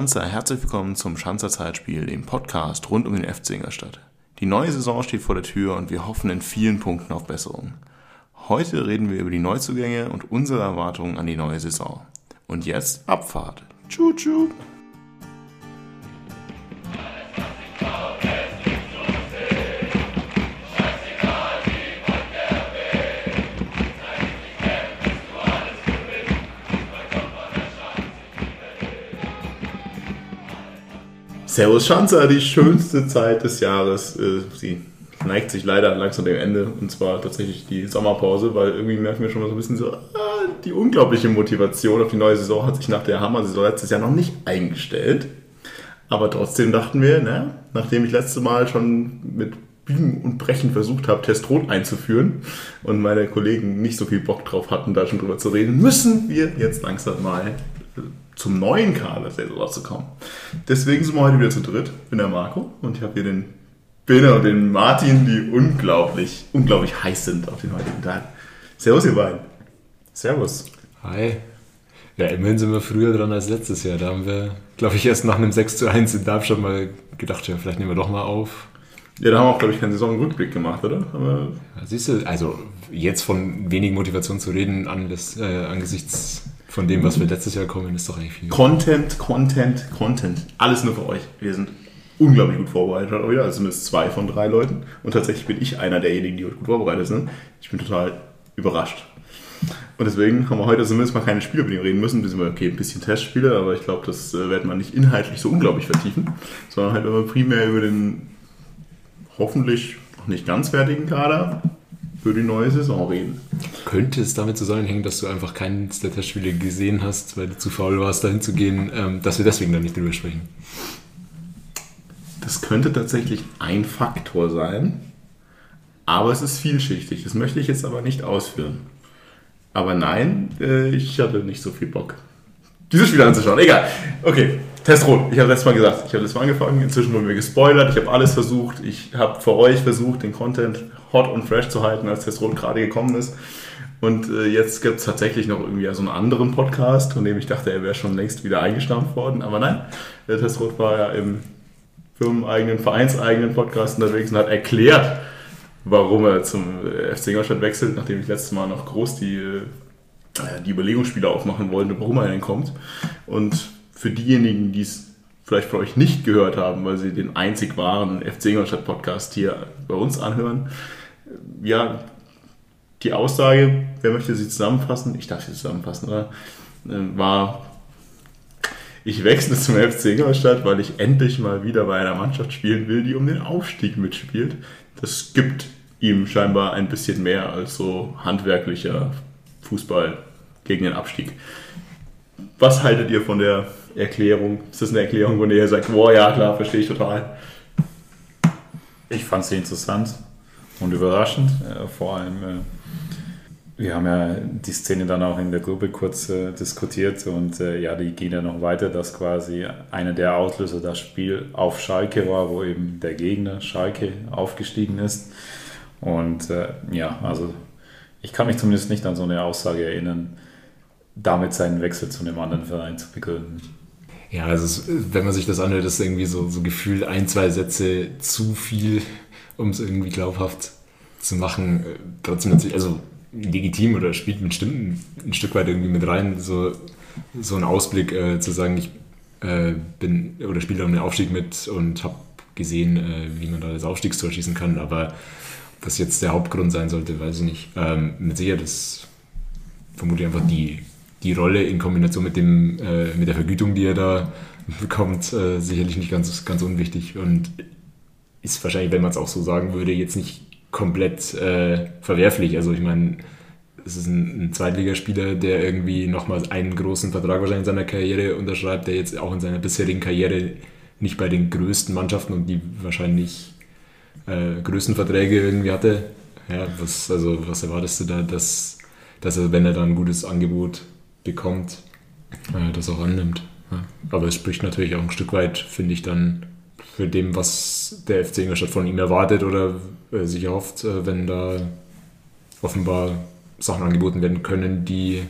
Schanzer, herzlich willkommen zum Schanzer Zeitspiel, dem Podcast rund um den FC Ingolstadt. Die neue Saison steht vor der Tür und wir hoffen in vielen Punkten auf Besserung. Heute reden wir über die Neuzugänge und unsere Erwartungen an die neue Saison. Und jetzt Abfahrt. Tschu tschu. Servus Schanzer, die schönste Zeit des Jahres. Äh, sie neigt sich leider langsam dem Ende und zwar tatsächlich die Sommerpause, weil irgendwie merken wir schon mal so ein bisschen so, ah, die unglaubliche Motivation auf die neue Saison hat sich nach der Hammer-Saison letztes Jahr noch nicht eingestellt. Aber trotzdem dachten wir, ne, nachdem ich letztes Mal schon mit Biegen und Brechen versucht habe, Testrot einzuführen und meine Kollegen nicht so viel Bock drauf hatten, da schon drüber zu reden, müssen wir jetzt langsam mal zum neuen Kader der Saison zu kommen. Deswegen sind wir heute wieder zu dritt. Ich bin der Marco und ich habe hier den Bene und den Martin, die unglaublich, unglaublich heiß sind auf den heutigen Tag. Servus, ihr beiden. Servus. Hi. Ja, immerhin sind wir früher dran als letztes Jahr. Da haben wir, glaube ich, erst nach einem 6 zu 1 in Darmstadt mal gedacht, ja, vielleicht nehmen wir doch mal auf. Ja, da haben wir auch, glaube ich, keinen Saisonrückblick gemacht, oder? Aber ja, siehst du, also jetzt von wenig Motivation zu reden an das, äh, angesichts von dem, was wir letztes Jahr kommen, ist doch eigentlich viel. Content, Content, Content. Alles nur für euch. Wir sind unglaublich gut vorbereitet heute wieder, also zumindest zwei von drei Leuten. Und tatsächlich bin ich einer derjenigen, die heute gut vorbereitet sind. Ich bin total überrascht. Und deswegen haben wir heute zumindest mal keine Spiele, reden müssen. Wir sind okay, ein bisschen Testspiele, aber ich glaube, das äh, werden wir nicht inhaltlich so unglaublich vertiefen, sondern halt immer primär über den hoffentlich noch nicht ganz fertigen Kader für die neue Saison reden. Könnte es damit zusammenhängen, dass du einfach keines der Testspiele gesehen hast, weil du zu faul warst, dahin zu gehen, ähm, dass wir deswegen dann nicht drüber sprechen? Das könnte tatsächlich ein Faktor sein, aber es ist vielschichtig. Das möchte ich jetzt aber nicht ausführen. Aber nein, äh, ich hatte nicht so viel Bock, dieses Spiel anzuschauen. Egal. Okay, Testrot. Ich habe letztes Mal gesagt, ich habe letztes Mal angefangen. Inzwischen wurden wir gespoilert. Ich habe alles versucht. Ich habe für euch versucht, den Content hot und fresh zu halten, als Testrot gerade gekommen ist. Und äh, jetzt gibt es tatsächlich noch irgendwie so einen anderen Podcast, von dem ich dachte, er wäre schon längst wieder eingestampft worden. Aber nein, der Testrot war ja im firmeneigenen, vereinseigenen Podcast unterwegs und hat erklärt, warum er zum äh, FC Ingolstadt wechselt, nachdem ich letztes Mal noch groß die, äh, die Überlegungsspiele aufmachen wollte, warum er denn kommt. Und für diejenigen, die es vielleicht von euch nicht gehört haben, weil sie den einzig wahren FC Ingolstadt Podcast hier bei uns anhören, ja, die Aussage, wer möchte sie zusammenfassen? Ich darf sie zusammenfassen, oder? Äh, war, ich wechsle zum FC Ingolstadt, weil ich endlich mal wieder bei einer Mannschaft spielen will, die um den Aufstieg mitspielt. Das gibt ihm scheinbar ein bisschen mehr als so handwerklicher Fußball gegen den Abstieg. Was haltet ihr von der Erklärung? Ist das eine Erklärung, wo ihr sagt, boah, ja, klar, verstehe ich total? Ich fand sie interessant und überraschend. Äh, vor allem, äh, wir haben ja die Szene dann auch in der Gruppe kurz äh, diskutiert und ja, die gehen ja noch weiter, dass quasi einer der Auslöser das Spiel auf Schalke war, wo eben der Gegner Schalke aufgestiegen ist. Und ja, also ich kann mich zumindest nicht an so eine Aussage erinnern, damit seinen Wechsel zu einem anderen Verein zu begründen. Ja, also wenn man sich das anhört, ist irgendwie so, so gefühlt ein, zwei Sätze zu viel, um es irgendwie glaubhaft zu machen. Trotzdem natürlich, also legitim oder spielt mit Stimmen ein Stück weit irgendwie mit rein, so, so ein Ausblick äh, zu sagen, ich äh, bin oder spiele um den Aufstieg mit und habe gesehen, äh, wie man da das Aufstiegstor schießen kann, aber was jetzt der Hauptgrund sein sollte, weiß ich nicht. Ähm, mit Sicherheit ist vermutlich einfach die die Rolle in Kombination mit, dem, äh, mit der Vergütung, die er da bekommt, äh, sicherlich nicht ganz, ganz unwichtig und ist wahrscheinlich, wenn man es auch so sagen würde, jetzt nicht komplett äh, verwerflich. Also ich meine, es ist ein, ein Zweitligaspieler, der irgendwie nochmal einen großen Vertrag wahrscheinlich in seiner Karriere unterschreibt, der jetzt auch in seiner bisherigen Karriere nicht bei den größten Mannschaften und die wahrscheinlich äh, größten Verträge irgendwie hatte. Ja, was, also, was erwartest du da, dass, dass er, wenn er da ein gutes Angebot bekommt, äh, das auch annimmt. Ja. Aber es spricht natürlich auch ein Stück weit, finde ich, dann für dem, was der FC Ingolstadt von ihm erwartet oder äh, sich erhofft, äh, wenn da offenbar Sachen angeboten werden können, die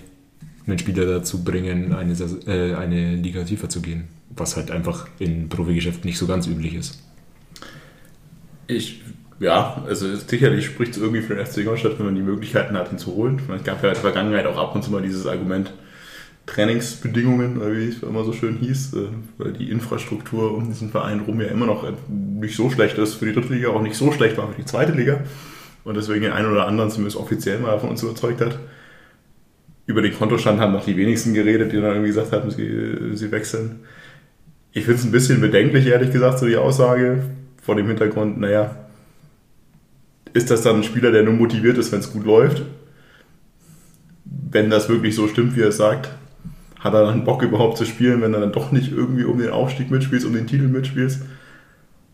einen Spieler dazu bringen, eine, äh, eine Liga tiefer zu gehen. Was halt einfach in Profigeschäft nicht so ganz üblich ist. Ich, ja, also sicherlich spricht es irgendwie für den FC Ingolstadt, wenn man die Möglichkeiten hat, ihn zu holen. Es gab ja in der Vergangenheit auch ab und zu mal dieses Argument, Trainingsbedingungen, wie es immer so schön hieß, äh, weil die Infrastruktur um diesen Verein rum ja immer noch nicht so schlecht ist für die dritte Liga, auch nicht so schlecht war für die zweite Liga und deswegen den einen oder anderen zumindest offiziell mal von uns überzeugt hat. Über den Kontostand haben noch die wenigsten geredet, die dann irgendwie gesagt haben, sie, sie wechseln. Ich finde es ein bisschen bedenklich, ehrlich gesagt, so die Aussage vor dem Hintergrund, naja, ist das dann ein Spieler, der nur motiviert ist, wenn es gut läuft? Wenn das wirklich so stimmt, wie er es sagt, hat er dann Bock überhaupt zu spielen, wenn er dann doch nicht irgendwie um den Aufstieg mitspielt, um den Titel mitspielt?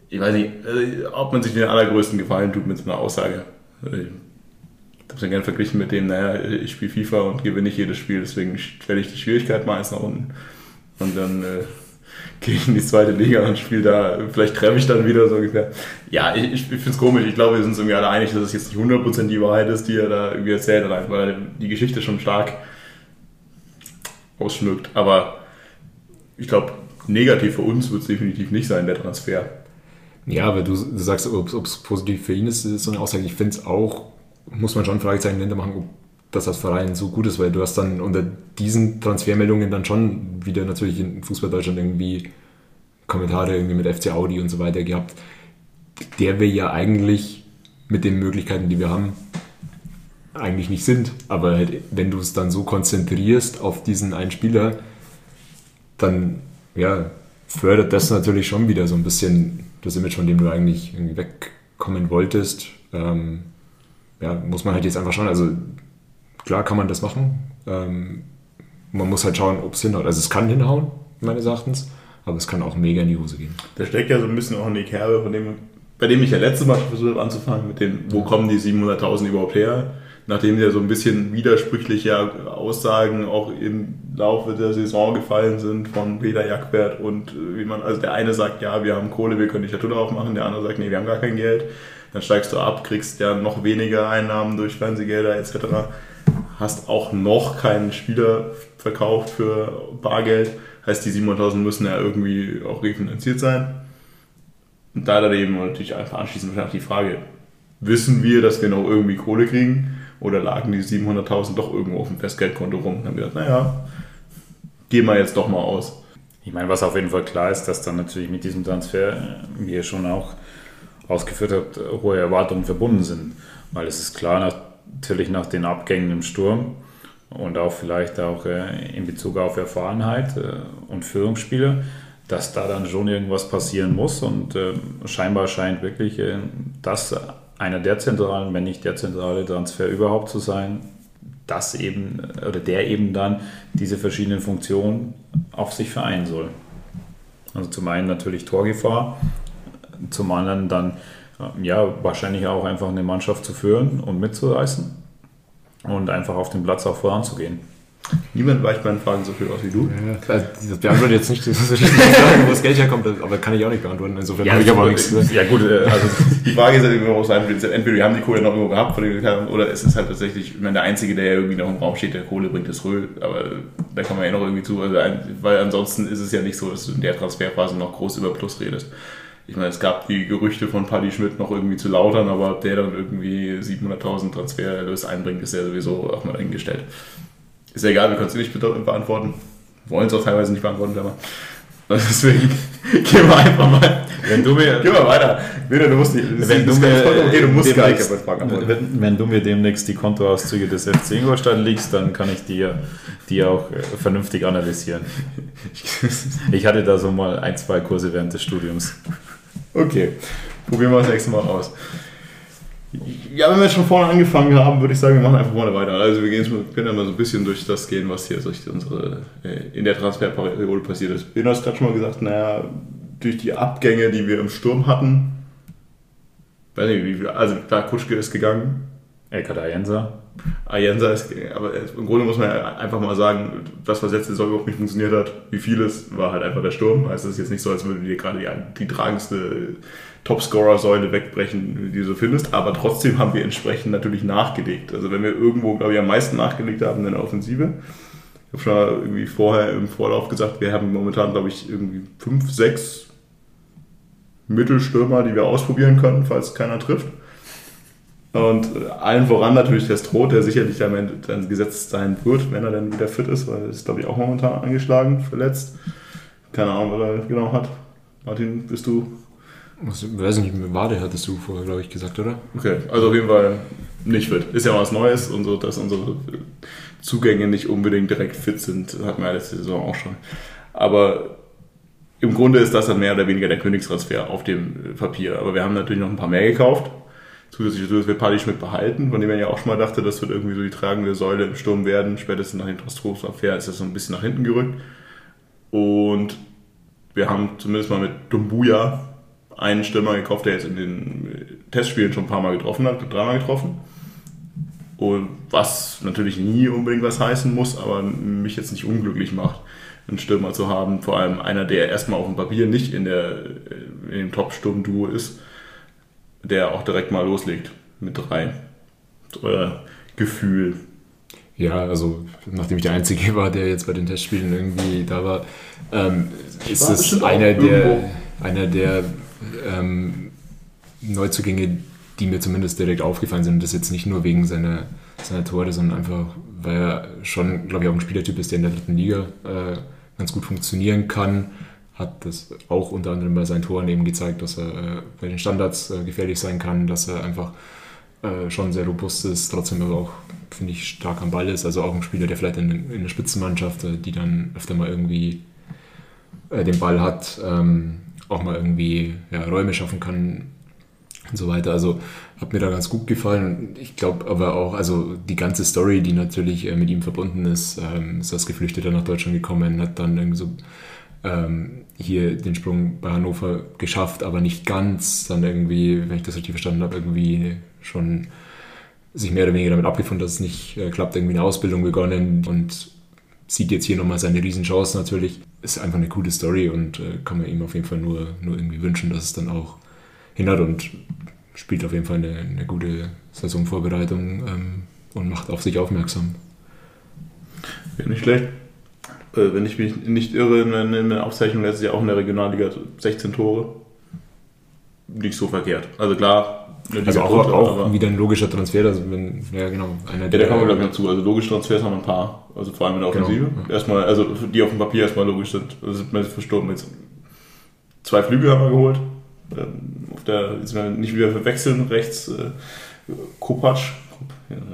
Ich weiß nicht, äh, ob man sich den allergrößten Gefallen tut mit so einer Aussage. Ich habe es ja gerne verglichen mit dem, naja, ich spiele FIFA und gewinne nicht jedes Spiel, deswegen stelle ich die Schwierigkeit mal eins nach unten. Und dann äh, gehe ich in die zweite Liga und spiele da, vielleicht treffe ich dann wieder so ungefähr. Ja, ich, ich finde es komisch. Ich glaube, wir sind uns irgendwie alle einig, dass es jetzt nicht 100% die Wahrheit ist, die er da irgendwie erzählt, weil die Geschichte schon stark ausschmückt. Aber ich glaube, negativ für uns wird es definitiv nicht sein, der Transfer. Ja, aber du, sagst, ob es positiv für ihn ist, ist so eine Aussage. Ich finde es auch, muss man schon Fragezeichen dahinter machen, ob das als Verein so gut ist, weil du hast dann unter diesen Transfermeldungen dann schon wieder natürlich in Fußball Deutschland irgendwie Kommentare irgendwie mit FC Audi und so weiter gehabt, der wir ja eigentlich mit den Möglichkeiten, die wir haben, eigentlich nicht sind. Aber halt, wenn du es dann so konzentrierst auf diesen einen Spieler, dann ja, fördert das natürlich schon wieder so ein bisschen das Image, von dem du eigentlich irgendwie wegkommen wolltest. Ähm, ja, muss man halt jetzt einfach schauen. Also klar kann man das machen. Ähm, man muss halt schauen, ob es hinhaut. Also es kann hinhauen, meines Erachtens, aber es kann auch mega in die Hose gehen. Da steckt ja so ein bisschen auch in die Kerbe, von dem, bei dem ich ja letztes Mal versucht habe anzufangen, mit dem, wo kommen die 700.000 überhaupt her? Nachdem ja so ein bisschen widersprüchliche Aussagen auch im Laufe der Saison gefallen sind von Peter Jagdwert und äh, wie man, also der eine sagt, ja, wir haben Kohle, wir können die Statue aufmachen, der andere sagt, nee, wir haben gar kein Geld. Dann steigst du ab, kriegst ja noch weniger Einnahmen durch Fernsehgelder etc. Hast auch noch keinen Spieler verkauft für Bargeld. Heißt, die 700.000 müssen ja irgendwie auch refinanziert sein. Und da dann eben natürlich einfach anschließend die Frage, wissen wir, dass wir noch irgendwie Kohle kriegen? Oder lagen die 700.000 doch irgendwo auf dem Festgeldkonto rum? Und haben gesagt, naja, gehen wir jetzt doch mal aus. Ich meine, was auf jeden Fall klar ist, dass dann natürlich mit diesem Transfer, wie ihr schon auch ausgeführt habt, hohe Erwartungen verbunden sind. Weil es ist klar, natürlich nach den Abgängen im Sturm und auch vielleicht auch äh, in Bezug auf Erfahrenheit äh, und Führungsspieler, dass da dann schon irgendwas passieren muss. Und äh, scheinbar scheint wirklich das einer der zentralen, wenn nicht der zentrale Transfer überhaupt zu sein, das eben oder der eben dann diese verschiedenen Funktionen auf sich vereinen soll. Also zum einen natürlich Torgefahr, zum anderen dann ja wahrscheinlich auch einfach eine Mannschaft zu führen und mitzureißen und einfach auf dem Platz auch voranzugehen. Niemand weicht meinen Fragen so viel aus wie du. Ja, also das beantwortet jetzt nicht, das ist Frage, wo das Geld herkommt, aber kann ich auch nicht beantworten. Insofern ja, habe ich aber nichts. Ja gut, äh, also die Frage ist ja immer auch sein, entweder wir haben die Kohle noch irgendwo gehabt, oder es ist halt tatsächlich, ich meine, der Einzige, der ja irgendwie noch im Raum steht, der Kohle bringt, ist Röhl, aber da kommen wir ja noch irgendwie zu, also weil ansonsten ist es ja nicht so, dass du in der Transferphase noch groß über Plus redest. Ich meine, es gab die Gerüchte von Paddy Schmidt noch irgendwie zu lautern, aber der dann irgendwie 700.000 Transfererlös einbringt, ist ja sowieso auch mal eingestellt. Ist ja egal, wir können es nicht beantworten. Wollen es auch teilweise nicht beantworten, aber. Deswegen gehen wir einfach mal. Wenn du mir. Geh mal weiter. Bitte, du musst nicht. Wenn du mir. Okay, du musst gar nicht wenn, wenn du mir demnächst die Kontoauszüge des FC Ingolstadt legst, dann kann ich dir die auch äh, vernünftig analysieren. Ich hatte da so mal ein, zwei Kurse während des Studiums. Okay, probieren wir das nächste Mal aus. Ja, wenn wir schon vorne angefangen haben, würde ich sagen, wir machen einfach vorne weiter. Also wir gehen können ja mal so ein bisschen durch das gehen, was hier durch unsere, äh, in der Transferperiode passiert ist. Ben hat gerade schon mal gesagt, naja, durch die Abgänge, die wir im Sturm hatten, weiß nicht, wie viel, also klar, Kutschke ist gegangen, Elkada Ayensa. Ayensa ist, aber im Grunde muss man ja einfach mal sagen, das, was letzte Saison überhaupt nicht funktioniert hat, wie vieles, war halt einfach der Sturm. Also es ist jetzt nicht so, als würde dir gerade die, die tragendste Topscorer-Säule wegbrechen, die du so findest, aber trotzdem haben wir entsprechend natürlich nachgelegt. Also wenn wir irgendwo, glaube ich, am meisten nachgelegt haben in der Offensive, ich habe schon mal irgendwie vorher im Vorlauf gesagt, wir haben momentan, glaube ich, irgendwie fünf, sechs Mittelstürmer, die wir ausprobieren können, falls keiner trifft. Und allen voran natürlich der Stroh, der sicherlich dann gesetzt sein wird, wenn er dann wieder fit ist, weil er ist, glaube ich, auch momentan angeschlagen, verletzt. Keine Ahnung, was er genau hat. Martin, bist du? Ich weiß nicht, Wade hattest du vorher, glaube ich, gesagt, oder? Okay, also auf jeden Fall nicht fit. Ist ja was Neues und so, dass unsere Zugänge nicht unbedingt direkt fit sind, hatten wir ja letzte Saison auch schon. Aber im Grunde ist das dann mehr oder weniger der Königstransfer auf dem Papier. Aber wir haben natürlich noch ein paar mehr gekauft zusätzlich dazu, dass wir Paddy Schmidt behalten, von dem man ja auch schon mal dachte, das wird irgendwie so die tragende Säule im Sturm werden. Spätestens nach dem Trostros-Affair ist das so ein bisschen nach hinten gerückt. Und wir haben zumindest mal mit Dumbuya einen Stürmer gekauft, der jetzt in den Testspielen schon ein paar Mal getroffen hat, dreimal getroffen. Und was natürlich nie unbedingt was heißen muss, aber mich jetzt nicht unglücklich macht, einen Stürmer zu haben. Vor allem einer, der erstmal auf dem Papier nicht in, der, in dem Top-Sturm-Duo ist der auch direkt mal loslegt mit drei. Euer Gefühl. Ja, also nachdem ich der Einzige war, der jetzt bei den Testspielen irgendwie da war, ähm, ist es einer der, einer der ähm, Neuzugänge, die mir zumindest direkt aufgefallen sind. Und das jetzt nicht nur wegen seiner, seiner Tore, sondern einfach, weil er schon, glaube ich, auch ein Spielertyp ist, der in der dritten Liga äh, ganz gut funktionieren kann hat das auch unter anderem bei seinen Toren eben gezeigt, dass er äh, bei den Standards äh, gefährlich sein kann, dass er einfach äh, schon sehr robust ist, trotzdem aber auch, finde ich, stark am Ball ist. Also auch ein Spieler, der vielleicht in, in der Spitzenmannschaft, die dann öfter mal irgendwie den Ball hat, ähm, auch mal irgendwie ja, Räume schaffen kann und so weiter. Also hat mir da ganz gut gefallen. Ich glaube aber auch, also die ganze Story, die natürlich mit ihm verbunden ist, ähm, ist als Geflüchteter nach Deutschland gekommen, hat dann irgendwie so ähm, hier den Sprung bei Hannover geschafft, aber nicht ganz. Dann irgendwie, wenn ich das richtig verstanden habe, irgendwie schon sich mehr oder weniger damit abgefunden, dass es nicht äh, klappt, irgendwie eine Ausbildung begonnen und sieht jetzt hier nochmal seine Riesenchance natürlich. Ist einfach eine coole Story und äh, kann man ihm auf jeden Fall nur, nur irgendwie wünschen, dass es dann auch hindert und spielt auf jeden Fall eine, eine gute Saisonvorbereitung ähm, und macht auf sich aufmerksam. Ja, nicht schlecht. Äh, wenn ich mich nicht irre, in der Aufzeichnung letztes Jahr auch in der Regionalliga 16 Tore. Nicht so verkehrt. Also klar, also auch, runter, auch wieder ein logischer Transfer, also wenn, ja genau, einer Ja, der kommen wir glaube ich dazu. Also logische Transfers haben wir ein paar, also vor allem in der genau, Offensive. Genau. Erstmal, also die auf dem Papier erstmal logisch sind. Also sind wir verstorben jetzt. Zwei Flügel haben wir geholt. Ähm, auf der, jetzt wir nicht wieder verwechseln, rechts äh, Kopacz,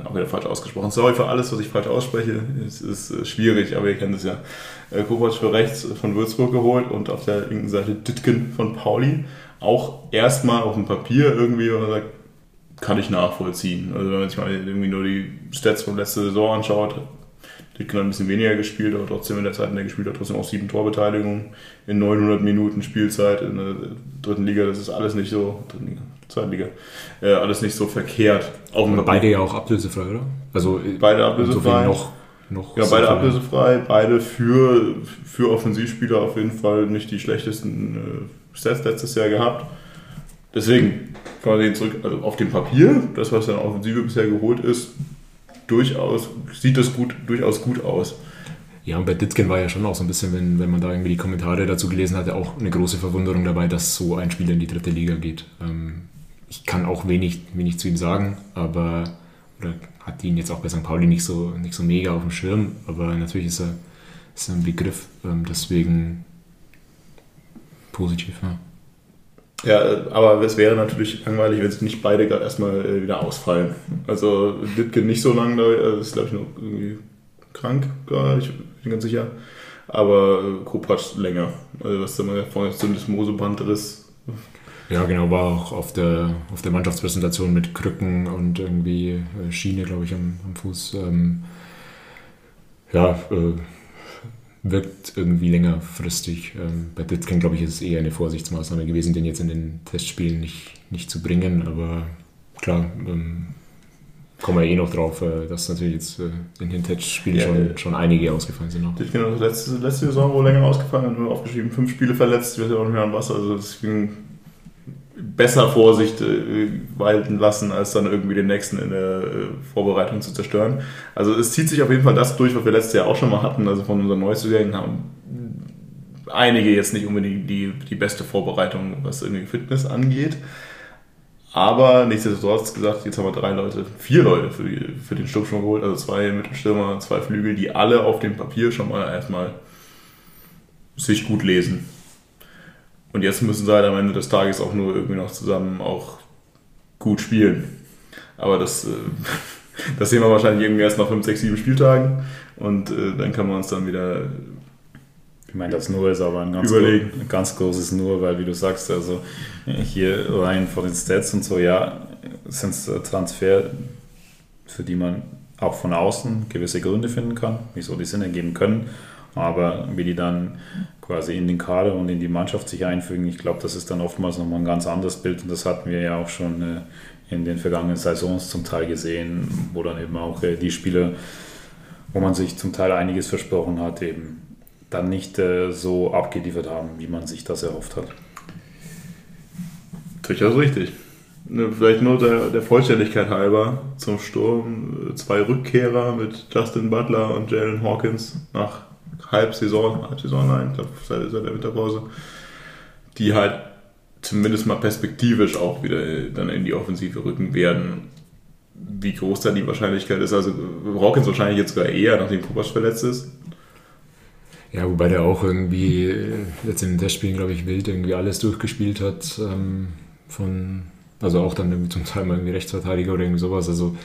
auch wieder falsch ausgesprochen. Sorry für alles, was ich falsch ausspreche. Es ist äh, schwierig, aber ihr kennt es ja. Äh, Kovac für rechts von Würzburg geholt und auf der linken Seite Ditken von Pauli. Auch erstmal auf dem Papier irgendwie, wo man sagt, kann ich nachvollziehen. Also wenn man sich mal irgendwie nur die Stats von letzter Saison anschaut, Ditken hat ein bisschen weniger gespielt, aber trotzdem in der Zeit, in der gespielt hat, trotzdem auch sieben Torbeteiligungen in 900 Minuten Spielzeit in der dritten Liga. Das ist alles nicht so, Zweitliga, äh, alles nicht so verkehrt. Auch Aber beide ja auch ablösefrei, oder? Also beide ablösefrei. noch, noch ja, beide ablösefrei, beide für, für Offensivspieler auf jeden Fall nicht die schlechtesten äh, Stats letztes Jahr gehabt. Deswegen kann man sehen, zurück also auf dem Papier, das was dann Offensive bisher geholt ist, durchaus, sieht das gut, durchaus gut aus. Ja, und bei Ditken war ja schon auch so ein bisschen, wenn, wenn man da irgendwie die Kommentare dazu gelesen hatte, auch eine große Verwunderung dabei, dass so ein Spieler in die dritte Liga geht. Ähm, ich kann auch wenig, wenig zu ihm sagen, aber oder hat ihn jetzt auch bei St. Pauli nicht so, nicht so mega auf dem Schirm, aber natürlich ist er, ist er ein Begriff, ähm, deswegen positiv, ja. Ja, aber es wäre natürlich langweilig, wenn sie nicht beide gerade erstmal äh, wieder ausfallen. Also Ditke nicht so lange, das ist glaube ich noch irgendwie krank gerade, ich bin ganz sicher. Aber äh, Kopacz länger. Also was da mal vorne so ein Mosebandriss. Ja, genau, war auch auf der, auf der Mannschaftspräsentation mit Krücken und irgendwie äh, Schiene, glaube ich, am, am Fuß. Ähm, ja, äh, wirkt irgendwie längerfristig. Ähm, bei Ditken, glaube ich, ist es eher eine Vorsichtsmaßnahme gewesen, den jetzt in den Testspielen nicht, nicht zu bringen. Aber klar, ähm, kommen wir eh noch drauf, äh, dass natürlich jetzt äh, in den Test-Spielen Ja, schon, ja. schon einige ausgefallen sind. Noch. Auch letzte, letzte Saison wohl länger ausgefallen, nur aufgeschrieben, fünf Spiele verletzt, wird ja auch nicht mehr an Wasser. Also deswegen besser Vorsicht äh, walten lassen, als dann irgendwie den nächsten in der äh, Vorbereitung zu zerstören. Also es zieht sich auf jeden Fall das durch, was wir letztes Jahr auch schon mal hatten. Also von unseren Neuzugängen haben einige jetzt nicht unbedingt die, die beste Vorbereitung, was irgendwie Fitness angeht. Aber nichtsdestotrotz gesagt, jetzt haben wir drei Leute, vier Leute für, die, für den Sturm schon geholt, also zwei Mittelstürmer, zwei Flügel, die alle auf dem Papier schon mal erstmal sich gut lesen. Und jetzt müssen sie halt am Ende des Tages auch nur irgendwie noch zusammen auch gut spielen. Aber das, äh, das sehen wir wahrscheinlich irgendwie erst nach 5, 6, 7 Spieltagen und äh, dann kann man uns dann wieder Ich meine, das Nur ist aber ein ganz, Überlegen. ein ganz großes Nur, weil wie du sagst, also hier rein von den Stats und so, ja, sind es Transfer, für die man auch von außen gewisse Gründe finden kann, wieso die Sinn ergeben können. Aber wie die dann quasi in den Kader und in die Mannschaft sich einfügen, ich glaube, das ist dann oftmals nochmal ein ganz anderes Bild und das hatten wir ja auch schon äh, in den vergangenen Saisons zum Teil gesehen, wo dann eben auch äh, die Spieler, wo man sich zum Teil einiges versprochen hat, eben dann nicht äh, so abgeliefert haben, wie man sich das erhofft hat. Durchaus richtig. Ne, Vielleicht nur der, der Vollständigkeit halber zum Sturm zwei Rückkehrer mit Justin Butler und Jalen Hawkins nach Halbsaison, Halbsaison, nein, ich glaube seit, seit der Winterpause, die halt zumindest mal perspektivisch auch wieder äh, dann in die Offensive rücken werden. Wie groß da die Wahrscheinlichkeit ist, also Hawkins wahrscheinlich jetzt sogar eher, nachdem Kubasch verletzt ist. Ja, wobei der auch irgendwie äh, jetzt in den Testspielen, glaube ich, wild irgendwie alles durchgespielt hat. Ähm, von, also auch dann zum Teil mal irgendwie Rechtsverteidiger oder irgendwie sowas. Also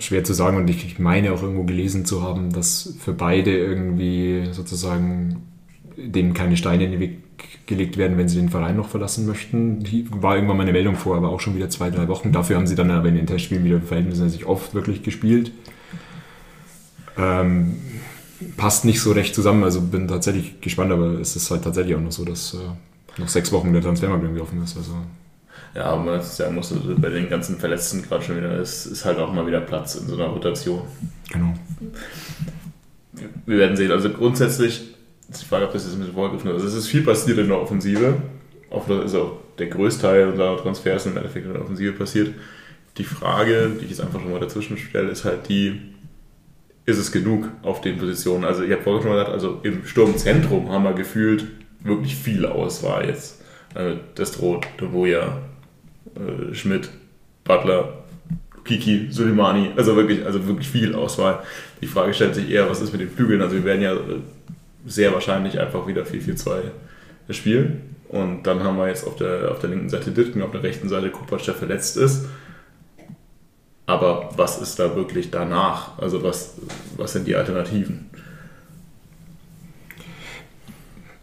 schwer zu sagen und ich, meine auch irgendwo gelesen zu haben, dass für beide irgendwie sozusagen denen keine Steine in den Weg gelegt werden, wenn sie den Verein noch verlassen möchten. Die war irgendwann mal eine Meldung vor, aber auch schon wieder zwei, drei Wochen. Dafür haben sie dann aber in den Testspielen wieder verhältnismäßig oft wirklich gespielt. Ähm, passt nicht so recht zusammen. Also bin tatsächlich gespannt, aber es ist halt tatsächlich auch noch so, dass äh, noch sechs Wochen der Transfermarkt irgendwie offen ist. Also Ja, aber man jetzt sagen muss, also bei den ganzen Verletzten gerade schon wieder, ist, ist halt auch mal wieder Platz in so einer Rotation. genau. Wir werden sehen. Also grundsätzlich, ich frage, ob das jetzt ein bisschen vorgegriffen ist. Also es ist viel passiert in der Offensive. Das- Also der Größteil unserer Transfers im Endeffekt in der Offensive passiert. Die Frage, die ich jetzt einfach schon mal dazwischen stelle, ist halt die, ist es genug auf den Positionen? Also ich habe vorhin schon mal gesagt, also im Sturmzentrum haben wir gefühlt wirklich viel Auswahl jetzt. Äh, Destro, Doboja, äh, Schmidt, Butler, Kiki, Suleimani, also wirklich, also wirklich viel Auswahl. Die Frage stellt sich eher, was ist mit den Flügeln? Also wir werden ja äh, sehr wahrscheinlich einfach wieder 4-4-2 spielen. Und dann haben wir jetzt auf der, auf der linken Seite Ditken, auf der rechten Seite Kupac, der verletzt ist. Aber was ist da wirklich danach? Also was, was sind die Alternativen?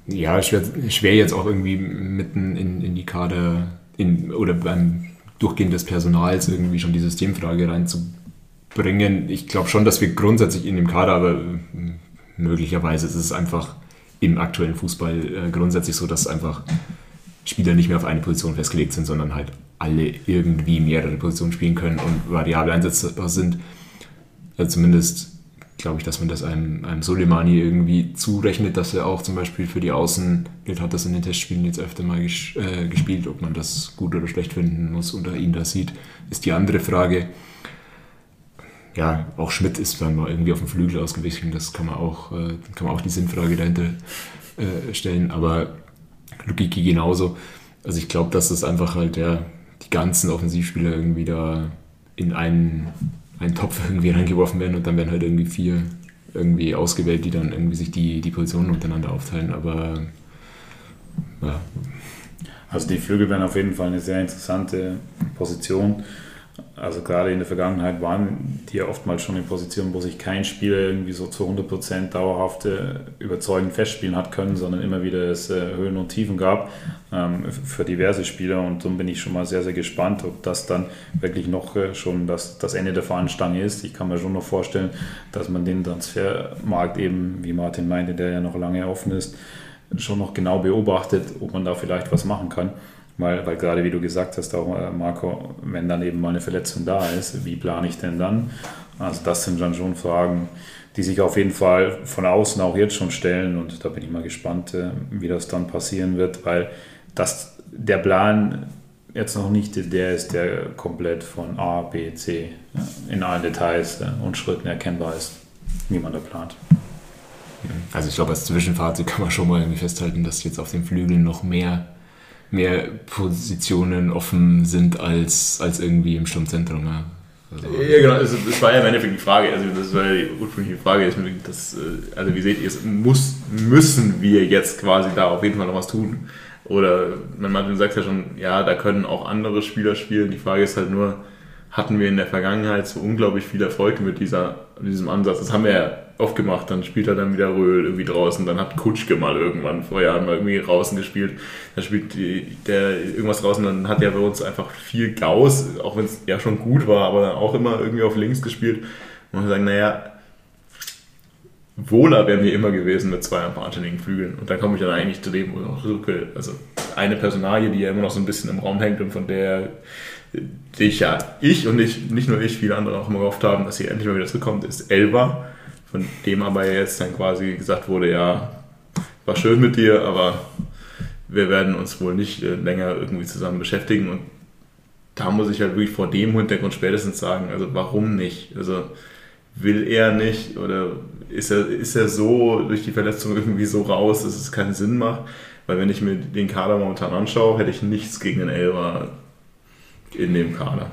Ja, schwer, schwer jetzt auch irgendwie mitten in, in die Kader in, oder beim Durchgehen des Personals irgendwie schon die Systemfrage reinzubringen. Ich glaube schon, dass wir grundsätzlich in dem Kader, aber äh, möglicherweise ist es einfach im aktuellen Fußball äh, grundsätzlich so, dass einfach Spieler nicht mehr auf eine Position festgelegt sind, sondern halt alle irgendwie mehrere Positionen spielen können und variabel einsetzbar sind. Also zumindest glaube ich, dass man das einem, einem Soleimani irgendwie zurechnet, dass er auch zum Beispiel für die Außen, hat das in den Testspielen jetzt öfter mal ges äh, gespielt, ob man das gut oder schlecht finden muss oder ihn da sieht, ist die andere Frage. Ja, auch Schmidt ist dann mal irgendwie auf dem Flügel ausgewichen, das kann man auch, äh, kann man auch die Sinnfrage dahinter äh, stellen, aber Lukiki genauso. Also ich glaube, dass das einfach halt ja, die ganzen Offensivspieler irgendwie da in einen, einen Topf irgendwie reingeworfen werden und dann werden halt irgendwie vier irgendwie ausgewählt, die dann irgendwie sich die, die Positionen untereinander aufteilen. Aber ja, Also die Flügel wären auf jeden Fall eine sehr interessante Position. Also gerade in der Vergangenheit waren die ja oftmals schon in Positionen, wo sich kein Spieler irgendwie so zu 100% dauerhaft äh, überzeugend festspielen hat können, sondern immer wieder es äh, Höhen und Tiefen gab ähm, für diverse Spieler. Und darum bin ich schon mal sehr, sehr gespannt, ob das dann wirklich noch äh, schon das, das Ende der Fahnenstange ist. Ich kann mir schon noch vorstellen, dass man den Transfermarkt eben, wie Martin meinte, der ja noch lange offen ist, schon noch genau beobachtet, ob man da vielleicht was machen kann. Weil, weil gerade wie du gesagt hast, auch äh, Marco, wenn dann eben mal eine Verletzung da ist, wie plane ich denn dann? Also das sind dann schon Fragen, die sich auf jeden Fall von außen auch jetzt schon stellen und da bin ich mal gespannt, äh, wie das dann passieren wird, weil das, der Plan jetzt noch nicht der ist, der komplett von A, B, C in allen Details äh, und Schritten erkennbar ist, wie man da plant. Also ich glaube, als Zwischenfazit kann man schon mal irgendwie festhalten, dass jetzt auf den Flügeln noch mehr, mehr Positionen offen sind als, als irgendwie im Sturmzentrum. Ja. Also ja, genau, also das war ja im Endeffekt die Frage, also das war ja die ursprüngliche Frage, das, äh, also wie seht ihr es, muss, müssen wir jetzt quasi da auf jeden Fall noch was tun? Oder man sagt ja schon, ja, da können auch andere Spieler spielen, die Frage ist halt nur, hatten wir in der Vergangenheit so unglaublich viel Erfolg mit, dieser, mit diesem Ansatz. Das haben wir ja oft gemacht. Dann spielt er dann wieder Röhl irgendwie draußen. Dann hat Kutschke mal irgendwann vor Jahren mal irgendwie draußen gespielt. Dann spielt der irgendwas draußen. Dann hat er bei uns einfach viel Gaus, auch wenn es ja schon gut war, aber dann auch immer irgendwie auf links gespielt. Und wir sagen, naja, wohler wären wir immer gewesen mit zwei anständigen Flügeln. Und dann komme ich dann eigentlich zu dem, wo ich auch zurück Also eine Personalie, die ja immer noch so ein bisschen im Raum hängt und von der ich ja, ich und ich, nicht nur ich, viele andere auch immer gehofft haben, dass sie endlich mal wieder zurückkommt, ist Elva, von dem aber jetzt dann quasi gesagt wurde, ja, war schön mit dir, aber wir werden uns wohl nicht äh, länger irgendwie zusammen beschäftigen und da muss ich halt wirklich vor dem Hintergrund spätestens sagen, also warum nicht? Also will er nicht oder ist er, ist er so durch die Verletzung irgendwie so raus, dass es keinen Sinn macht? Weil wenn ich mir den Kader momentan anschaue, hätte ich nichts gegen den Elva in dem Kader.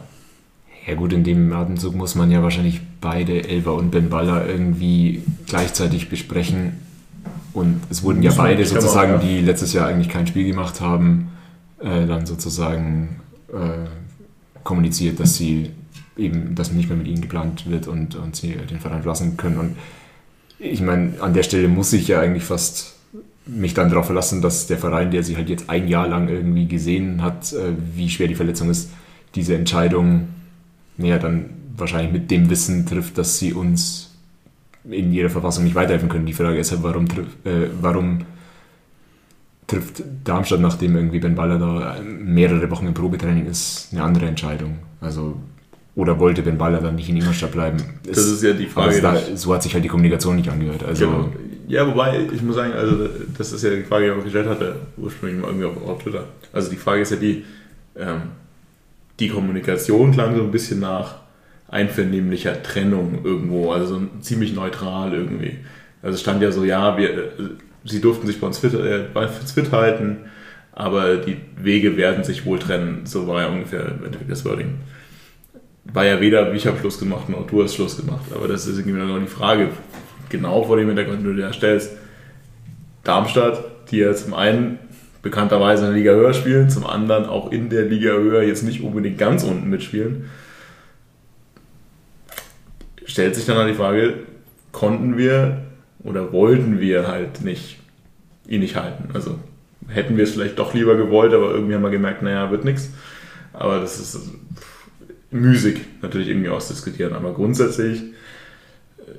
Ja gut, in dem Atemzug muss man ja wahrscheinlich beide, Elva und Ben Baller, irgendwie gleichzeitig besprechen. Und es wurden ja beide sozusagen, auch, ja. die letztes Jahr eigentlich kein Spiel gemacht haben, äh, dann sozusagen äh, kommuniziert, dass sie eben, dass nicht mehr mit ihnen geplant wird und, und sie den Verein verlassen können. Und ich meine, an der Stelle muss ich ja eigentlich fast mich dann darauf verlassen, dass der Verein, der sie halt jetzt ein Jahr lang irgendwie gesehen hat, äh, wie schwer die Verletzung ist, diese Entscheidung ja, dann wahrscheinlich mit dem Wissen trifft, dass sie uns in ihrer Verfassung nicht weiterhelfen können. Die Frage ist halt, warum, äh, warum trifft Darmstadt, nachdem irgendwie Ben Baller da mehrere Wochen im Probetraining ist, eine andere Entscheidung? Also oder wollte Ben Baller dann nicht in Ingolstadt bleiben? das ist ja die Frage. Da, so hat sich halt die Kommunikation nicht angehört. Also, genau. Ja, wobei, ich muss sagen, also das ist ja die Frage, die ich auch gestellt hatte, ursprünglich mal irgendwie auf, auf Twitter. Also die Frage ist ja die, ähm, die Kommunikation klang so ein bisschen nach einvernehmlicher Trennung irgendwo, also so ziemlich neutral irgendwie. Also stand ja so, ja, wir, äh, sie durften sich bei uns fit, äh, fit halten, aber die Wege werden sich wohl trennen. So war ja ungefähr das Wording. War ja weder ich habe Schluss gemacht noch du hast Schluss gemacht. Aber das ist irgendwie noch die Frage, genau vor dem Hintergrund, den du dir stellst. Darmstadt, die ja zum einen bekannterweise in der Liga höher spielen, zum anderen auch in der Liga höher jetzt nicht unbedingt ganz unten mitspielen, stellt sich dann halt die Frage, konnten wir oder wollten wir halt nicht ihn nicht halten. Also hätten wir es vielleicht doch lieber gewollt, aber irgendwie haben wir gemerkt, naja, wird nichts. Aber das ist müßig natürlich irgendwie ausdiskutieren. Aber grundsätzlich, äh,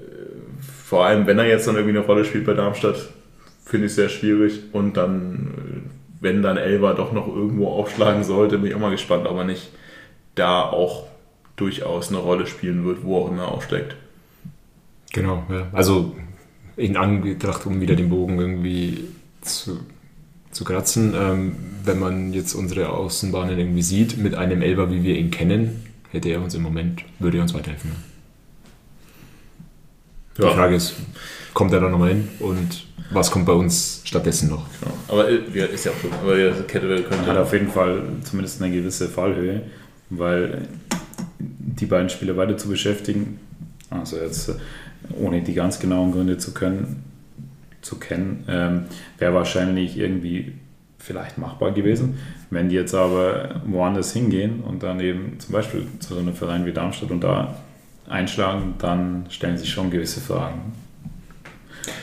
vor allem wenn er jetzt dann irgendwie eine Rolle spielt bei Darmstadt, finde ich sehr schwierig. Und dann, wenn dann Elva doch noch irgendwo aufschlagen sollte, bin ich auch mal gespannt, ob er nicht da auch durchaus eine Rolle spielen wird, wo auch immer er aufsteckt. Genau, ja. Also in Anbetracht, um wieder den Bogen irgendwie zu, zu kratzen, ähm, wenn man jetzt unsere Außenbahnen irgendwie sieht, mit einem Elber, wie wir ihn kennen, hätte er uns im Moment, würde er uns weiterhelfen. Ja. Die Frage ist, kommt er da nochmal hin und was kommt bei uns stattdessen noch? Genau. Aber ja, ist ja auch so. Aber ja, Kettlewell könnte. Hat auf jeden Fall zumindest eine gewisse Fallhöhe, weil die beiden Spieler weiter zu beschäftigen, also jetzt ohne die ganz genauen Gründe zu können, zu kennen, ähm, wäre wahrscheinlich irgendwie vielleicht machbar gewesen. Wenn die jetzt aber woanders hingehen und dann eben zum Beispiel zu so einem Verein wie Darmstadt und da einschlagen, dann stellen sich schon gewisse Fragen.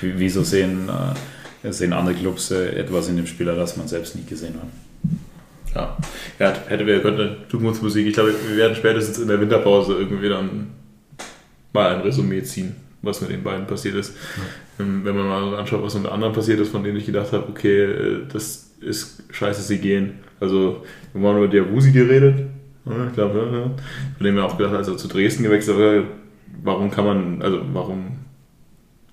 Wieso sehen, äh, sehen andere Clubs äh, etwas in dem Spieler, das man selbst nicht gesehen hat? Ja, ja hätte wir könnte Zukunftsmusik. Ich glaube, wir werden spätestens in der Winterpause irgendwie dann mal ein Resümee ziehen, was mit den beiden passiert ist. Ja. Ähm, wenn man mal anschaut, was unter anderem passiert ist, von denen ich gedacht habe, okay, äh, das ist scheiße, sie gehen. Also, wir haben über Diabusi geredet. Ich glaube. Von dem wir auch gedacht, als er zu Dresden gewechselt war, warum kann man, also warum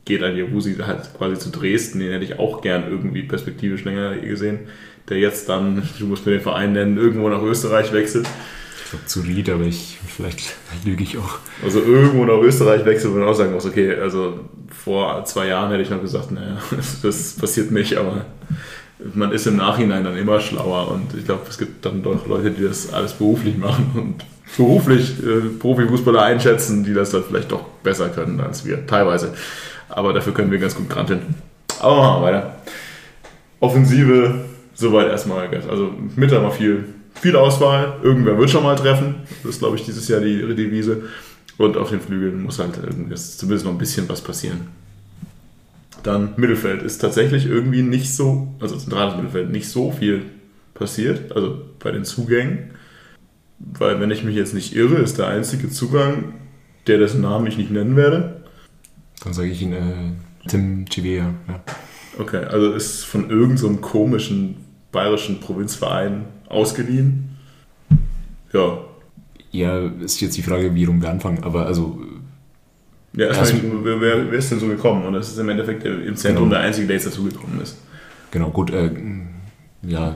geht ein Diabusi halt quasi zu Dresden? Den hätte ich auch gern irgendwie perspektivisch länger gesehen. Der jetzt dann, du musst mir den Verein nennen, irgendwo nach Österreich wechselt. Ich glaube zu Ried, aber ich, vielleicht lüge ich auch. Also irgendwo nach Österreich wechselt, wo man auch sagen muss, okay, also vor zwei Jahren hätte ich noch gesagt, naja, das passiert nicht, aber man ist im Nachhinein dann immer schlauer und ich glaube, es gibt dann doch Leute, die das alles beruflich machen und beruflich äh, Profifußballer einschätzen, die das dann vielleicht doch besser können als wir, teilweise. Aber dafür können wir ganz gut granteln. Aber machen wir weiter. Offensive, soweit erstmal. Also Mitte haben wir viel, viel Auswahl. Irgendwer wird schon mal treffen. Das ist, glaube ich, dieses Jahr die Devise. Und auf den Flügeln muss halt zumindest noch ein bisschen was passieren. Dann Mittelfeld ist tatsächlich irgendwie nicht so, also zentrales Mittelfeld, nicht so viel passiert, also bei den Zugängen. Weil, wenn ich mich jetzt nicht irre, ist der einzige Zugang, der dessen Namen ich nicht nennen werde. Dann sage ich ihn äh, Tim Chivea. Ja. Okay, also ist von irgendeinem so komischen bayerischen Provinzverein ausgeliehen. Ja. Ja, ist jetzt die Frage, wie rum wir anfangen, aber also ja, wer, wer, wer, ist denn so gekommen? Und das ist im Endeffekt im Zentrum genau. der Einzige, der jetzt dazugekommen ist. Genau, gut. Äh, ja,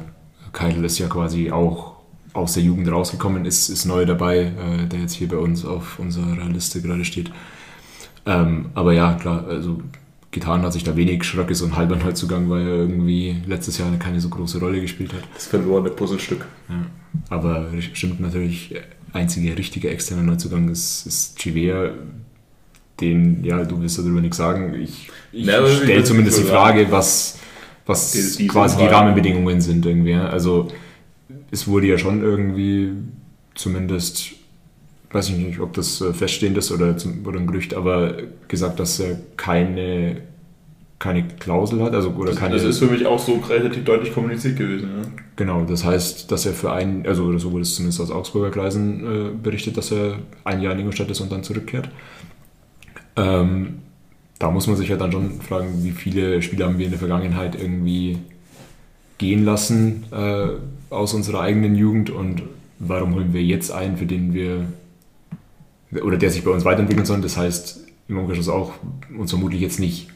Keidel ist ja quasi auch aus der Jugend rausgekommen, ist, ist neu dabei, äh, der jetzt hier bei uns auf unserer Liste gerade steht. Ähm, aber ja, klar, also getan hat sich da wenig. Schröck ist so ein halber Neuzugang, weil er irgendwie letztes Jahr keine so große Rolle gespielt hat. Das verlorene Puzzlestück. Ja. Aber stimmt natürlich, einzige richtige externe Neuzugang ist, ist Chivea, den, ja, du willst darüber nichts sagen. Ich, ich ja, stelle zumindest die Frage, was, was die, die quasi die Rahmenbedingungen sind irgendwie. Also es wurde ja schon irgendwie zumindest, weiß ich nicht, ob das äh, feststehend ist oder, oder ein Gerücht, aber gesagt, dass er keine keine Klausel hat, also oder keine. Das ist für mich auch so relativ deutlich kommuniziert gewesen. Ja. Genau, das heißt, dass er für ein, also so wurde es zumindest aus Augsburger Kreisen äh, berichtet, dass er ein Jahr in Ingolstadt ist und dann zurückkehrt. Ähm, da muss man sich ja dann schon fragen, wie viele Spieler haben wir in der Vergangenheit irgendwie gehen lassen äh, aus unserer eigenen Jugend und warum holen wir jetzt einen, für den wir oder der sich bei uns weiterentwickeln soll. Das heißt, im Umkehrschluss auch uns vermutlich jetzt nicht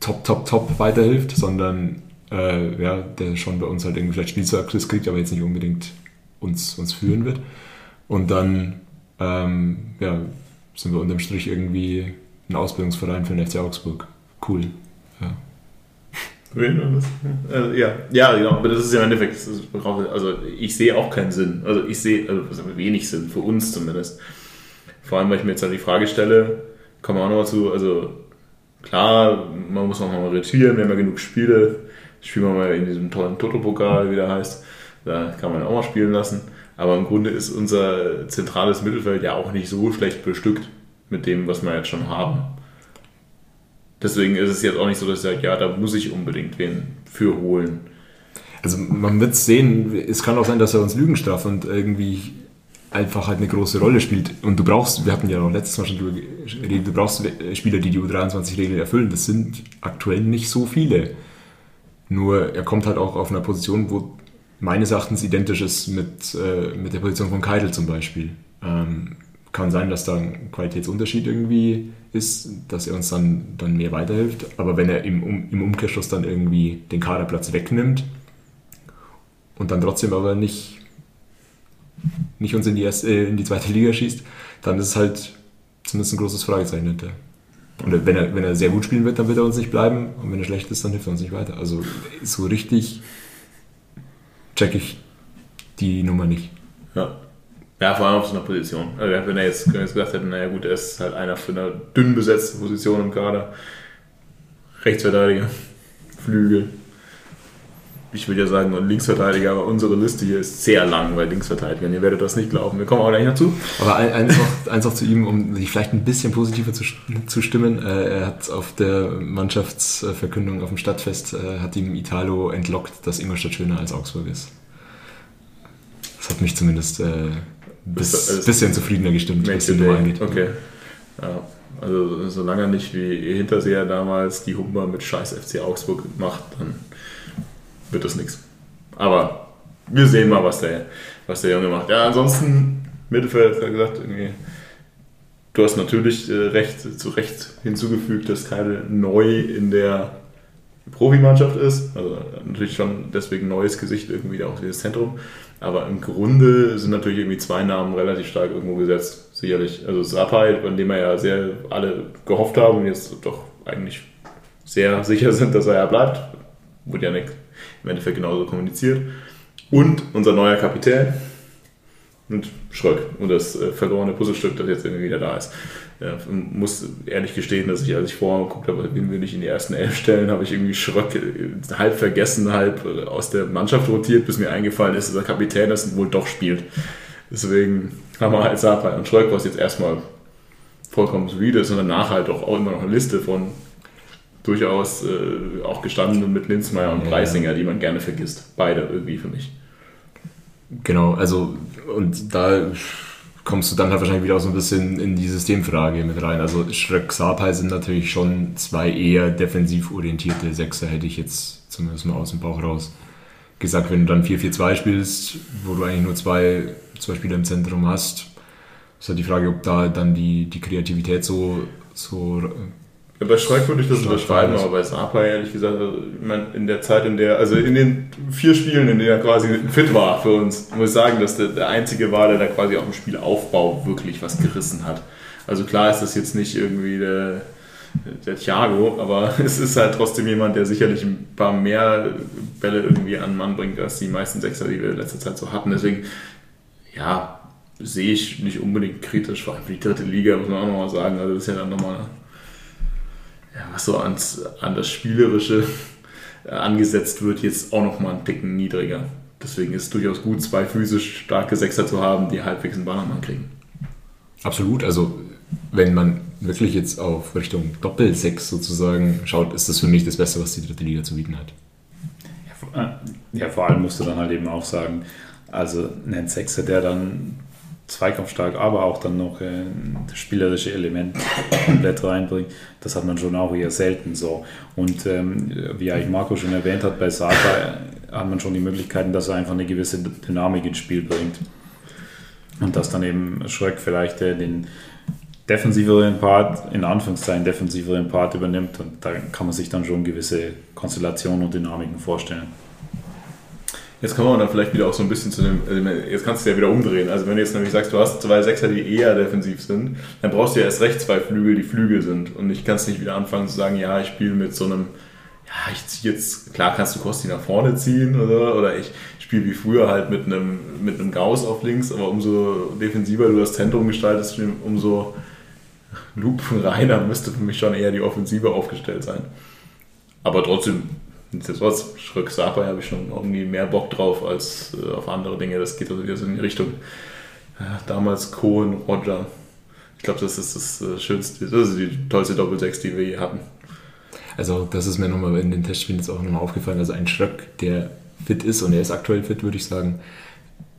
top, top, top weiterhilft, sondern äh, ja, der schon bei uns halt irgendwie vielleicht Spielzeugriss kriegt, aber jetzt nicht unbedingt uns, uns führen wird. Und dann ähm, ja, sind wir unterm Strich irgendwie ein Ausbildungsverein für den FC Augsburg. Cool. Ja. Also, ja, ja, genau, aber das ist ja im Endeffekt, also ich sehe auch keinen Sinn. Also ich sehe also wenig Sinn, für uns zumindest. Vor allem, weil ich mir jetzt halt die Frage stelle, kommen wir auch nochmal zu, also klar, man muss auch mal rotieren, wir haben ja genug Spiele, spielen wir mal in diesem tollen Toto-Pokal, wie der heißt, da kann man auch mal spielen lassen. Aber im Grunde ist unser zentrales Mittelfeld ja auch nicht so schlecht bestückt mit dem, was wir jetzt schon haben. Deswegen ist es jetzt auch nicht so, dass ich sage, ja, da muss ich unbedingt wen für holen. Also man wird sehen, es kann auch sein, dass er uns Lügen straft und irgendwie einfach halt eine große Rolle spielt. Und du brauchst, wir hatten ja noch letztes Mal schon drüber geredet, du brauchst Spieler, die die U23-Regeln erfüllen. Das sind aktuell nicht so viele. Nur er kommt halt auch auf einer Position, wo meines Erachtens identisch ist mit, äh, mit der Position von Keidel zum Beispiel. Ähm, kann sein, dass da ein Qualitätsunterschied irgendwie ist, dass er uns dann, dann mehr weiterhilft. Aber wenn er im, um, im Umkehrschluss dann irgendwie den Kaderplatz wegnimmt und dann trotzdem aber nicht, nicht uns in die, erste, äh, in die zweite Liga schießt, dann ist es halt zumindest ein großes Fragezeichen hinter. Und wenn er, wenn er sehr gut spielen wird, dann wird er uns nicht bleiben. Und wenn er schlecht ist, dann hilft er uns nicht weiter. Also so richtig check ich die Nummer nicht. Ja. Ja, vor allem auf so einer Position. Also wenn er jetzt, wenn er jetzt gesagt hätte, naja gut, er ist halt einer für eine dünn besetzte Position im Kader. Rechtsverteidiger, Flügel. Ich würde ja sagen, Linksverteidiger, aber unsere Liste hier ist sehr lang bei Linksverteidigern. Ihr werdet das nicht glauben. Wir kommen auch gleich dazu. Aber eins noch, eins noch zu ihm, um sich vielleicht ein bisschen positiver zu, zu stimmen. Äh, er hat auf der Mannschaftsverkündung auf dem Stadtfest, äh, hat ihm Italo entlockt, dass Ingolstadt schöner als Augsburg ist. Das hat mich zumindest ein äh, bis, bisschen zufriedener gestimmt, was die Nummer angeht. Okay. Ja, also solange nicht wie Hinterseher damals die Humber mit scheiß FC Augsburg macht, dann wird das nichts. Aber wir sehen mal, was der, was der Junge macht. Ja, ansonsten, Mittelfeld, hat gesagt, irgendwie, du hast natürlich äh, recht, zu Recht hinzugefügt, dass Keidel neu in der Profimannschaft ist. Also natürlich schon deswegen neues Gesicht irgendwie auch dieses Zentrum. Aber im Grunde sind natürlich irgendwie zwei Namen relativ stark irgendwo gesetzt, sicherlich. Also Sapai, von dem wir ja sehr alle gehofft haben und jetzt doch eigentlich sehr sicher sind, dass er ja bleibt. Wurde ja nicht im Endeffekt genauso kommuniziert. Und unser neuer Kapitän und Schröck und das äh, verlorene Puzzlestück, das jetzt irgendwie wieder da ist. Ja, muss ehrlich gestehen, dass ich, als ich vorher geguckt habe, wen will ich in die ersten elf stellen, habe ich irgendwie Schröck äh, halb vergessen, halb äh, aus der Mannschaft rotiert, bis mir eingefallen ist, dass der Kapitän das wohl doch spielt. Deswegen haben wir halt Sapai und Schröck, was jetzt erstmal vollkommen solide ist und danach halt auch immer noch eine Liste von durchaus äh, auch gestandenen mit Linzmeier und Preisinger, die man gerne vergisst. Beide irgendwie für mich. Genau, also und da kommst du dann halt wahrscheinlich wieder auch so ein bisschen in die Systemfrage mit rein. Also Schröck, Sapai sind natürlich schon zwei eher defensiv orientierte Sechser, hätte ich jetzt zumindest mal aus dem Bauch raus gesagt. Wenn du dann 4-4-2 spielst, wo du eigentlich nur zwei, zwei Spieler im Zentrum hast, ist halt die Frage, ob da dann die, die Kreativität so, so ja, bei Schröck würde ich das unterschreiben, aber bei Sapa ehrlich gesagt, also, in der Zeit, in der, also in den vier Spielen, in denen er quasi fit war für uns, muss ich sagen, dass der, der einzige war, der da quasi auch im Spielaufbau wirklich was gerissen hat. Also klar ist das jetzt nicht irgendwie der, der Thiago, aber es ist halt trotzdem jemand, der sicherlich ein paar mehr Bälle irgendwie an den Mann bringt, als die meisten Sechser, die wir in letzter Zeit so hatten. Deswegen, ja, sehe ich nicht unbedingt kritisch, vor allem für die dritte Liga, muss man auch nochmal sagen. Also das ist ja dann nochmal ja, was so ans, an das Spielerische äh, angesetzt wird, jetzt auch noch mal einen Ticken niedriger. Deswegen ist es durchaus gut, zwei physisch starke Sechser zu haben, die halbwegs einen Ball am Mann kriegen. Absolut, also wenn man wirklich jetzt auf Richtung Doppelsechs sozusagen schaut, ist das für mich das Beste, was die dritte Liga zu bieten hat. Ja, ja vor allem musst du dann halt eben auch sagen, also ein Sechser, der dann zweikampfstark, aber auch dann noch äh, das spielerische Element komplett reinbringt. Das hat man schon auch eher selten so. Und ähm, wie eigentlich Marco schon erwähnt hat, bei Saka hat man schon die Möglichkeiten, dass er einfach eine gewisse Dynamik ins Spiel bringt. Und dass dann eben Schröck vielleicht äh, den defensiveren Part, in Anführungszeichen defensiveren Part übernimmt. Und da kann man sich dann schon gewisse Konstellationen und Dynamiken vorstellen. Jetzt kommen wir dann vielleicht wieder auch so ein bisschen zu dem, also jetzt kannst du ja wieder umdrehen. Also wenn du jetzt nämlich sagst, du hast zwei Sechser, die eher defensiv sind, dann brauchst du ja erst recht zwei Flügel, die Flügel sind. Und ich kann es nicht wieder anfangen zu sagen, ja, ich spiele mit so einem, ja, ich ziehe jetzt, klar kannst du Kosti nach vorne ziehen oder, oder ich spiele wie früher halt mit einem, mit einem Gauss auf links, aber umso defensiver du das Zentrum gestaltest, umso lupenreiner müsste für mich schon eher die Offensive aufgestellt sein. Aber trotzdem Nichtsdestotrotz, Schröck Sapa habe ich schon irgendwie mehr Bock drauf als äh, auf andere Dinge. Das geht also wieder so in die Richtung. Äh, damals Cohen, Roger. Ich glaube, das ist das äh, Schönste, das ist die tollste Doppel-6, die wir je hatten. Also, das ist mir nochmal in den Testspielen jetzt auch nochmal aufgefallen. Also, ein Schröck, der fit ist und er ist aktuell fit, würde ich sagen,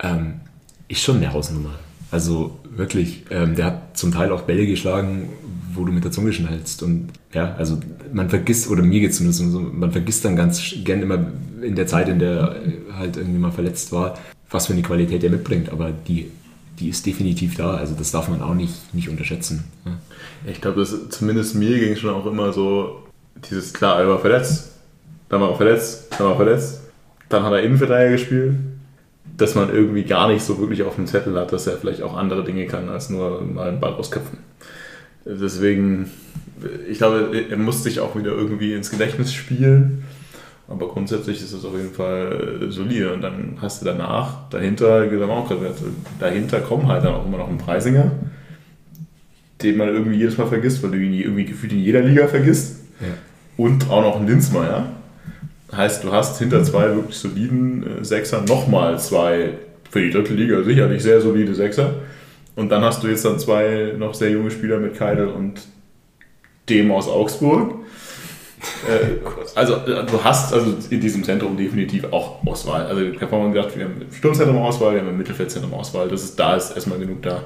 ähm, ist schon eine Hausnummer. Also, wirklich, ähm, der hat zum Teil auch Bälle geschlagen, wo du mit der Zunge schnallst. Und ja, also man vergisst, oder mir geht es zumindest so, man vergisst dann ganz gern immer in der Zeit, in der er halt irgendwie mal verletzt war, was für eine Qualität er mitbringt. Aber die, die ist definitiv da. Also das darf man auch nicht, nicht unterschätzen. Ja. Ich glaube, zumindest mir ging es schon auch immer so, dieses, klar, er war verletzt, dann war er verletzt, dann war er verletzt, dann hat er Innenverteidiger gespielt, dass man irgendwie gar nicht so wirklich auf dem Zettel hat, dass er vielleicht auch andere Dinge kann, als nur mal einen Ball ausköpfen. Deswegen, ich glaube, er muss sich auch wieder irgendwie ins Gedächtnis spielen. Aber grundsätzlich ist es auf jeden Fall solide. Und dann hast du danach, dahinter, auch gerade, dahinter kommen halt dann auch immer noch ein Preisinger, den man irgendwie jedes Mal vergisst, weil du ihn irgendwie gefühlt in jeder Liga vergisst. Ja. Und auch noch ein Linzmeier. Heißt, du hast hinter zwei wirklich soliden äh, Sechser nochmal zwei, für die dritte Liga sicherlich sehr solide Sechser und dann hast du jetzt dann zwei noch sehr junge Spieler mit Keidel und dem aus Augsburg. Äh, also du hast also in diesem Zentrum definitiv auch Auswahl. Also ich habe mal gedacht, wir haben im Sturmzentrum Auswahl, wir haben im Mittelfeldzentrum Auswahl. Das ist, da ist erstmal genug da.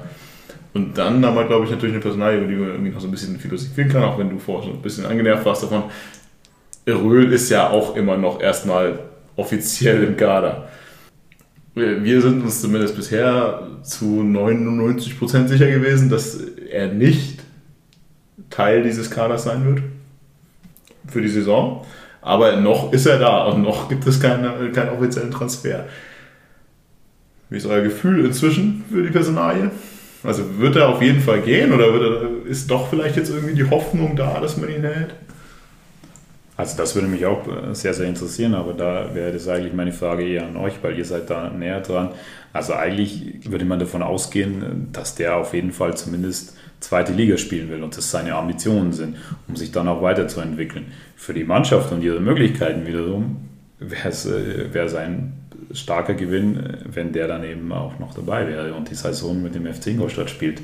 Und dann haben wir, glaube ich, natürlich eine Personalie, über die man irgendwie noch so ein bisschen philosophieren kann, auch wenn du vorher schon ein bisschen angenervt warst davon. Röhl ist ja auch immer noch erstmal offiziell im Kader. Wir sind uns zumindest bisher zu 99% sicher gewesen, dass er nicht Teil dieses Kaders sein wird für die Saison. Aber noch ist er da und noch gibt es keine, keinen offiziellen Transfer. Wie ist euer Gefühl inzwischen für die Personalie? Also wird er auf jeden Fall gehen oder er, ist doch vielleicht jetzt irgendwie die Hoffnung da, dass man ihn hält? Also das würde mich auch äh, sehr, sehr interessieren, aber da wäre das eigentlich meine Frage eher an euch, weil ihr seid da näher dran. Also eigentlich würde man davon ausgehen, dass der auf jeden Fall zumindest zweite Liga spielen will und das seine Ambitionen sind, um sich dann auch weiterzuentwickeln. Für die Mannschaft und ihre Möglichkeiten wiederum wäre es äh, sein starker Gewinn, wenn der dann eben auch noch dabei wäre und die Saison mit dem FC Ingolstadt spielt.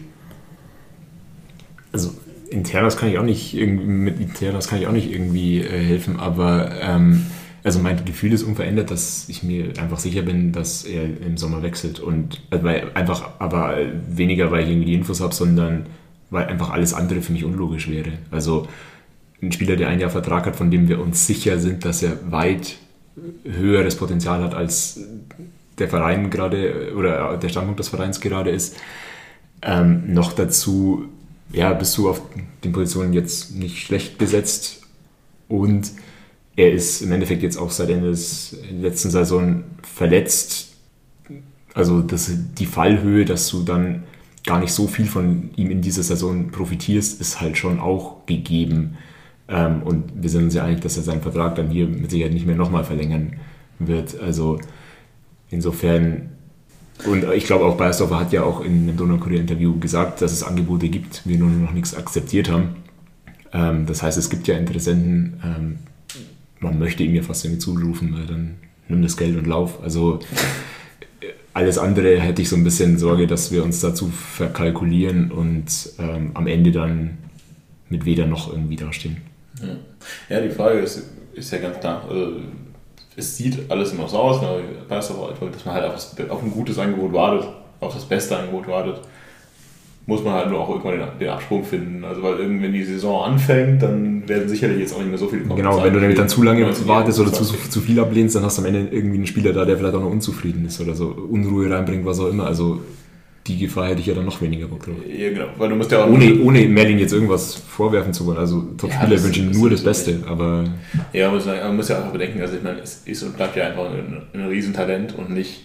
Also Internas kann ich auch nicht irgendwie, mit Internas kann ich auch nicht irgendwie äh, helfen, aber ähm, also mein Gefühl ist unverändert, dass ich mir einfach sicher bin, dass er im Sommer wechselt und also weil einfach, aber weniger, weil ich irgendwie die Infos habe, sondern weil einfach alles andere für mich unlogisch wäre. Also ein Spieler, der ein Jahr Vertrag hat, von dem wir uns sicher sind, dass er weit höheres Potenzial hat, als der Verein gerade oder der Standpunkt des Vereins gerade ist. Ähm, noch dazu, ja, bist du auf den Positionen jetzt nicht schlecht besetzt und er ist im Endeffekt jetzt auch seit Ende des letzten Saison verletzt. Also das, die Fallhöhe, dass du dann gar nicht so viel von ihm in dieser Saison profitierst, ist halt schon auch gegeben. Ähm, und wir sind uns ja einig, dass er seinen Vertrag dann hier mit Sicherheit nicht mehr nochmal verlängern wird. Also insofern, und ich glaube auch Beiersdorfer hat ja auch in einem Donaukurier-Interview gesagt, dass es Angebote gibt, wir nur noch nichts akzeptiert haben. Ähm, das heißt, es gibt ja Interessenten, ähm, man möchte ihm ja fast irgendwie zurufen, weil dann nimm das Geld und lauf. Also alles andere hätte ich so ein bisschen Sorge, dass wir uns dazu verkalkulieren und ähm, am Ende dann mit weder noch irgendwie dastehen. Ja, ja die Frage ist, ist ja ganz klar. Also, es sieht alles immer so aus, ne? dass man halt auf, das, auf ein gutes Angebot wartet, auf das beste Angebot wartet muss man halt nur auch irgendwann den, den Absprung finden. Also weil irgendwann die Saison anfängt, dann werden sicherlich jetzt auch nicht mehr so viele kommen. Genau, wenn du nämlich dann zu lange wartest oder zu, zu viel ablehnst, dann hast du am Ende irgendwie einen Spieler da, der vielleicht auch noch unzufrieden ist oder so Unruhe reinbringt, was auch immer. Also die Gefahr hätte ich ja dann noch weniger Bock drauf. Ja, genau. Weil du musst ja auch ohne, ohne Merlin jetzt irgendwas vorwerfen zu wollen. Also Top-Spieler ja, wünschen nur das Beste, aber... Ja, man muss, man muss ja auch bedenken, also ich meine, es ist und bleibt ja einfach ein, ein Riesentalent und nicht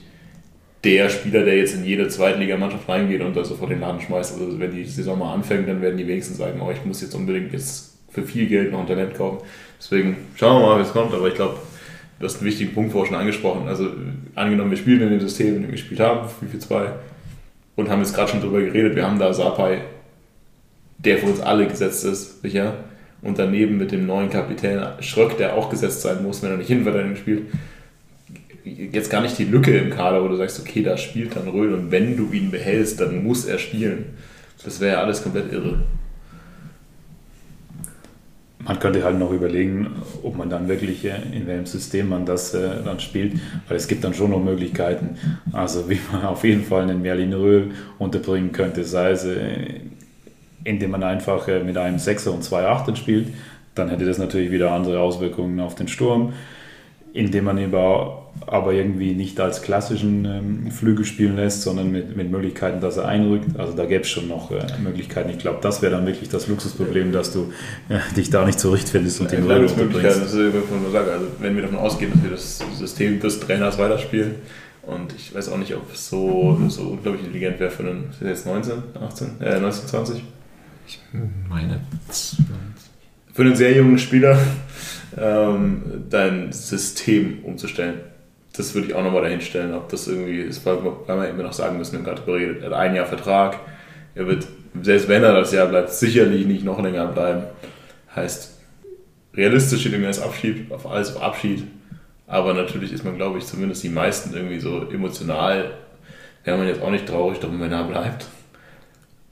der Spieler, der jetzt in jede Zweitligamannschaft reingeht und da sofort den Laden schmeißt. Also wenn die Saison mal anfängt, dann werden die wenigsten sagen, oh, ich muss jetzt unbedingt jetzt für viel Geld noch ein Talent kaufen. Deswegen schauen wir mal, wie es kommt. Aber ich glaube, du hast einen wichtigen Punkt vorher schon angesprochen. Also angenommen, wir spielen in dem System, in dem wir gespielt haben, 4-4-2 und haben jetzt gerade schon drüber geredet, wir haben da Sapai, der für uns alle gesetzt ist, sicher. Und daneben mit dem neuen Kapitän Schröck, der auch gesetzt sein muss, wenn er nicht Innenverteidigung spielt jetzt gar nicht die Lücke im Kader, wo du sagst, okay, da spielt dann Röhl und wenn du ihn behältst, dann muss er spielen. Das wäre ja alles komplett irre. Man könnte halt noch überlegen, ob man dann wirklich äh, in welchem System man das äh, dann spielt, weil es gibt dann schon noch Möglichkeiten. Also wie man auf jeden Fall einen Merlin Röhl unterbringen könnte, sei es äh, indem man einfach mit einem Sechser und zwei Achten spielt, dann hätte das natürlich wieder andere Auswirkungen auf den Sturm indem man ihn aber irgendwie nicht als klassischen ähm, Flügel spielen lässt, sondern mit, mit Möglichkeiten, dass er einrückt. Also da gäbe es schon noch äh, Möglichkeiten. Ich glaube, das wäre dann wirklich das Luxusproblem, dass du äh, dich da nicht zurechtfindest und den Röhre unterbringst. Das ist. Also wenn wir davon ausgehen, dass wir das System des Trainers weiterspielen, und ich weiß auch nicht, ob es so, so unglaublich intelligent wäre für einen, ist jetzt 19, 18, äh, 19, 20? Ich meine 20. Für einen sehr jungen Spieler ähm, dein System umzustellen. Das würde ich auch nochmal dahin stellen, ob das irgendwie ist, weil, wir immer noch sagen müssen, wir haben gerade geredet, er hat ein Jahr Vertrag, er wird, selbst wenn er das Jahr bleibt, sicherlich nicht noch länger bleiben. Heißt, realistisch steht irgendwie als Abschied, auf alles auf Abschied, aber natürlich ist man, glaube ich, zumindest die meisten irgendwie so emotional, wäre man jetzt auch nicht traurig drum, wenn er bleibt.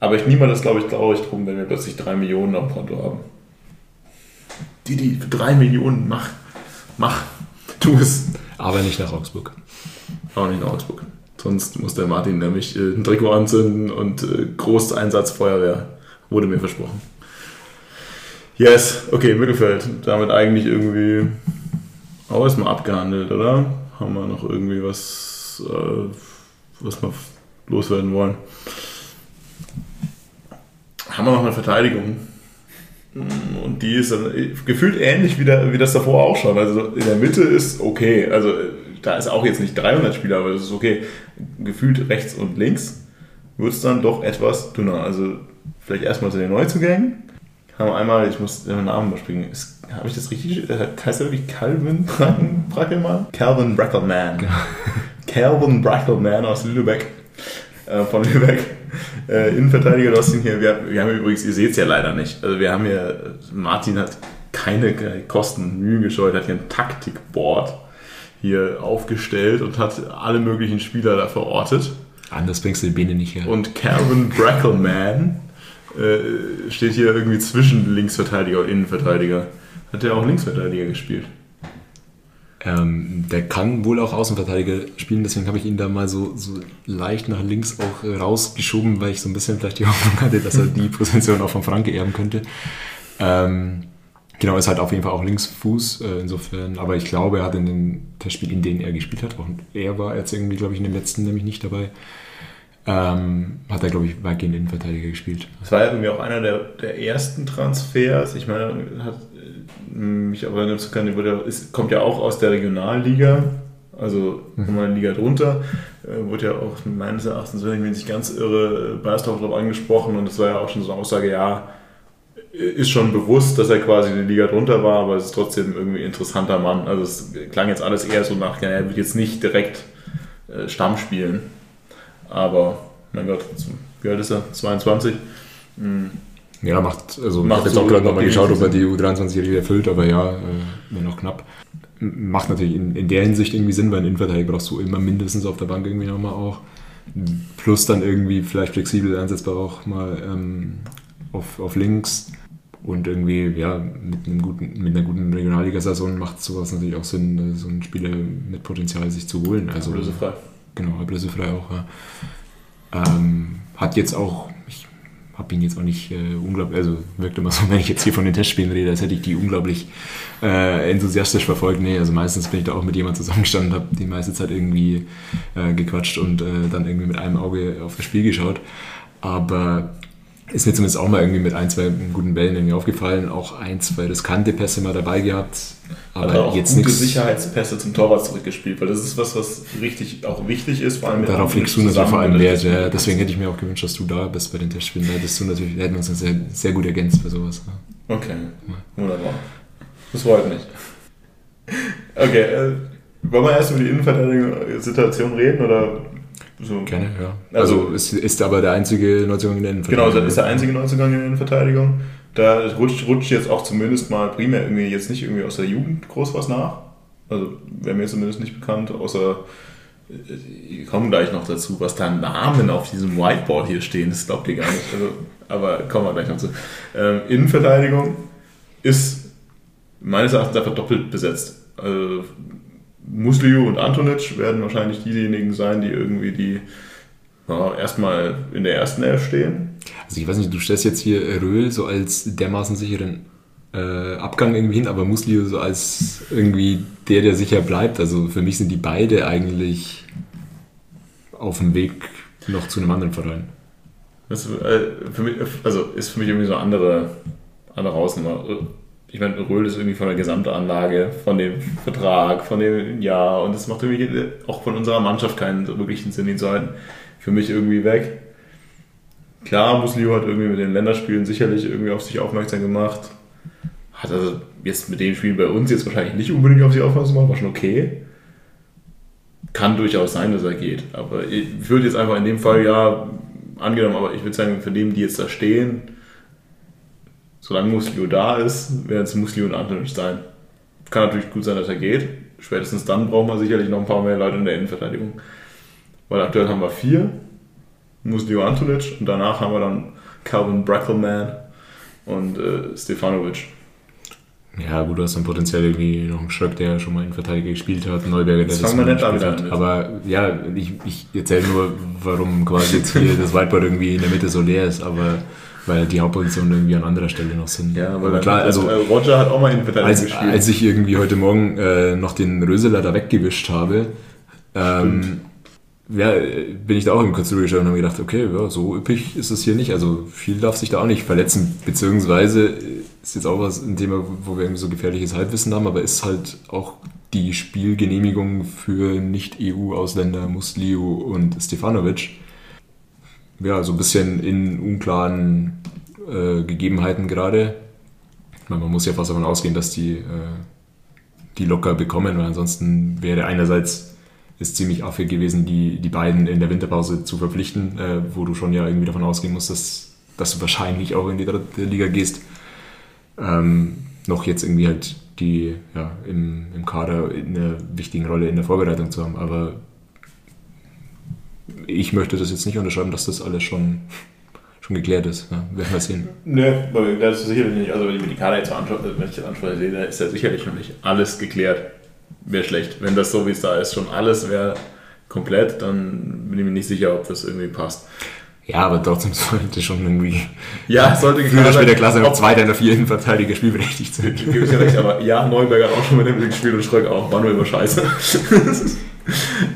Aber ich niemand ist, glaube ich, traurig drum, wenn wir plötzlich drei Millionen auf Konto haben. Didi, für drei Millionen, mach, mach, tu es. Aber nicht nach Augsburg. Auch nicht nach Augsburg. Sonst muss der Martin nämlich äh, ein Trikot anzünden und äh, Großeinsatzfeuerwehr. Wurde mir versprochen. Yes, okay, Mittelfeld. Damit eigentlich irgendwie auch erstmal abgehandelt, oder? Haben wir noch irgendwie was äh, was wir loswerden wollen. Haben wir noch eine Verteidigung? Und die ist dann gefühlt ähnlich wie, der, wie das davor auch schon. Also in der Mitte ist okay. Also da ist auch jetzt nicht 300 Spieler, aber das ist okay. Gefühlt rechts und links wird es dann doch etwas dünner. Also vielleicht erstmal zu den Neuzugängen. Haben wir einmal, ich muss den Namen überspringen. Habe ich das richtig? Heißt er wirklich Calvin Brackelmann? Calvin Brackelman. Calvin Brackelman aus Lübeck. Äh, von Lübeck. Äh, Innenverteidiger, du hast ihn hier. Wir, wir haben übrigens, ihr seht es ja leider nicht. Also wir haben hier, Martin hat keine Kosten, Mühen gescheut, hat hier ein Taktikboard hier aufgestellt und hat alle möglichen Spieler da verortet. Anders bringst du die Beine nicht her. Und Calvin Brackelman äh, steht hier irgendwie zwischen Linksverteidiger und Innenverteidiger. Hat der auch Linksverteidiger gespielt? Ähm, der kann wohl auch Außenverteidiger spielen, deswegen habe ich ihn da mal so, so leicht nach links auch rausgeschoben, weil ich so ein bisschen vielleicht die Hoffnung hatte, dass er die Position auch von Franke erben könnte. Ähm, genau, ist halt auf jeden Fall auch Linksfuß, äh, insofern, aber ich glaube, er hat in den Testspielen, in denen er gespielt hat, auch er war jetzt irgendwie, glaube ich, in den letzten nämlich nicht dabei, ähm, hat er, glaube ich, weitgehend Innenverteidiger gespielt. Das war ja irgendwie auch einer der, der ersten Transfers. Ich meine, hat mich aber ganz kann, ist, kommt ja auch aus der Regionalliga, also nochmal eine Liga drunter. Äh, wurde ja auch meines Erachtens, wenn ich mich nicht ganz irre, Beiersdorf darauf angesprochen und es war ja auch schon so eine Aussage, ja, ist schon bewusst, dass er quasi eine Liga drunter war, aber es ist trotzdem irgendwie ein interessanter Mann. Also es klang jetzt alles eher so nach, ja, er wird jetzt nicht direkt äh, Stamm spielen. Aber, mein Gott, wie alt ist er? 22? Mhm. Ja, macht, also macht ich habe jetzt auch gerade nochmal geschaut, ob er die U23 erfüllt, aber ja, äh, wenn noch knapp. Macht natürlich in, in der Hinsicht irgendwie Sinn, weil einen Innenverteidiger brauchst du immer mindestens auf der Bank irgendwie nochmal auch. Plus dann irgendwie vielleicht flexibel einsetzbar auch mal ähm, auf, auf links. Und irgendwie, ja, mit, einem guten, mit einer guten Regionalliga-Saison macht sowas natürlich auch Sinn, so einen Spieler mit Potenzial sich zu holen. Also, ablösefrei. Genau, ablösefrei auch, ja. Ähm, hat jetzt auch, habe ihn jetzt auch nicht äh, unglaublich, also wirkt immer so, wenn ich jetzt hier von den Testspielen rede, als hätte ich die unglaublich äh, enthusiastisch verfolgt. Nee, also meistens bin ich da auch mit jemandem zusammengestanden, habe die meiste Zeit irgendwie äh, gequatscht und äh, dann irgendwie mit einem Auge auf das Spiel geschaut. Aber ist mir zumindest auch mal irgendwie mit ein, zwei guten Bällen irgendwie aufgefallen, auch ein, zwei riskante Pässe mal dabei gehabt. Aber Hat auch jetzt gute nix. Sicherheitspässe zum Torwart zurückgespielt, weil das ist was, was richtig auch wichtig ist. Vor allem Darauf legst du natürlich vor allem Wert. Ja, deswegen hätte ich mir auch gewünscht, dass du da bist bei den Testspielen. Da hättest du natürlich, hätten uns sehr, sehr gut ergänzt bei sowas. Okay, wunderbar. Das freut mich. Okay, äh, wollen wir erst über die Innenverteidigung-Situation reden oder so. Gerne, ja. Also, also ist, ist aber der einzige Neuzugang in der Innenverteidigung. Genau, ist der einzige Neuzugang in der Innenverteidigung. Da rutscht, rutscht jetzt auch zumindest mal primär irgendwie jetzt nicht irgendwie aus der Jugend groß was nach. Also wäre mir zumindest nicht bekannt, außer wir kommen gleich noch dazu, was da Namen auf diesem Whiteboard hier stehen, das glaubt ihr gar nicht. Also, aber kommen wir gleich noch zu. Ähm, Innenverteidigung ist meines Erachtens einfach doppelt besetzt. Also Musliu und Antonic werden wahrscheinlich diejenigen sein, die irgendwie die ja, erstmal in der ersten Elf stehen. Also ich weiß nicht, du stellst jetzt hier Röhl so als dermaßen sicheren äh, Abgang irgendwie hin, aber Musliu so als irgendwie der, der sicher bleibt. Also für mich sind die beide eigentlich auf dem Weg noch zu einem anderen Verein. Das, äh, für mich, also ist für mich irgendwie so eine andere, andere Hausnummer ich meine, Röhl ist irgendwie von der Gesamtanlage, von dem Vertrag, von dem Jahr und es macht irgendwie auch von unserer Mannschaft keinen wirklichen Sinn, ihn zu halten. Für mich irgendwie weg. Klar, Muslio hat irgendwie mit den Länderspielen sicherlich irgendwie auf sich aufmerksam gemacht. Hat also jetzt mit dem Spiel bei uns jetzt wahrscheinlich nicht unbedingt auf sich aufmerksam gemacht, war schon okay. Kann durchaus sein, dass er geht. Aber ich würde jetzt einfach in dem Fall ja angenommen, aber ich würde sagen, für den, die jetzt da stehen, solange Muslio da ist, werden es Muslio und Antonic sein. Kann natürlich gut sein, dass er geht. Spätestens dann braucht man sicherlich noch ein paar mehr Leute in der Innenverteidigung. Weil aktuell haben wir vier. Muslio Antonic und danach haben wir dann Calvin Brackelman und äh, Stefanovic. Ja, gut, du hast dann potenziell irgendwie noch einen Schröck, der schon mal Innenverteidiger gespielt hat, Neuberger, der das, nicht damit an. Aber ja, ich, ich erzähle nur, warum quasi jetzt hier das Whiteboard irgendwie in der Mitte so leer ist, aber weil die Hauptpositionen irgendwie an anderer Stelle noch sind. Ja, aber klar, also äh, Roger hat auch mal Innenverteidigung als, gespielt. Als ich irgendwie heute Morgen äh, noch den Röseler da weggewischt habe, ähm, ja, bin ich da auch im kurz drüber geschaut und habe gedacht, okay, ja, so üppig ist es hier nicht. Also viel darf sich da auch nicht verletzen, beziehungsweise ist jetzt auch was ein Thema, wo wir irgendwie so gefährliches Halbwissen haben, aber ist halt auch die Spielgenehmigung für Nicht-EU-Ausländer Muslio und Stefanovic. Ja, so ein bisschen in unklaren äh, Gegebenheiten gerade. Man muss ja fast davon ausgehen, dass die äh, die locker bekommen, weil ansonsten wäre einerseits ist ziemlich affig gewesen, die, die beiden in der Winterpause zu verpflichten, äh, wo du schon ja irgendwie davon ausgehen musst, dass, dass du wahrscheinlich auch in die dritte Liga gehst. Ähm, noch jetzt irgendwie halt die ja, im, im Kader eine wichtige Rolle in der Vorbereitung zu haben. Aber ich möchte das jetzt nicht unterschreiben, dass das alles schon, schon geklärt ist. Ja, werden wir sehen. Nö, das ist sicherlich nicht. Also wenn ich mir die Kader jetzt anschaue, wenn ich das anschaue, sehe, da ist ja sicherlich noch nicht alles geklärt wäre schlecht. Wenn das so wie es da ist, schon alles wäre komplett, dann bin ich mir nicht sicher, ob das irgendwie passt. Ja, aber trotzdem sollte schon irgendwie. Ja, sollte früher oder später Klasse noch zwei deiner vier Innenverteidiger spielberechtigt sein. Gebe ich ja recht, aber ja, Neuberger hat auch schon mit dem gespielt und Schröck auch. War nur immer scheiße.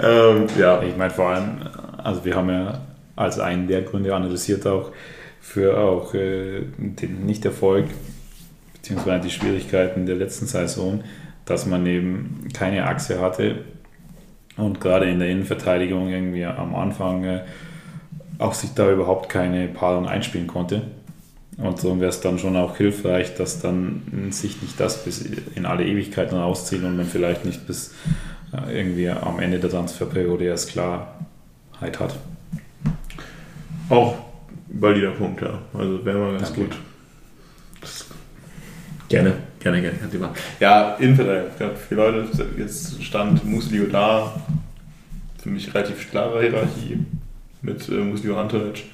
ähm, ja. Ich meine vor allem, also wir haben ja als einen der Gründe analysiert auch für auch äh, den Nichterfolg beziehungsweise die Schwierigkeiten der letzten Saison dass man eben keine Achse hatte und gerade in der Innenverteidigung irgendwie am Anfang äh, auch sich da überhaupt keine Paarung einspielen konnte. Und so wäre es dann schon auch hilfreich, dass dann sich nicht das bis in alle Ewigkeiten rauszieht und man vielleicht nicht bis äh, irgendwie am Ende der Transferperiode erst Klarheit hat. Auch valider Punkt, ja. Also wäre mal ganz Danke. gut. Gerne. Gerne, gerne, kein Thema. Ja, Innenverteidigung. Ich glaube, viele Leute, jetzt stand Muslio da. Für mich relativ klare Hierarchie mit äh, Muslio Antonic.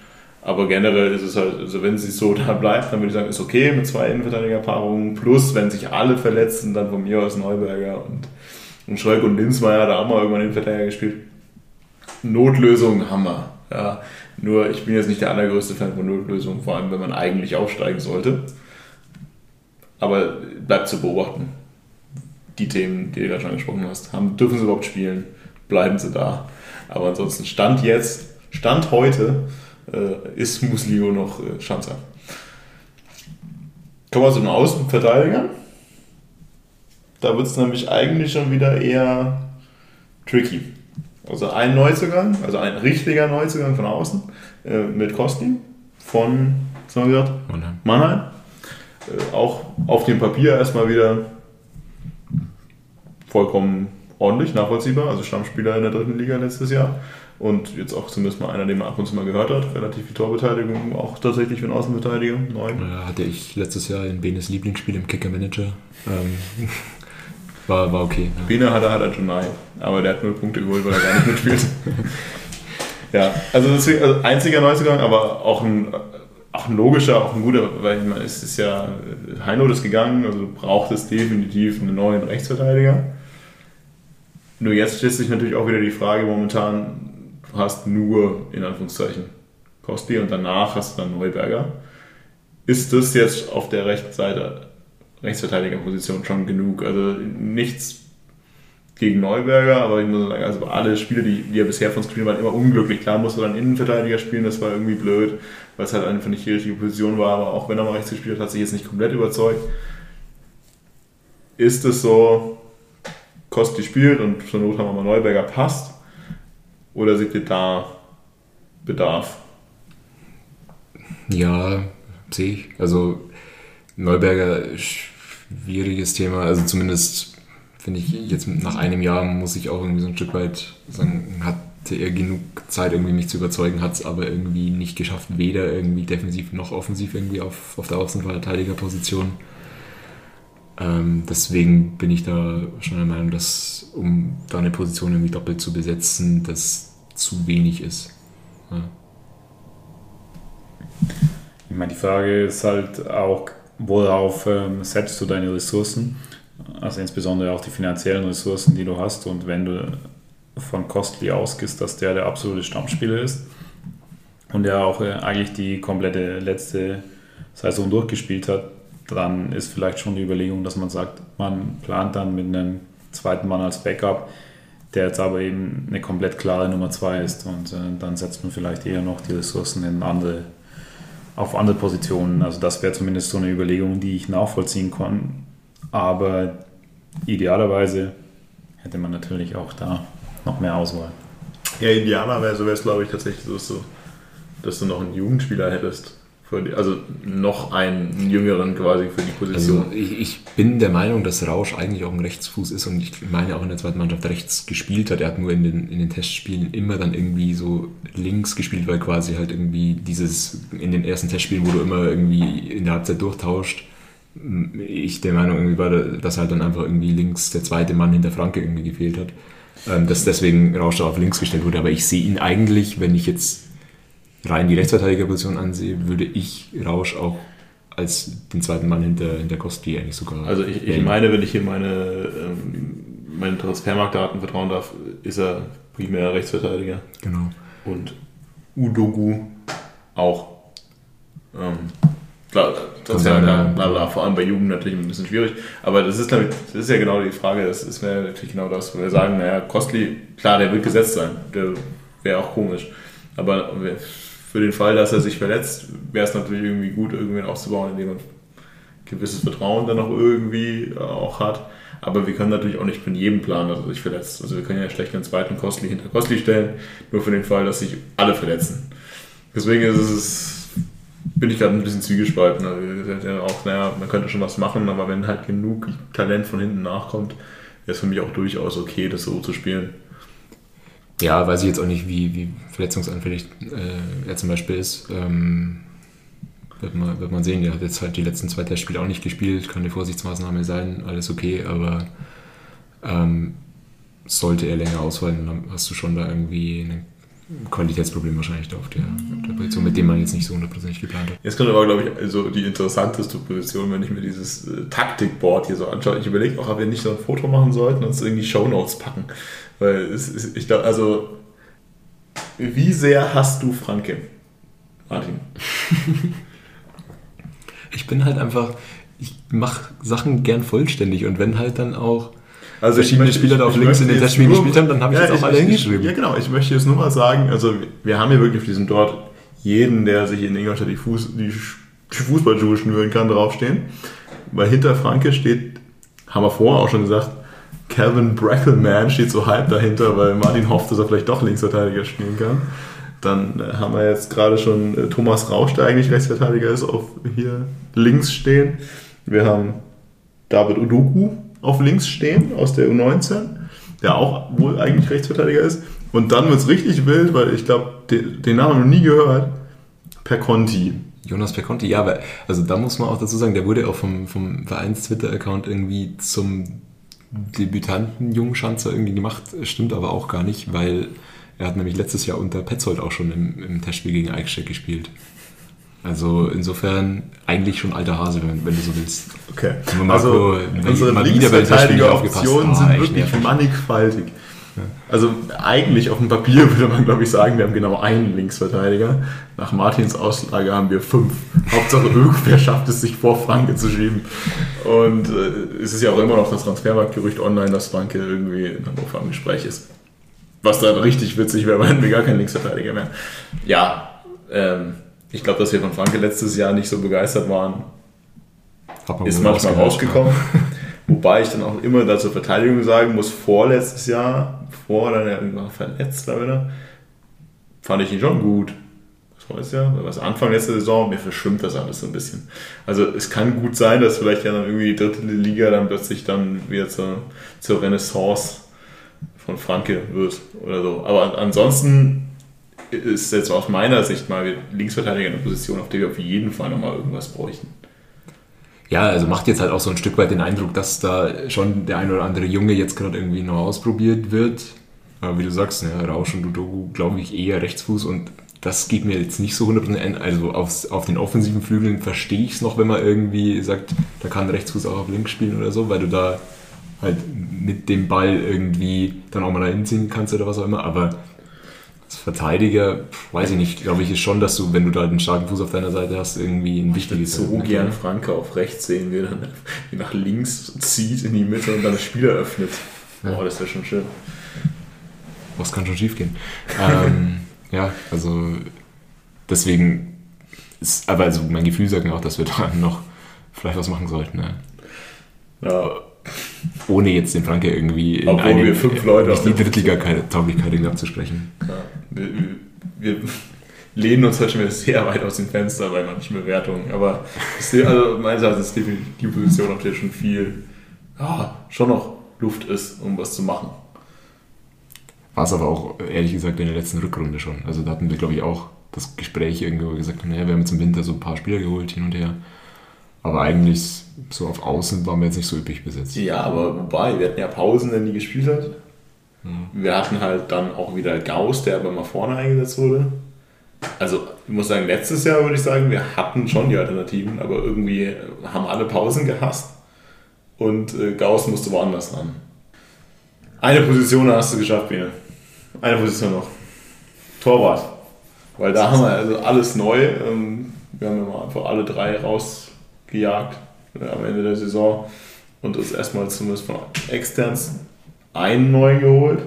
Aber generell ist es halt, also wenn sie so da bleibt, dann würde ich sagen, ist okay mit zwei Innenverteidigerpaarungen. Plus, wenn sich alle verletzen, dann von mir aus Neuberger und, und Schröck und Linzmeier, da haben wir irgendwann Innenverteidiger gespielt. Notlösung, Hammer. Ja, nur ich bin jetzt nicht der allergrößte Fan von Notlösungen, vor allem wenn man eigentlich aufsteigen sollte. Aber bleibt zu beobachten. Die Themen, die du gerade schon angesprochen hast. Haben, dürfen sie überhaupt spielen? Bleiben sie da? Aber ansonsten Stand jetzt, Stand heute, äh, ist Muslio noch äh, Schanzer. Kommen wir zu den Außenverteidigern. Da wird es nämlich eigentlich schon wieder eher tricky. Also ein Neuzugang, also ein richtiger Neuzugang von außen äh, mit Kosti von, was haben wir gesagt? Mannheim. Mannheim äh, auch auf dem Papier erstmal wieder vollkommen ordentlich, nachvollziehbar. Also Stammspieler in der dritten Liga letztes Jahr. Und jetzt auch zumindest mal einer, den man ab und zu mal gehört hat. Relativ viel Torbeteiligung, auch tatsächlich für den Außenverteidiger. Neun. Ja, hatte ich letztes Jahr in Benes Lieblingsspiel im Kicker Manager. Ähm, war, war okay. Ja. Bene hat er, hat er Junai, aber der hat null Punkte geholt, weil er gar nicht mitspielt. ja, also deswegen, also einziger Neuzugang, aber auch ein auch ein logischer, auch ein guter, weil man, es ist ja, Heino ist gegangen, also braucht es definitiv einen neuen Rechtsverteidiger. Nur jetzt stellt sich natürlich auch wieder die Frage momentan, du hast nur, in Anführungszeichen, Kosti und danach hast du dann Neuberger. Ist das jetzt auf der rechten Seite, Rechtsverteidigerposition schon genug? Also nichts gegen Neuberger, aber ich muss sagen, also alle Spiele, die, die er bisher von uns gespielt waren, immer unglücklich. Klar musste er dann Innenverteidiger spielen, das war irgendwie blöd, weil es halt einfach nicht die richtige Position war, aber auch wenn er mal rechts gespielt hat, hat sich jetzt nicht komplett überzeugt. Ist es so, Kosti spielt und zur Not haben wir mal Neuberger passt? Oder seht ihr da Bedarf? Ja, sehe ich. Also Neuberger, schwieriges Thema, also zumindest finde ich, jetzt nach einem Jahr muss ich auch irgendwie so ein Stück weit sagen, hatte er genug Zeit, irgendwie mich zu überzeugen, hat es aber irgendwie nicht geschafft, weder irgendwie defensiv noch offensiv irgendwie auf, auf der Außenverteidigerposition. Ähm, deswegen bin ich da schon der Meinung, dass um da eine Position irgendwie doppelt zu besetzen, das zu wenig ist. Ja. Ich meine, die Frage ist halt auch, worauf ähm, setzt du deine Ressourcen? Also insbesondere auch die finanziellen Ressourcen, die du hast. Und wenn du von Costly ausgehst, dass der der absolute Stammspieler ist und er auch äh, eigentlich die komplette letzte Saison durchgespielt hat, dann ist vielleicht schon die Überlegung, dass man sagt, man plant dann mit einem zweiten Mann als Backup der jetzt aber eben eine komplett klare Nummer 2 ist. Und äh, dann setzt man vielleicht eher noch die Ressourcen in andere, auf andere Positionen. Also das wäre zumindest so eine Überlegung, die ich nachvollziehen kann. Aber idealerweise hätte man natürlich auch da noch mehr Auswahl. Ja, idealerweise wäre es, glaube ich, tatsächlich so, dass du noch einen Jugendspieler hättest. Die, also noch einen jüngeren quasi für die Position. Also ich, ich, bin der Meinung, dass Rausch eigentlich auch ein Rechtsfuß ist und ich meine auch in der zweiten Mannschaft rechts gespielt hat. Er hat nur in den, in den Testspielen immer dann irgendwie so links gespielt, weil quasi halt irgendwie dieses in den ersten Testspielen, wo du immer irgendwie in der Halbzeit durchtauscht, ich der Meinung irgendwie war, dass halt dann einfach irgendwie links der zweite Mann hinter Franke irgendwie gefehlt hat. Ähm, dass deswegen Rausch da auf links gestellt wurde. Aber ich sehe ihn eigentlich, wenn ich jetzt rein die Rechtsverteidigerposition ansehe, würde ich Rausch auch als den zweiten Mann hinter, hinter Kostli eigentlich sogar. Also ich, ich meine, wenn ich hier meine, ähm, meine Transfermarktdaten vertrauen darf, ist er primär Rechtsverteidiger. Genau. Und Udogu auch. Ähm, klar, das ja, bla, bla, bla, vor allem bei Jugend natürlich ein bisschen schwierig. Aber das ist, das ist ja genau die Frage, das ist natürlich genau das, wo wir sagen, naja, Kostli, klar, der wird gesetzt sein. Der wäre auch komisch. Aber für den Fall, dass er sich verletzt, wäre es natürlich irgendwie gut, irgendwen aufzubauen, indem man gewisses Vertrauen dann auch irgendwie äh, auch hat. Aber wir können natürlich auch nicht von jedem planen, dass er sich verletzt. Also wir können ja schlecht einen zweiten Kostli hinter Kostli stellen, nur für den Fall, dass sich alle verletzen. Deswegen ist es, bin ich gerade ein bisschen zwiegespalten. Also ja auch, naja, man könnte schon was machen, aber wenn halt genug Talent von hinten nachkommt, wäre es für mich auch durchaus okay, das so zu spielen. Ja, weiß ich jetzt auch nicht, wie, wie verletzungsanfällig äh, er zum Beispiel ist. Ähm, wird, man, wird man sehen. Er hat jetzt halt die letzten zwei Testspiele auch nicht gespielt. Kann eine Vorsichtsmaßnahme sein, alles okay, aber ähm, sollte er länger ausfallen, dann hast du schon da irgendwie ein Qualitätsproblem wahrscheinlich auf der, der Position, mit dem man jetzt nicht so hundertprozentig geplant hat. Jetzt kommt aber, glaube ich, also die interessanteste Position, wenn ich mir dieses äh, Taktikboard hier so anschaue. Ich überlege auch, ob wir nicht so ein Foto machen sollten und uns irgendwie Shownotes packen. Weil es, ich glaube, also, wie sehr hast du Franke, Martin? ich bin halt einfach, ich mache Sachen gern vollständig und wenn halt dann auch also verschiedene möchte, Spieler da auf links in den Testspielen gespielt haben, dann habe ich ja, jetzt auch alle hingeschrieben. Ja, genau. Ich möchte jetzt nur mal sagen, also wir haben hier wirklich auf diesem dort jeden, der sich in Ingolstadt die, Fuß, die Fußballschuhe schnüren kann, draufstehen. Weil hinter Franke steht, haben wir vorher auch schon gesagt, Calvin Brackelman steht so halb dahinter, weil Martin hofft, dass er vielleicht doch Linksverteidiger spielen kann. Dann äh, haben wir jetzt gerade schon äh, Thomas Rausch, der eigentlich Rechtsverteidiger ist, auf hier links stehen. Wir haben David Udoku auf links stehen aus der U19, der auch wohl eigentlich Rechtsverteidiger ist. Und dann wird es richtig wild, weil ich glaube, den, den Namen noch nie gehört. Per Conti. Jonas Perconti, ja, aber also da muss man auch dazu sagen, der wurde auch vom, vom Vereins-Twitter-Account irgendwie zum Debütanten Jungschanzer irgendwie gemacht, stimmt aber auch gar nicht, weil er hat nämlich letztes Jahr unter Petzold auch schon im, im Testspiel gegen Eichstätt gespielt. Also insofern eigentlich schon alter Hase, wenn, wenn du so willst. Okay. Also unsere Linksverteidiger-Optionen sind ah, wirklich mannigfaltig. Also eigentlich auf dem Papier würde man, glaube ich, sagen, wir haben genau einen Linksverteidiger. Nach Martins Auslage haben wir fünf. Hauptsache irgendwer schafft es, sich vor Franke zu schieben. Und äh, es ist ja auch immer noch das Transfermarktgerücht online, dass Franke irgendwie in Hannover am Gespräch ist. Was dann richtig witzig wäre, weil wir gar kein Linksverteidiger mehr. Ja, ähm, ich glaube, dass wir von Franke letztes Jahr nicht so begeistert waren, ist manchmal rausgekommen. Wobei ich dann auch immer da zur Verteidigung sagen muss, vorletztes Jahr, vor dann er verletzt da wieder, fand ich ihn schon gut. Das es ja, was Anfang letzter Saison, mir verschwimmt das alles so ein bisschen. Also es kann gut sein, dass vielleicht ja dann irgendwie die dritte Liga dann plötzlich dann wieder zur, zur Renaissance von Franke wird oder so. Aber ansonsten ist jetzt aus meiner Sicht mal Linksverteidiger eine Position, auf der wir auf jeden Fall nochmal irgendwas bräuchten ja, also macht jetzt halt auch so ein Stück weit den Eindruck, dass da schon der ein oder andere Junge jetzt gerade irgendwie noch ausprobiert wird. Aber wie du sagst, ne, Rausch und Dudogu glaube ich eher Rechtsfuß und das geht mir jetzt nicht so 100% ein. Also aufs, auf den offensiven Flügeln verstehe ich es noch, wenn man irgendwie sagt, da kann Rechtsfuß auch auf links spielen oder so, weil du da halt mit dem Ball irgendwie dann auch mal dahin ziehen kannst oder was auch immer. Aber als Verteidiger, weiß ich nicht, glaube ich, ist schon, dass du, wenn du da einen starken Fuß auf deiner Seite hast, irgendwie ein wichtiges. Ich so gern Franke auf rechts sehen, wie er dann nach links zieht in die Mitte und dann das Spiel eröffnet. Boah, das wäre schon schön. was kann schon schief gehen? ähm, ja, also deswegen ist, aber also mein Gefühl sagt mir auch, dass wir da noch vielleicht was machen sollten. Ne? Ja, Ohne jetzt den Franke irgendwie in Obwohl wir fünf Leute nicht auf die Drittliga-Tauglichkeit abzusprechen. ja. Wir, wir, lehnen uns halt schon wieder sehr weit aus dem Fenster bei manchen Bewertungen. Aber ist- also meines Erachtens ist definitiv die Position, auf der schon viel, ja, schon noch Luft ist, um was zu machen. War es aber auch, ehrlich gesagt, in der letzten Rückrunde schon. Also da hatten wir, glaube ich, auch das Gespräch irgendwo gesagt, naja, wir haben jetzt im Winter so ein paar Spieler geholt hin und her. Aber eigentlich so auf Außen waren wir jetzt nicht so üppig besetzt. Ja, aber wobei, wir hatten ja Pausen, wenn die gespielt hat. Wir hatten halt dann auch wieder Gauss, der aber mal vorne eingesetzt wurde. Also, ich muss sagen, letztes Jahr würde ich sagen, wir hatten schon die Alternativen, aber irgendwie haben alle Pausen gehasst und äh, Gauss musste woanders ran. Eine Position hast du geschafft, Bene. Eine Position noch. Torwart. Weil da haben wir also alles neu. Ähm, wir haben ja mal einfach alle drei rausgejagt äh, am Ende der Saison und uns erstmal zumindest von externs einen neuen geholt.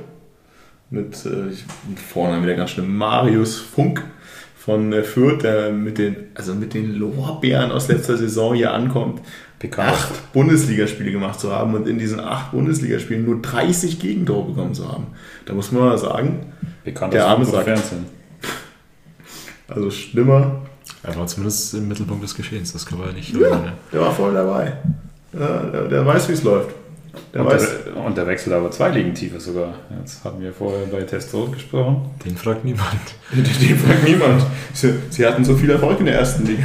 Mit, äh, ich, vorne wieder ganz schön Marius Funk von äh, Fürth, der mit den, also mit den Lorbeeren aus letzter Saison hier ankommt, Bekannt. acht Bundesligaspiele gemacht zu haben und in diesen acht Bundesligaspielen nur 30 Gegentore bekommen zu haben. Da muss man mal sagen, Bekannt Der arme Sack. Fernsehen. also schlimmer. Er war zumindest im Mittelpunkt des Geschehens, das kann man nicht Ja, ne? der war voll dabei. Ja, der, der weiß, wie es läuft. Der Und weiß, der, und der wechselt aber zwei Ligen tiefer sogar. Jetzt hatten wir vorher bei Testrot gesprochen. Den fragt niemand. Den fragt niemand. Sie, sie hatten so viel Erfolg in der ersten Liga.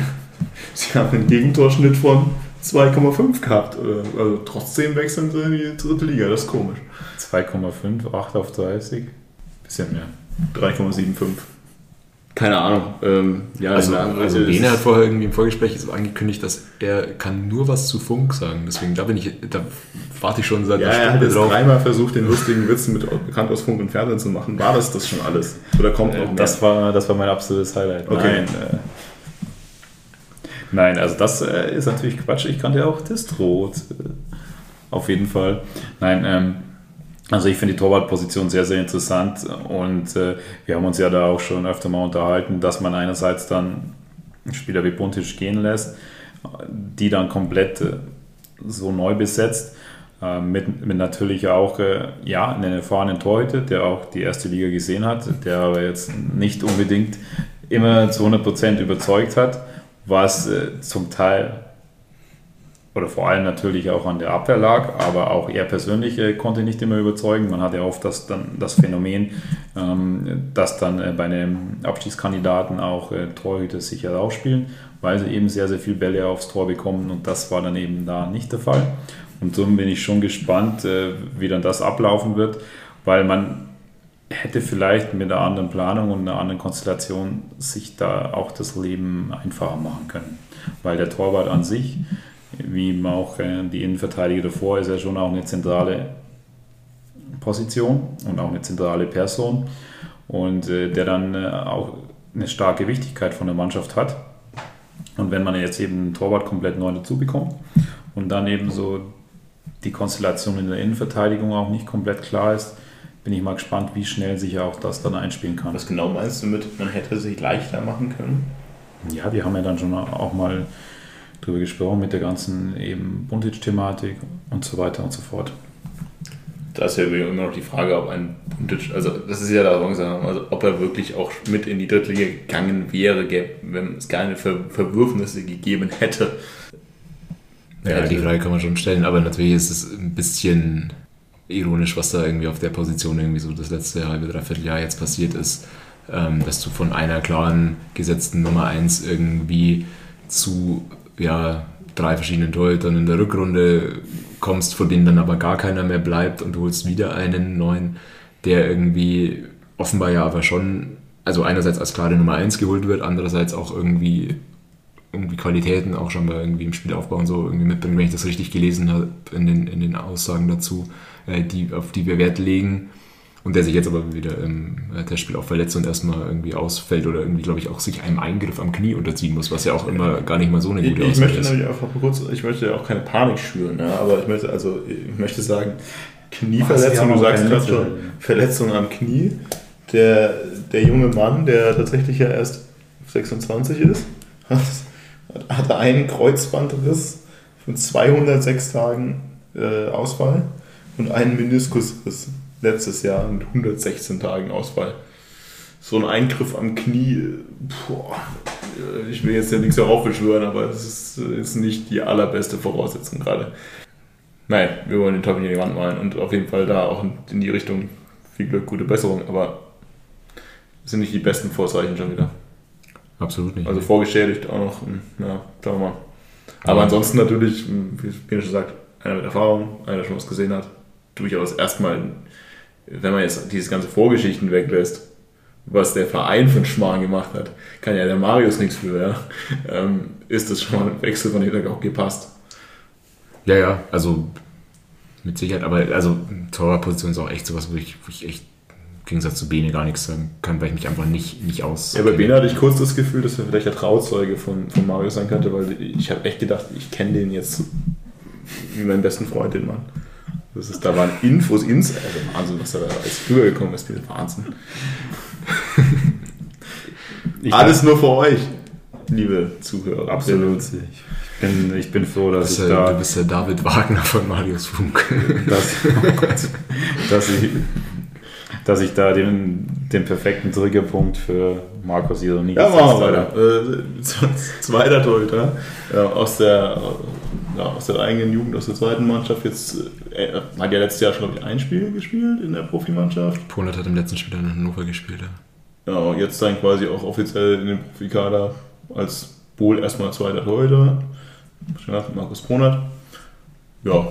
Sie haben einen Gegentorschnitt von 2,5 gehabt. Oder- Also trotzdem wechseln sie in die dritte Liga. Das ist komisch. 2,5, 8 auf 30. Bisschen mehr. 3,75. Keine Ahnung. Ähm, ja, Also, na, also es Bene ist- hat vorher irgendwie im Vorgespräch angekündigt, dass er kann nur was zu Funk sagen. Deswegen da bin ich, da warte ich schon seit ja, einer er hat Stunde jetzt drauf. dreimal versucht, den lustigen Witz mit bekannt aus Funk und Fernsehen zu machen. War das das schon alles? Oder kommt noch mehr? Äh, Das war, das war mein absolutes Highlight. Okay. Nein, äh, nein, also das äh, ist natürlich Quatsch. Ich kannte ja auch Testrot. Äh, auf jeden Fall. Nein, ähm, also ich finde die Torwartposition sehr, sehr interessant und äh, wir haben uns ja da auch schon öfter mal unterhalten, dass man einerseits dann Spieler wie Buntic gehen lässt, die dann komplett äh, so neu besetzt, äh, mit, mit natürlich auch äh, ja, einen erfahrenen Torhüter, der auch die erste Liga gesehen hat, der aber jetzt nicht unbedingt immer zu 100% überzeugt hat, was äh, zum Teil oder vor allem natürlich auch an der Abwehr lag, aber auch er persönlich äh, konnte nicht immer überzeugen. Man hat ja oft das, dann, das Phänomen, ähm, dass dann äh, bei einem Abstiegskandidaten auch äh, Torhüter sich herausspielen, weil sie eben sehr, sehr viele Bälle aufs Tor bekommen und das war dann eben da nicht der Fall. Und so bin ich schon gespannt, äh, wie dann das ablaufen wird, weil man hätte vielleicht mit einer anderen Planung und einer anderen Konstellation sich da auch das Leben einfacher machen können. Weil der Torwart an sich, wie auch äh, die Innenverteidiger davor, ist ja schon auch eine zentrale Position und auch eine zentrale Person und äh, der dann äh, auch eine starke Wichtigkeit von der Mannschaft hat. Und wenn man jetzt eben einen Torwart komplett neu dazu bekommt und dann eben so die Konstellation in der Innenverteidigung auch nicht komplett klar ist, bin ich mal gespannt, wie schnell sich auch das dann einspielen kann. Was genau meinst du mit, man hätte sich leichter machen können? Ja, wir haben ja dann schon auch mal drüber gesprochen mit der ganzen eben Buntic-Thematik und so weiter und so fort. Da ist ja immer noch die Frage, ob ein Buntic, also das ist ja da langsam, also ob er wirklich auch mit in die Drittliga gegangen wäre, wenn es keine Ver Verwürfnisse gegeben hätte. Ja, die Frage kann man schon stellen, aber natürlich ist es ein bisschen ironisch, was da irgendwie auf der Position irgendwie so das letzte halbe, dreiviertel Jahr jetzt passiert ist, ähm, dass du von einer klaren gesetzten Nummer 1 irgendwie zu ja, drei verschiedenen Torhütern in der Rückrunde kommst, von denen dann aber gar keiner mehr bleibt und du holst wieder einen neuen, der irgendwie offenbar ja aber schon, also einerseits als klare Nummer 1 geholt wird, andererseits auch irgendwie irgendwie Qualitäten auch schon mal irgendwie im Spielaufbau und so irgendwie mitbringen, wenn ich das richtig gelesen habe in den, in den Aussagen dazu, äh, die, auf die wir Wert legen. Und der sich jetzt aber wieder im äh, Testspiel auch verletzt und erstmal irgendwie ausfällt oder irgendwie, glaube ich, auch sich einem Eingriff am Knie unterziehen muss, was ja auch immer gar nicht mal so eine Ich, gute ich Aussage möchte ist. nämlich einfach kurz, ich möchte ja auch keine Panik schüren, ja, aber ich möchte, also ich möchte sagen, Knieverletzung, du sagst gerade schon. Verletzung am Knie. Der, der junge Mann, der tatsächlich ja erst 26 ist, hat, hatte einen Kreuzbandriss von 206 Tagen äh, Ausfall und einen Meniskusriss letztes Jahr mit 116 Tagen Ausfall. So ein Eingriff am Knie, boah, äh, ich will jetzt ja nichts heraufbeschwören, aber das ist, äh, ist nicht die allerbeste Voraussetzung gerade. Nein, wir wollen den Teufel in die Wand malen und auf jeden Fall da auch in- die Richtung viel Glück, gute Besserung, aber das sind nicht die besten Vorzeichen schon wieder. Absolut nicht. Also vorgeschädigt auch noch, hm, ja, schauen wir mal. Aber ansonsten natürlich, hm, wie Bene schon sagt, einer mit Erfahrung, einer, der schon was gesehen hat, durchaus erstmal, wenn man jetzt diese ganze Vorgeschichten weglässt, was der Verein einen Schmarrn gemacht hat, kann ja der Marius nichts für, ja, ähm, ist das schon mal ein Wechsel, von auch gepasst. Ja, ja, also mit Sicherheit, aber also Torwartposition ist auch echt sowas, wo ich, wo ich echt im Gegensatz zu Bene gar nichts sagen kann, weil ich mich einfach nicht, nicht aus. Ja, bei Bene hatte ich kurz das Gefühl, dass er vielleicht der Trauzeuge von, von Marius sein könnte, weil ich habe echt gedacht, ich kenne den jetzt wie meinen besten Freund, den Mann. Das ist, da waren Infos ins, also Wahnsinn, was da alles rübergekommen ist, diese Wahnsinn. Ich Alles nur für euch, liebe Zuhörer. Absolut. Ich bin, ich bin froh, dass ich bist, ja, du da, bist der David Wagner von Marius Funk. dass, oh Gott, dass ich, dass ich da den, den perfekten Triggerpunkt für Markus Ironi Ja, machen wir weiter. Äh, zweiter Torhüter äh, aus, der, äh, ja, aus der eigenen Jugend, aus der zweiten Mannschaft. Jetzt äh, er hat ja letztes Jahr schon, glaube ich, ein Spiel gespielt in der Profimannschaft. Polat hat im letzten Spiel in Hannover gespielt. Ja. Ja, jetzt dann quasi auch offiziell in den Profikader als wohl erstmal zweiter Torhüter. Markus Ponert. Ja,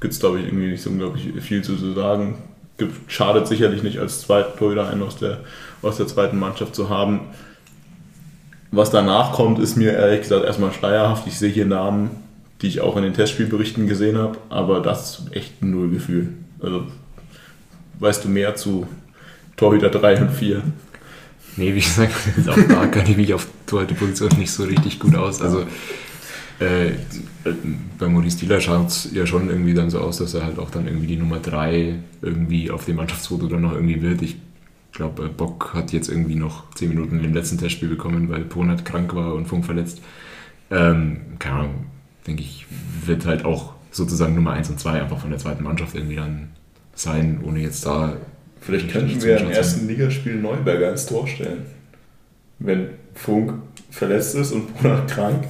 gibt es glaube ich irgendwie nicht so unglaublich viel zu zu sagen. Gibt, schadet sicherlich nicht als zweiter Torhüter einen aus der, aus der zweiten Mannschaft zu haben. Was danach kommt, ist mir ehrlich gesagt erstmal schleierhaft. Ich sehe hier Namen, die ich auch in den Testspielberichten gesehen habe, aber das ist echt ein Nullgefühl. Also, weißt du mehr zu Torhüter 3 und 4? Nee, wie gesagt, auch da kann ich mich auf Torhüter-Position nicht so richtig gut aus. Also äh, bei Maurice Dieler schaut es ja schon irgendwie dann so aus, dass er halt auch dann irgendwie die Nummer 3 irgendwie auf dem Mannschaftsfoto dann noch irgendwie wird. Ich glaube, Bock hat jetzt irgendwie noch 10 Minuten im letzten Testspiel bekommen, weil Ponat krank war und Funk verletzt. Ähm, keine Ahnung, denke ich, wird halt auch sozusagen Nummer 1 und 2 einfach von der zweiten Mannschaft irgendwie dann sein, ohne jetzt da Vielleicht Ich könnten wir im ersten Ligaspiel Neuberger ins Tor stellen. Wenn Funk verletzt ist und Brunner krank.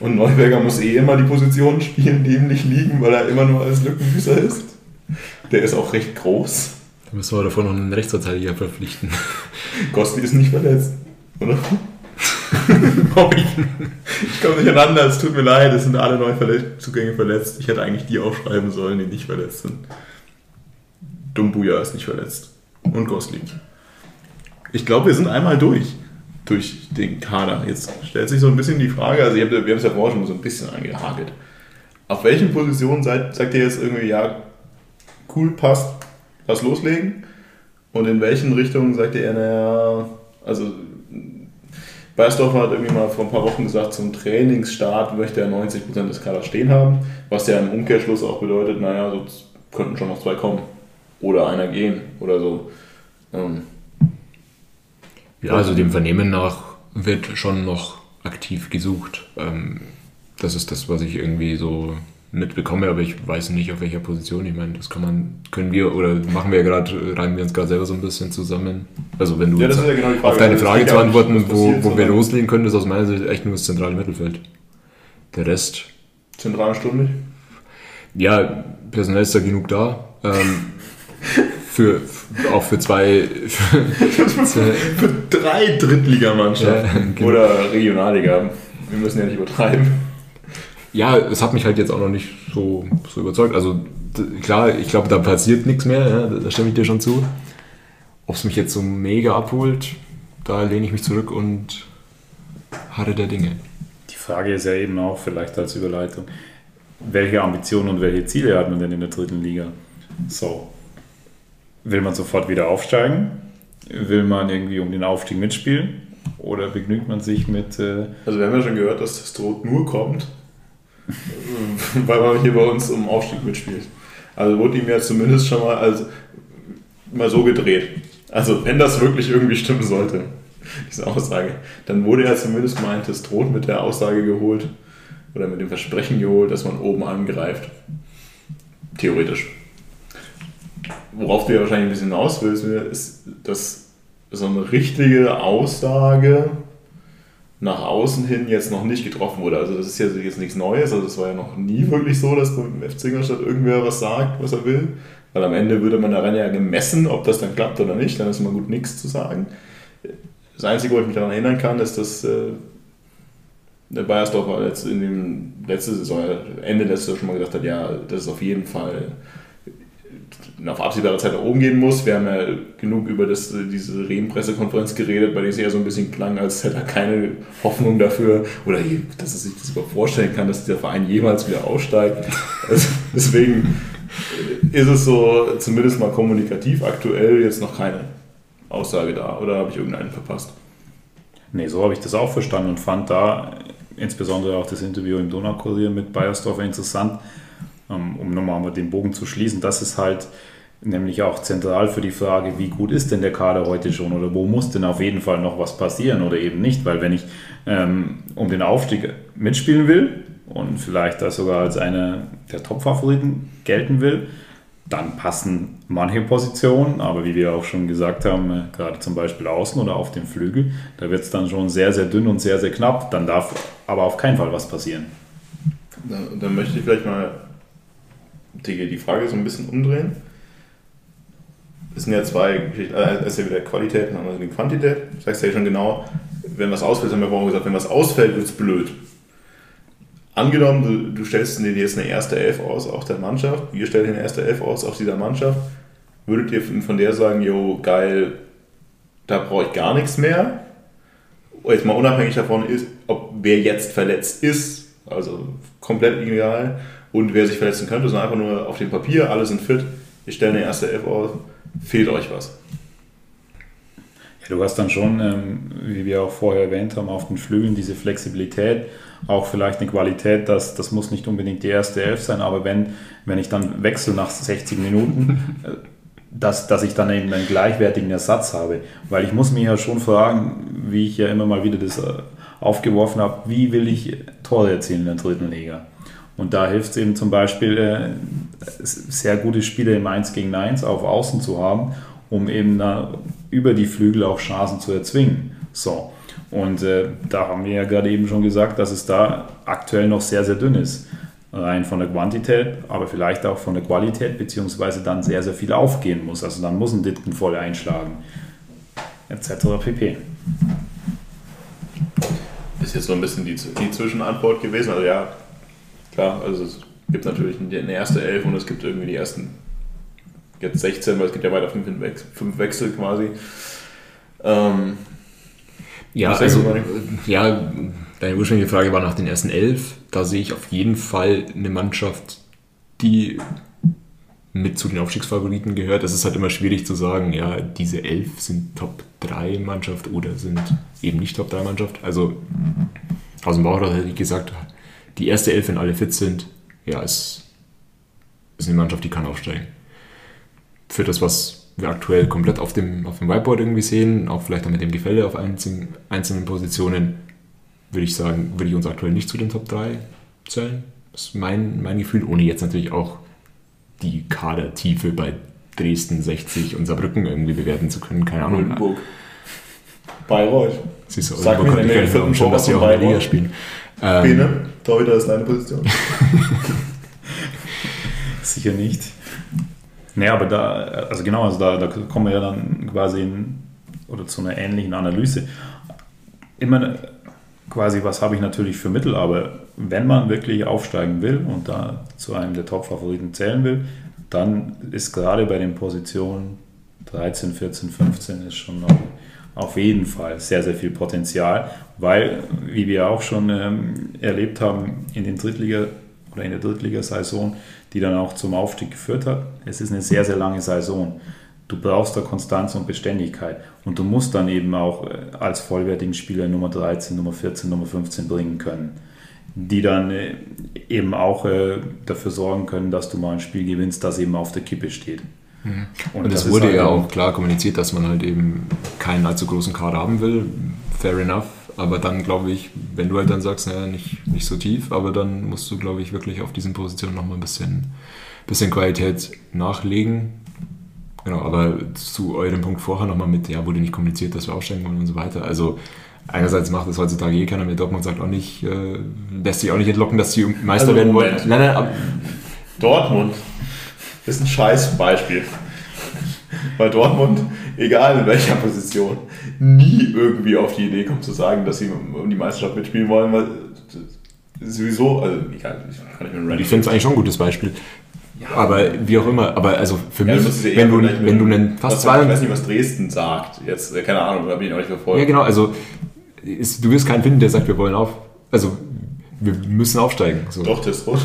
Und Neuberger muss eh immer die Positionen spielen, die ihm nicht liegen, weil er immer nur als Lückenbüßer ist. Der ist auch recht groß. Da müssen wir davor noch einen Rechtsverteidiger verpflichten. Gosti ist nicht verletzt, oder? Ich. Komme nicht aneinander, es tut mir leid, es sind alle Neuzugänge verletzt. Ich hätte eigentlich die aufschreiben sollen, die nicht verletzt sind. Dumbuya ist nicht verletzt. Und Gosli. Ich glaube, wir sind einmal durch. Durch den Kader. Jetzt stellt sich so ein bisschen die Frage, also habt, wir haben es ja vorher schon so ein bisschen angehakelt. Auf welchen Positionen seid, sagt ihr jetzt irgendwie, ja, cool, passt, lass loslegen? Und in welchen Richtungen sagt ihr, naja, also Beisdorfer hat irgendwie mal vor ein paar Wochen gesagt, zum Trainingsstart möchte er 90% des Kaders stehen haben, was ja im Umkehrschluss auch bedeutet, naja, so könnten schon noch zwei kommen. Oder einer gehen oder so. Ähm, Ja, also dem Vernehmen nach wird schon noch aktiv gesucht. Ähm, das ist das, was ich irgendwie so mitbekomme, aber ich weiß nicht, auf welcher Position. Ich meine, das kann man, können wir oder machen wir ja gerade, reimen wir uns gerade selber so ein bisschen zusammen. Also wenn du Ja, ja genau auf deine Also Frage zu nicht, antworten, was wo, wo wir loslegen können, ist aus meiner Sicht echt nur das zentrale Mittelfeld. Der Rest, Zentrale Stunde. ja, personell ist da genug da. Ähm, für, auch für zwei, für, Für drei Drittligamannschaften. Ja, genau. Oder Regionalliga. Wir müssen ja nicht übertreiben. Ja, es hat mich halt jetzt auch noch nicht so, so überzeugt. Also klar, ich glaube, da passiert nichts mehr, ja, da, da stimme ich dir schon zu. Ob es mich jetzt so mega abholt, da lehne ich mich zurück und harre der Dinge. Die Frage ist ja eben auch vielleicht als Überleitung, welche Ambitionen und welche Ziele hat man denn in der dritten Liga? So, will man sofort wieder aufsteigen? Will man irgendwie um den Aufstieg mitspielen? Oder begnügt man sich mit, äh, Also wir haben ja schon gehört, dass das Tod nur kommt, weil man hier bei uns um Aufstieg mitspielt. Also wurde ihm ja zumindest schon mal, also, mal so gedreht. Also wenn das wirklich irgendwie stimmen sollte, diese Aussage, dann wurde er zumindest mal ein Testrot mit der Aussage geholt oder mit dem Versprechen geholt, dass man oben angreift. Theoretisch. Worauf du ja wahrscheinlich ein bisschen hinaus willst, ist, dass so eine richtige Aussage nach außen hin jetzt noch nicht getroffen wurde. Also das ist ja jetzt nichts Neues, also es war ja noch nie wirklich so, dass beim FC Ingolstadt irgendwer was sagt, was er will. Weil am Ende würde man daran ja gemessen, ob das dann klappt oder nicht, dann ist immer gut nichts zu sagen. Das Einzige, wo ich mich daran erinnern kann, ist, dass äh, der Bayersdorfer in dem letzte Saison, Ende letztes Jahr schon mal gesagt hat, ja, das ist auf jeden Fall auf absehbare Zeit nach oben gehen muss. Wir haben ja genug über das, diese Rehm-Pressekonferenz geredet, bei der es eher so ein bisschen klang, als hätte er keine Hoffnung dafür oder dass er sich das überhaupt vorstellen kann, dass dieser Verein jemals wieder aussteigt. Also deswegen ist es so, zumindest mal kommunikativ aktuell jetzt noch keine Aussage da. Oder habe ich irgendeinen verpasst? Nee, so habe ich das auch verstanden und fand da insbesondere auch das Interview im Donaukurier mit Bayersdorfer interessant, um nochmal den Bogen zu schließen. Das ist halt nämlich auch zentral für die Frage, wie gut ist denn der Kader heute schon oder wo muss denn auf jeden Fall noch was passieren oder eben nicht, weil wenn ich ähm, um den Aufstieg mitspielen will und vielleicht da sogar als einer der Top-Favoriten gelten will, dann passen manche Positionen, aber wie wir auch schon gesagt haben, äh, gerade zum Beispiel außen oder auf dem Flügel, da wird es dann schon sehr, sehr dünn und sehr, sehr knapp. Dann darf aber auf keinen Fall was passieren. Dann, dann möchte ich vielleicht mal die Frage so ein bisschen umdrehen es sind ja zwei Geschichten. Also ist ja wieder Qualität und einmal die Quantität. Du sagst ja schon genau, wenn was ausfällt, haben wir vorhin gesagt, wenn was ausfällt, wird es blöd. Angenommen, du, du stellst dir jetzt eine erste Elf aus, auch der Mannschaft, ihr stellt eine erste Elf aus, auch dieser Mannschaft, würdet ihr von der sagen, jo, geil, da brauche ich gar nichts mehr? Jetzt mal unabhängig davon ist, ob wer jetzt verletzt ist, also komplett egal, und wer sich verletzen könnte, sondern einfach nur auf dem Papier, alle sind fit, ich stelle eine erste Elf aus, Fehlt euch was? Ja, du hast dann schon, ähm, wie wir auch vorher erwähnt haben, auf den Flügeln diese Flexibilität, auch vielleicht eine Qualität, dass das muss nicht unbedingt die erste Elf sein, aber wenn, wenn ich dann wechsle nach 60 Minuten, äh, dass, dass ich dann eben einen gleichwertigen Ersatz habe. Weil ich muss mir ja schon fragen, wie ich ja immer mal wieder das äh, aufgeworfen habe, wie will ich Tore erzielen in der dritten Liga? Und da hilft es eben zum Beispiel, äh, sehr gute Spiele im 1 gegen 1 auf Außen zu haben, um eben da über die Flügel auch Chancen zu erzwingen. So. Und äh, da haben wir ja gerade eben schon gesagt, dass es da aktuell noch sehr, sehr dünn ist. Rein von der Quantität, aber vielleicht auch von der Qualität, beziehungsweise dann sehr, sehr viel aufgehen muss. Also dann muss ein Ditken voll einschlagen, etc. pp. Ist jetzt so ein bisschen die, die Zwischenantwort gewesen. Also ja, Klar, also es gibt natürlich eine erste Elf und es gibt irgendwie die ersten jetzt 16, weil es gibt ja weiter fünf, fünf Wechsel quasi. Ähm, ja, also, ja, deine ursprüngliche Frage war nach den ersten elf. Da sehe ich auf jeden Fall eine Mannschaft, die mit zu den Aufstiegsfavoriten gehört. Es ist halt immer schwierig zu sagen, ja, diese elf sind Top 3 Mannschaft oder sind eben nicht Top 3 Mannschaft. Also aus dem Bauch hätte ich gesagt, die erste Elf, wenn alle fit sind, ja, ist, ist eine Mannschaft, die kann aufsteigen. Für das, was wir aktuell komplett auf dem, auf dem Whiteboard irgendwie sehen, auch vielleicht auch mit dem Gefälle auf einzelnen, einzelnen Positionen, würde ich sagen, würde ich uns aktuell nicht zu den Top 3 zählen. Das ist mein, mein Gefühl, ohne jetzt natürlich auch die Kadertiefe bei Dresden, 60 und Saarbrücken irgendwie bewerten zu können. Keine Ahnung. Oldenburg. Bayreuth. Siehst du, Oldenburg kommt nicht schon, dass sie auch in der Liga spielen. Ähm, Bene, Torhüter ist deine Position. Sicher nicht. Naja, aber da, also genau, also da, da kommen wir ja dann quasi in, oder zu einer ähnlichen Analyse. Immer quasi, was habe ich natürlich für Mittel, aber wenn man wirklich aufsteigen will und da zu einem der Top-Favoriten zählen will, dann ist gerade bei den Positionen 13, 14, 15 ist schon noch auf jeden Fall sehr, sehr viel Potenzial, weil, wie wir auch schon ähm, erlebt haben in den Drittliga oder in der Drittligasaison, die dann auch zum Aufstieg geführt hat, es ist eine sehr, sehr lange Saison. Du brauchst da Konstanz und Beständigkeit und du musst dann eben auch äh, als vollwertigen Spieler Nummer 13, Nummer 14, Nummer 15 bringen können. die dann äh, eben auch äh, dafür sorgen können, dass du mal ein Spiel gewinnst, das eben auf der Kippe steht. Mhm. Und, und es wurde halt ja auch klar kommuniziert, dass man halt eben keinen allzu großen Kader haben will. Fair enough. Aber dann glaube ich, wenn du halt dann sagst, naja, nicht, nicht so tief, aber dann musst du, glaube ich, wirklich auf diesen Positionen nochmal ein bisschen, bisschen Qualität nachlegen. Genau, aber zu eurem Punkt vorher nochmal mit, ja, wurde nicht kommuniziert, dass wir aufsteigen wollen und so weiter. Also einerseits macht das heutzutage eh keiner mehr. Dortmund sagt auch nicht, äh, lässt sich auch nicht entlocken, dass sie Meister also, werden wollen. Nein, nein, Dortmund ist ein Scheißbeispiel. Weil Dortmund, egal in welcher Position, nie irgendwie auf die Idee kommt zu sagen, dass sie um die Meisterschaft mitspielen wollen, weil sowieso, also egal, ich kann nicht mit Ich finde es eigentlich schon ein gutes Beispiel. Ja, aber wie auch immer, aber also für ja, mich, wenn, du, wenn du einen fast zwei... Ich weiß nicht, was Dresden sagt, jetzt, keine Ahnung, da bin ich auch nicht verfolgt. Ja genau, also ist, du wirst keinen finden, der sagt, wir wollen auf, also wir müssen aufsteigen. So. Doch, das ist rot.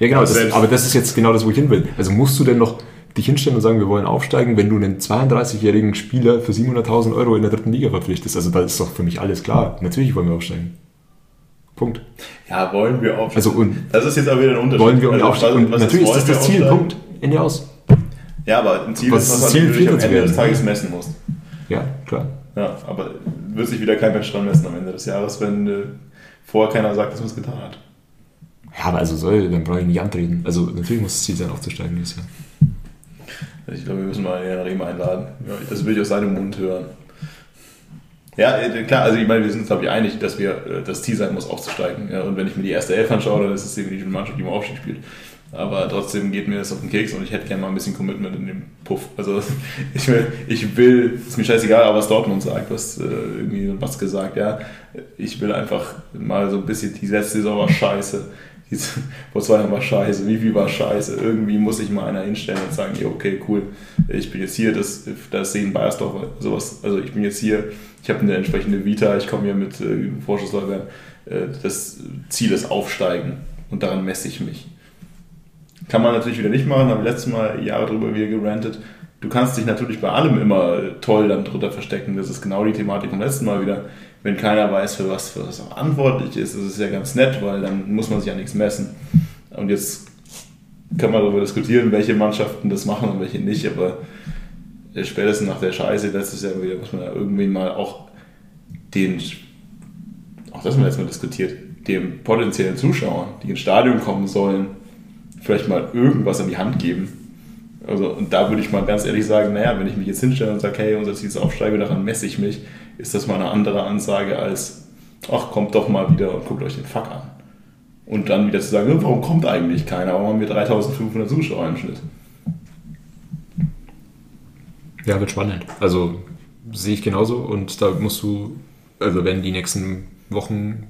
Ja genau, das, aber das ist jetzt genau das, wo ich hin will. Also musst du denn noch dich hinstellen und sagen, wir wollen aufsteigen, wenn du einen 32-jährigen Spieler für 700.000 Euro in der dritten Liga verpflichtest? Also da ist doch für mich alles klar. Natürlich wollen wir aufsteigen. Punkt. Ja, wollen wir aufsteigen. Also, und das ist jetzt aber wieder ein Unterschied. Wollen wir also, aufsteigen? Und natürlich ist das das Ziel. Punkt. Ende aus. Ja, aber ein Ziel was ist, was das Ziel, du am Ende des Tages messen musst. Ja, klar. Ja, aber wird sich wieder kein Mensch dran messen am Ende des Jahres, wenn äh, vorher keiner sagt, dass man es getan hat. Ja, aber also soll, dann brauche ich nicht antreten. Also natürlich muss das Ziel sein, aufzusteigen dieses Jahr. Also ich glaube, wir müssen mal Herrn Rehmer einladen. Das will ich aus seinem Mund hören. Ja, äh, klar, also ich meine, wir sind uns, glaube ich, einig, dass wir äh, das Ziel sein muss, aufzusteigen. Ja, und wenn ich mir die erste Elf anschaue, dann ist es definitiv eine Mannschaft, die im Aufstieg spielt. Aber trotzdem geht mir das auf den Keks und ich hätte gerne mal ein bisschen Commitment in dem Puff. Also ich will, ich will ist mir scheißegal, was Dortmund sagt, was äh, irgendwie was gesagt, ja. Ich will einfach mal so ein bisschen, die letzte Saison war scheiße. Vor zwei Jahren war scheiße, wie viel war scheiße. Irgendwie muss ich mal einer hinstellen und sagen, okay, cool, ich bin jetzt hier, das, das sehen Bayersdorf, sowas, also ich bin jetzt hier, ich habe eine entsprechende Vita, ich komme hier mit äh, Vorschusslorbeeren. Äh, das Ziel ist Aufsteigen und daran messe ich mich. Kann man natürlich wieder nicht machen, haben letztes Mal Jahre drüber wieder gerantet. Du kannst dich natürlich bei allem immer toll dann drunter verstecken. Das ist genau die Thematik vom letzten Mal wieder. Wenn keiner weiß, für was, für was verantwortlich ist, ist ja ganz nett, weil dann muss man sich ja nichts messen. Und jetzt kann man darüber diskutieren, welche Mannschaften das machen und welche nicht, aber spätestens nach der Scheiße letztes Jahr wieder muss man ja irgendwie mal auch den, auch das haben wir jetzt mal diskutiert, dem potenziellen Zuschauern, die ins Stadion kommen sollen, vielleicht mal irgendwas an die Hand geben. Also, und da würde ich mal ganz ehrlich sagen, naja, wenn ich mich jetzt hinstelle und sage, hey, unser Ziel ist Aufsteigen, daran messe ich mich, ist das mal eine andere Ansage als, ach, kommt doch mal wieder und guckt euch den Fuck an. Und dann wieder zu sagen, warum kommt eigentlich keiner? Warum haben wir 3500 Zuschauer im Schnitt? Ja, wird spannend. Also sehe ich genauso und da musst du, also werden die nächsten Wochen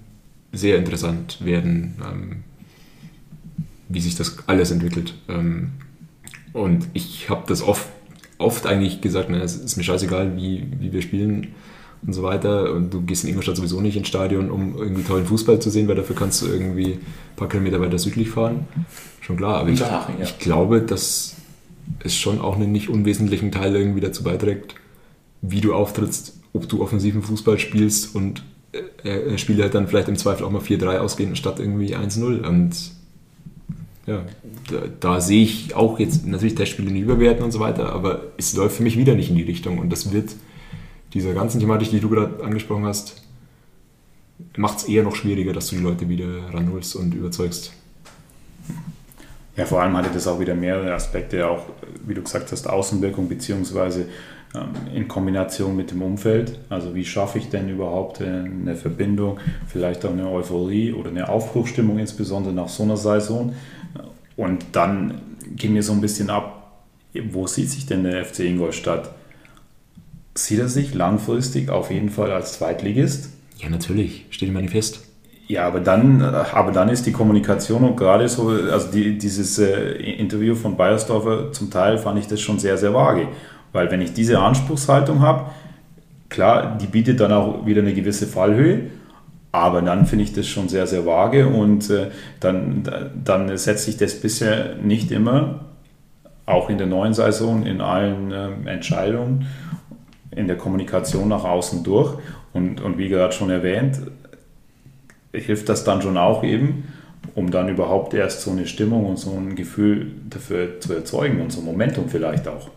sehr interessant werden, ähm, wie sich das alles entwickelt. Ähm, und ich habe das oft, oft eigentlich gesagt, ne, es ist mir scheißegal, wie, wie wir spielen und so weiter. Und du gehst in Ingolstadt sowieso nicht ins Stadion, um irgendwie tollen Fußball zu sehen, weil dafür kannst du irgendwie ein paar Kilometer weiter südlich fahren. Schon klar, aber ich, ich glaube, dass es schon auch einen nicht unwesentlichen Teil irgendwie dazu beiträgt, wie du auftrittst, ob du offensiven Fußball spielst und äh, Spiele halt dann vielleicht im Zweifel auch mal 4-3 ausgehen statt irgendwie 1-0. Und ja, da, da, sehe ich auch jetzt natürlich Testspiele nicht überwerten und so weiter, aber es läuft für mich wieder nicht in die Richtung und das wird dieser ganzen Thematik, die du gerade angesprochen hast, macht es eher noch schwieriger, dass du die Leute wieder ranholst und überzeugst. Ja, vor allem hatte das auch wieder mehrere Aspekte, auch wie du gesagt hast, Außenwirkung beziehungsweise ähm, in Kombination mit dem Umfeld. Also wie schaffe ich denn überhaupt eine Verbindung, vielleicht auch eine Euphorie oder eine Aufbruchstimmung, insbesondere nach so einer Saison. Und dann ging mir so ein bisschen ab, wo sieht sich denn der FC Ingolstadt? Sieht er sich langfristig auf jeden Fall als Zweitligist? Ja, natürlich, steht im Manifest. Ja, aber dann, aber dann ist die Kommunikation und gerade so, also die, dieses äh, Interview von Bayersdorfer, zum Teil fand ich das schon sehr, sehr vage. Weil wenn ich diese Anspruchshaltung habe, klar, die bietet dann auch wieder eine gewisse Fallhöhe, aber dann finde ich das schon sehr, sehr vage und äh, dann, dann setzt sich das bisher nicht immer, auch in der neuen Saison, in allen äh, Entscheidungen, in der Kommunikation nach außen durch. Und, und wie gerade schon erwähnt, hilft das dann schon auch eben, um dann überhaupt erst so eine Stimmung und so ein Gefühl dafür zu erzeugen und so ein Momentum vielleicht auch.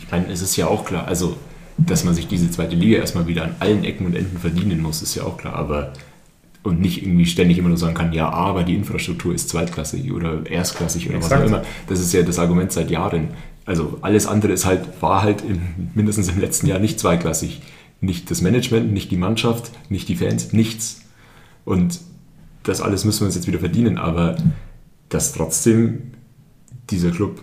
Ich meine, es ist ja auch klar, also dass man sich diese zweite Liga erstmal wieder an allen Ecken und Enden verdienen muss, ist ja auch klar, aber und nicht irgendwie ständig immer nur sagen kann, ja, aber die Infrastruktur ist zweitklassig oder erstklassig oder Exakt. was auch immer. Das ist ja das Argument seit Jahren. Also alles andere ist halt, war halt im, mindestens im letzten Jahr nicht zweiklassig. Nicht das Management, nicht die Mannschaft, nicht die Fans, nichts. Und das alles müssen wir uns jetzt wieder verdienen, aber dass trotzdem dieser Club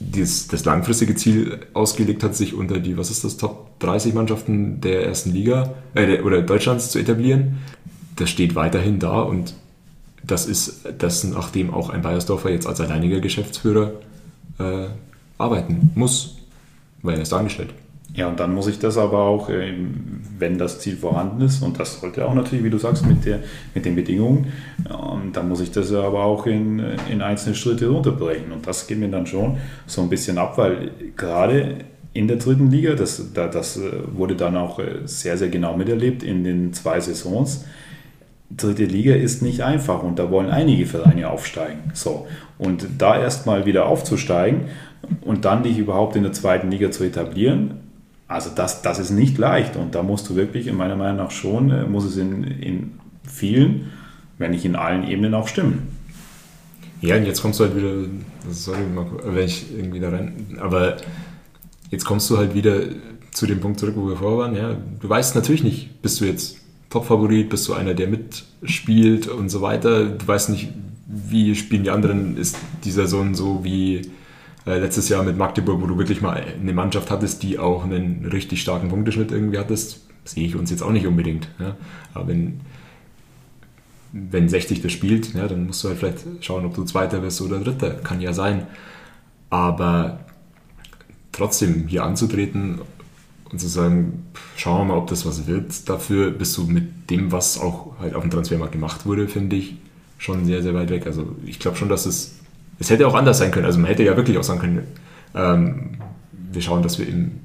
das, das langfristige Ziel ausgelegt hat, sich unter die, was ist das, Top 30 Mannschaften der ersten Liga äh, der- oder Deutschlands zu etablieren, das steht weiterhin da und das ist das, nachdem auch ein Bayersdorfer jetzt als alleiniger Geschäftsführer äh, arbeiten muss, weil er ist angestellt. Ja, und dann muss ich das aber auch, ähm, wenn das Ziel vorhanden ist, und das sollte auch natürlich, wie du sagst, mit, der, mit den Bedingungen, ähm, dann muss ich das aber auch in, in einzelne Schritte runterbrechen. Und das geht mir dann schon so ein bisschen ab, weil gerade in der dritten Liga, das, da- das äh, wurde dann auch äh, sehr, sehr genau miterlebt in den zwei Saisons, dritte Liga ist nicht einfach und da wollen einige Vereine aufsteigen. So. Und da erstmal wieder aufzusteigen und dann dich überhaupt in der zweiten Liga zu etablieren, also das, das ist nicht leicht und da musst du wirklich, in meiner Meinung nach schon, äh, muss es in, in vielen, wenn nicht in allen Ebenen auch stimmen. Ja, und jetzt kommst du halt wieder, sorry, wenn ich irgendwie da rein, aber jetzt kommst du halt wieder zu dem Punkt zurück, wo wir vorher waren. Ja, du weißt natürlich nicht, bist du jetzt Topfavorit, bist du einer, der mitspielt und so weiter. Du weißt nicht, wie spielen die anderen, ist die Saison so wie äh, letztes Jahr mit Magdeburg, wo du wirklich mal eine Mannschaft hattest, die auch einen richtig starken Punkteschnitt irgendwie hattest. Sehe ich uns jetzt auch nicht unbedingt. Ja. Aber wenn, wenn 60 das spielt, ja, dann musst du halt vielleicht schauen, ob du Zweiter bist oder Dritter. Kann ja sein. Aber trotzdem hier anzutreten und zu sagen, schauen wir mal, ob das was wird, dafür bist du mit dem, was auch halt auf dem Transfermarkt gemacht wurde, finde ich, schon sehr, sehr weit weg. Also ich glaube schon, dass es, es hätte auch anders sein können. Also man hätte ja wirklich auch sagen können, ähm, wir schauen, dass wir im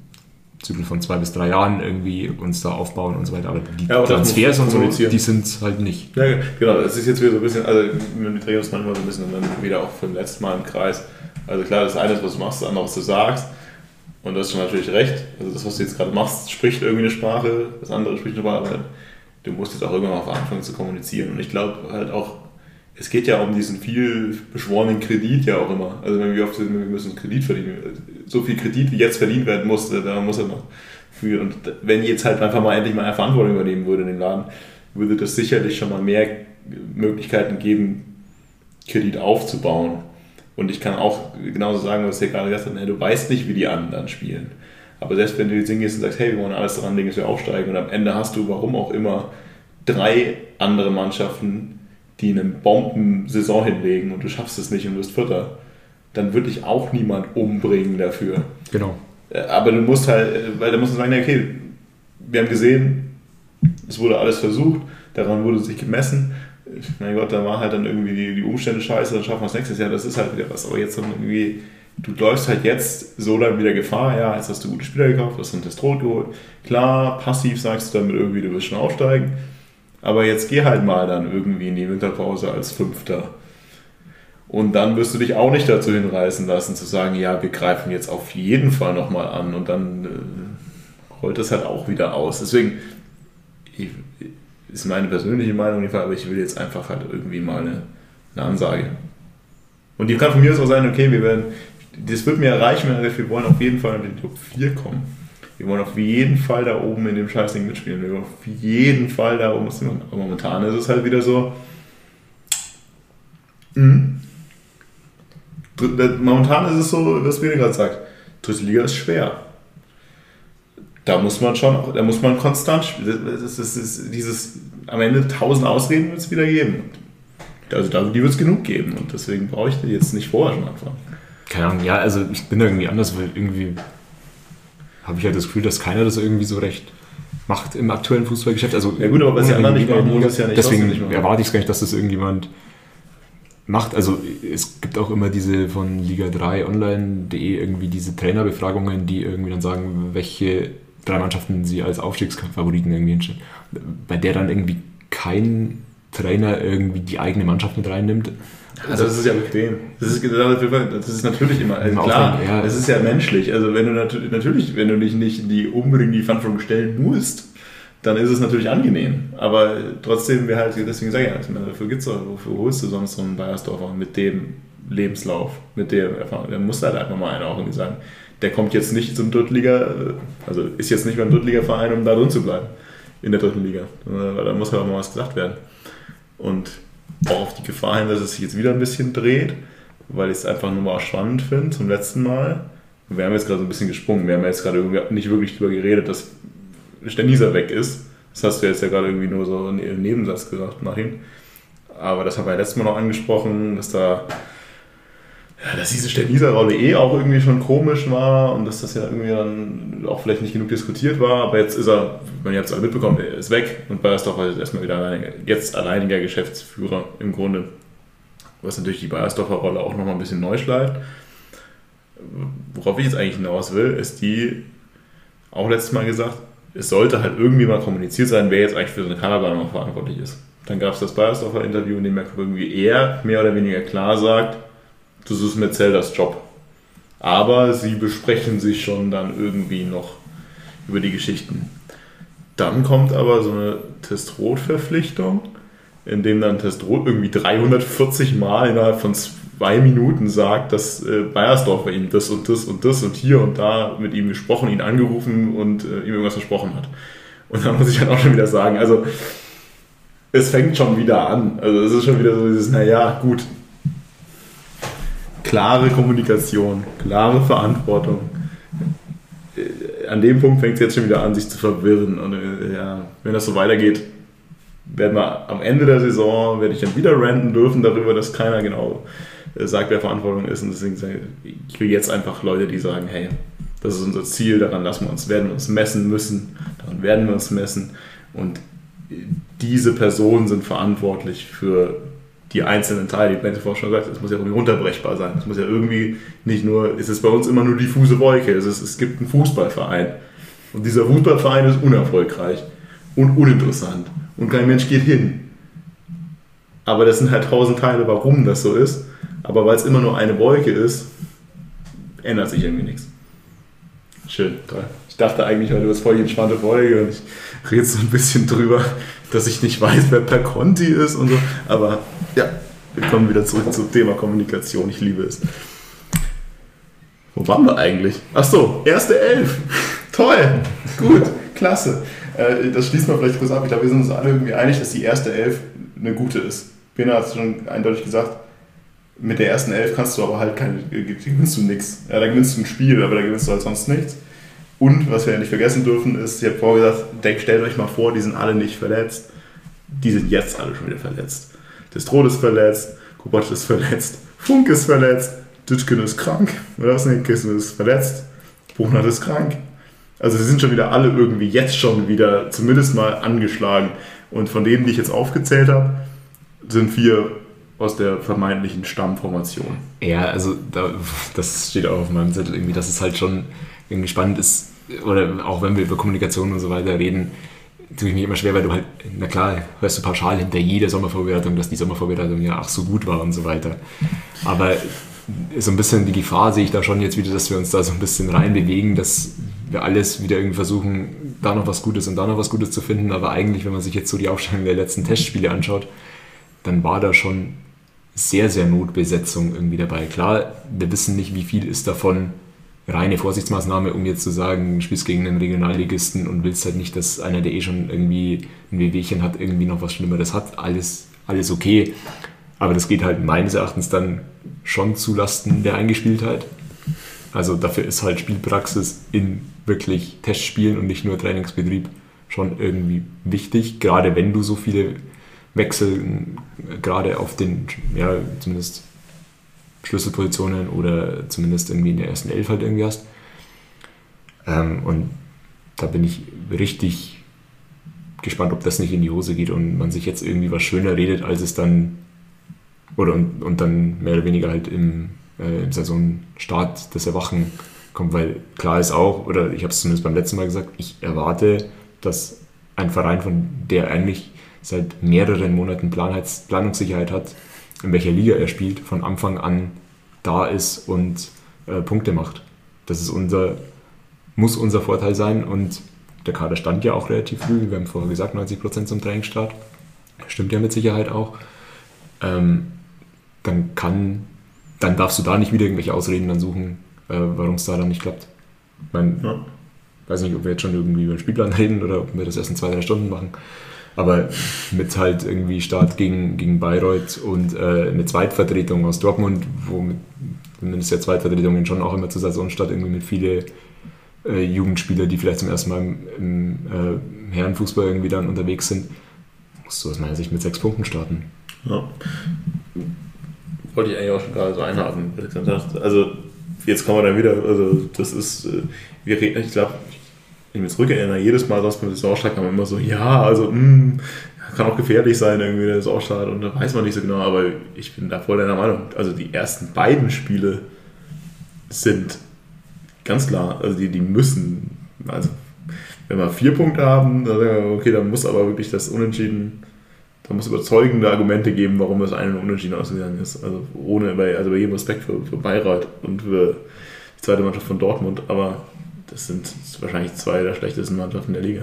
Zyklus von zwei bis drei Jahren irgendwie uns da aufbauen und so weiter. Aber die Ja, aber das Transfers und so, die sind halt nicht. Ja, genau, das ist jetzt wieder so ein bisschen, also wir drehen uns manchmal so ein bisschen dann wieder auch vom letzten Mal im Kreis. Also klar, das eine ist, was du machst, das andere, was du sagst. Und du hast schon natürlich recht. Also das, was du jetzt gerade machst, spricht irgendwie eine Sprache, das andere spricht eine Sprache. aber Du musst jetzt auch irgendwann mal anfangen zu kommunizieren. Und ich glaube halt auch, es geht ja um diesen viel beschworenen Kredit ja auch immer. Also wenn wir oft sind, wir müssen Kredit verdienen. So viel Kredit, wie jetzt verdient werden musste, da muss er noch für. Und wenn jetzt halt einfach mal endlich mal eine Verantwortung übernehmen würde in dem Laden, würde das sicherlich schon mal mehr Möglichkeiten geben, Kredit aufzubauen. Und ich kann auch genauso sagen, was ihr gerade gesagt habt, ne, du weißt nicht, wie die anderen spielen. Aber selbst wenn du jetzt hingehst und sagst, hey, wir wollen alles daran legen, dass wir aufsteigen und am Ende hast du, warum auch immer, drei andere Mannschaften, die eine Bomben-Saison hinlegen und du schaffst es nicht und wirst Vierter, dann wird dich auch niemand umbringen dafür. Genau. Äh, Aber du musst halt, äh, weil da musst du sagen, okay, wir haben gesehen, es wurde alles versucht, daran wurde sich gemessen. Mein Gott, da war halt dann irgendwie die, die Umstände scheiße, dann schaffen wir es nächstes Jahr, das ist halt wieder was. Aber jetzt dann irgendwie, du läufst halt jetzt so lange wieder Gefahr, ja, jetzt hast du gute Spieler gekauft, hast einen Testrot geholt. Klar, passiv sagst du damit irgendwie, du wirst schon aufsteigen. Aber jetzt geh halt mal dann irgendwie in die Winterpause als Fünfter. Und dann wirst du dich auch nicht dazu hinreißen lassen, zu sagen, ja, wir greifen jetzt auf jeden Fall nochmal an und dann äh, rollt das halt auch wieder aus. Deswegen ich, ist meine persönliche Meinung aber ich will jetzt einfach halt irgendwie mal eine, eine Ansage. Und die kann von mir aus auch sein, okay, wir werden, das wird mir erreichen, wenn wir wollen auf jeden Fall in den Top 4 kommen. Wir wollen auf jeden Fall da oben in dem Scheißding mitspielen. Wir wollen auf jeden Fall da oben. Aber momentan ist es halt wieder so. Dr- Momentan ist es so, was Bene gerade sagt. Dritte Liga ist schwer. Da muss man schon, da muss man konstant spielen. Das ist, das ist dieses, am Ende tausend Ausreden wird es wieder geben. Also die wird es genug geben und deswegen brauche ich jetzt nicht vorher schon anfangen. Keine Ahnung, ja, also ich bin irgendwie anders, weil irgendwie habe ich halt das Gefühl, dass keiner das irgendwie so recht macht im aktuellen Fußballgeschäft. Also, Ja gut, aber was die anderen nicht machen, Liga, muss es ja nicht Deswegen nicht erwarte ich es gar nicht, dass das irgendjemand macht. Also es gibt auch immer diese von Liga3 online.de irgendwie diese Trainerbefragungen, die irgendwie dann sagen, welche drei Mannschaften sie als Aufstiegsfavoriten irgendwie hinstellen. Bei der dann irgendwie kein Trainer irgendwie die eigene Mannschaft mit reinnimmt. Also das ist ja bequem. Das ist, das ist natürlich immer, also klar, Aufwand, ja. das ist ja menschlich. Also wenn du natürlich, natürlich, wenn du dich nicht in die unbedingt die Verantwortung stellen musst, dann ist es natürlich angenehm. Aber trotzdem wäre halt, deswegen sage ich meine, dafür gibt's doch, wofür holst du sonst so einen Bayersdorfer mit dem Lebenslauf, mit der Erfahrung? Da muss halt einfach mal einer auch irgendwie sagen, der kommt jetzt nicht zum Drittliga, also ist jetzt nicht beim Drittligaverein, um da drin zu bleiben, in der dritten Liga. Da muss halt auch mal was gesagt werden. Und auch auf die Gefahr hin, dass es sich jetzt wieder ein bisschen dreht, weil ich es einfach nur mal spannend finde zum letzten Mal. Wir haben jetzt gerade so ein bisschen gesprungen. Wir haben jetzt gerade nicht wirklich darüber geredet, dass Steniser weg ist. Das hast du jetzt ja gerade irgendwie nur so im Nebensatz gesagt, Martin. Aber das haben wir ja letztes Mal noch angesprochen, dass da ja, dass diese Steniser-Rolle eh auch irgendwie schon komisch war und dass das ja irgendwie dann auch vielleicht nicht genug diskutiert war. Aber jetzt ist er, wenn ihr habt es alle mitbekommen, er ist weg und Bayersdorfer ist erstmal wieder alleiniger, jetzt alleiniger Geschäftsführer im Grunde. Was natürlich die Bayersdorfer-Rolle auch nochmal ein bisschen neu schleift. Worauf ich jetzt eigentlich hinaus will, ist die, auch letztes Mal gesagt, es sollte halt irgendwie mal kommuniziert sein, wer jetzt eigentlich für so eine Kaderplanung verantwortlich ist. Dann gab es das Bayersdorfer Interview, in dem er irgendwie eher mehr oder weniger klar sagt, das ist Metzelders Job. Aber sie besprechen sich schon dann irgendwie noch über die Geschichten. Dann kommt aber so eine Testrot-Verpflichtung, in dem dann Testrot irgendwie 340 Mal innerhalb von zwei Minuten sagt, dass äh, Bayersdorfer ihm das und das und das und hier und da mit ihm gesprochen, ihn angerufen und äh, ihm irgendwas versprochen hat. Und da muss ich dann auch schon wieder sagen, also es fängt schon wieder an. Also es ist schon wieder so dieses, naja, gut, klare Kommunikation, klare Verantwortung. Äh, An dem Punkt fängt es jetzt schon wieder an, sich zu verwirren. Und äh, ja, wenn das so weitergeht, werden wir am Ende der Saison, werde ich dann wieder ranten dürfen darüber, dass keiner genau äh, sagt, wer Verantwortung ist. Und deswegen sage ich, will jetzt einfach Leute, die sagen, hey, das ist unser Ziel, daran lassen wir uns, werden wir uns messen müssen, daran werden wir uns messen. Und diese Personen sind verantwortlich für die einzelnen Teile, die Bente vorhin schon gesagt hat, es muss ja irgendwie runterbrechbar sein. Es muss ja irgendwie nicht nur, es ist bei uns immer nur diffuse Wolke. Es, ist, es gibt einen Fußballverein. Und dieser Fußballverein ist unerfolgreich und uninteressant. Und kein Mensch geht hin. Aber das sind halt tausend Teile, warum das so ist. Aber weil es immer nur eine Wolke ist, ändert sich irgendwie nichts. Schön, toll. Ich dachte eigentlich, heute wird es voll die entspannte Folge und ich rede so ein bisschen drüber, dass ich nicht weiß, wer Per Conti ist und so. Aber ja, wir kommen wieder zurück zum Thema Kommunikation. Ich liebe es. Wo waren wir eigentlich? Ach so, erste Elf. Toll, gut, klasse. Äh, Das schließt man vielleicht kurz ab. Ich glaube, wir sind uns alle irgendwie einig, dass die erste Elf eine gute ist. Bena hat es schon eindeutig gesagt. Mit der ersten Elf kannst du aber halt keine, gewinnst du nichts. Ja, da gewinnst du ein Spiel, aber da gewinnst du halt sonst nichts. Und was wir ja nicht vergessen dürfen, ist, ich habe vorher gesagt, denkt, stellt euch mal vor, die sind alle nicht verletzt. Die sind jetzt alle schon wieder verletzt. Destrot ist verletzt, Kubatsch ist verletzt, Funk ist verletzt, Ditschkin ist krank, oder was? Nee, Kissen ist verletzt, Buchnert ist krank. Also sie sind schon wieder alle irgendwie jetzt schon wieder zumindest mal angeschlagen. Und von denen, die ich jetzt aufgezählt habe, sind vier aus der vermeintlichen Stammformation. Ja, also da, das steht auch auf meinem Zettel irgendwie, dass es halt schon irgendwie spannend ist, oder auch wenn wir über Kommunikation und so weiter reden, tue ich mich immer schwer, weil du halt, na klar, hörst du pauschal hinter jeder Sommervorbereitung, dass die Sommervorbereitung ja ach so gut war und so weiter. Aber so ein bisschen die Gefahr sehe ich da schon jetzt wieder, dass wir uns da so ein bisschen reinbewegen, dass wir alles wieder irgendwie versuchen, da noch was Gutes und da noch was Gutes zu finden. Aber eigentlich, wenn man sich jetzt so die Aufstellung der letzten Testspiele anschaut, dann war da schon sehr, sehr Notbesetzung irgendwie dabei. Klar, wir wissen nicht, wie viel ist davon reine Vorsichtsmaßnahme, um jetzt zu sagen, du spielst gegen einen Regionalligisten und willst halt nicht, dass einer, der eh schon irgendwie ein Wehwehchen hat, irgendwie noch was Schlimmeres hat. Alles, alles okay. Aber das geht halt meines Erachtens dann schon zulasten der Eingespieltheit. Also dafür ist halt Spielpraxis in wirklich Testspielen und nicht nur Trainingsbetrieb schon irgendwie wichtig, gerade wenn du so viele Wechsel gerade auf den, ja, zumindest Schlüsselpositionen oder zumindest irgendwie in der ersten Elf halt irgendwie hast. Ähm, und da bin ich richtig gespannt, ob das nicht in die Hose geht und man sich jetzt irgendwie was schöner redet, als es dann oder und, und dann mehr oder weniger halt im, äh, im Saisonstart das Erwachen kommt, weil klar ist auch, oder ich habe es zumindest beim letzten Mal gesagt, ich erwarte, dass ein Verein, von der eigentlich seit mehreren Monaten Planheits Planungssicherheit hat, in welcher Liga er spielt, von Anfang an da ist und äh, Punkte macht. Das ist unser, muss unser Vorteil sein und der Kader stand ja auch relativ früh, wir haben vorher gesagt, 90% zum Trainingsstart. Stimmt ja mit Sicherheit auch. Ähm, dann kann, dann darfst du da nicht wieder irgendwelche Ausreden dann suchen, äh, warum es da dann nicht klappt. Ich meine, ja. weiß nicht, ob wir jetzt schon irgendwie über den Spielplan reden oder ob wir das erst in zwei, drei Stunden machen. Aber mit halt irgendwie Start gegen, gegen Bayreuth und äh, eine Zweitvertretung aus Dortmund, wo mit, zumindest ja Zweitvertretungen schon auch immer zur Saisonstart irgendwie mit viele äh, Jugendspieler, die vielleicht zum ersten Mal im, im äh, Herrenfußball irgendwie dann unterwegs sind, musst du aus meiner Sicht mit sechs Punkten starten. Ja. Wollte ich eigentlich auch schon gerade so einhaken. Also jetzt kommen wir dann wieder, also das ist, äh, wir reden, ich glaube, ich mich zurückerinnere, jedes Mal sonst mit Saisonstart kann man immer so, ja, also mh, hm, kann auch gefährlich sein, irgendwie der Saisonstart und da weiß man nicht so genau, aber ich bin da voll deiner Meinung. Also die ersten beiden Spiele sind ganz klar, also die, die müssen, also wenn wir vier Punkte haben, dann wir, okay, dann muss aber wirklich das Unentschieden, da muss überzeugende Argumente geben, warum das eine Unentschieden ausgegangen ist. Also ohne, also bei jedem Respekt für, für Bayreuth und für die zweite Mannschaft von Dortmund, aber das sind wahrscheinlich zwei der schlechtesten Mannschaften der Liga.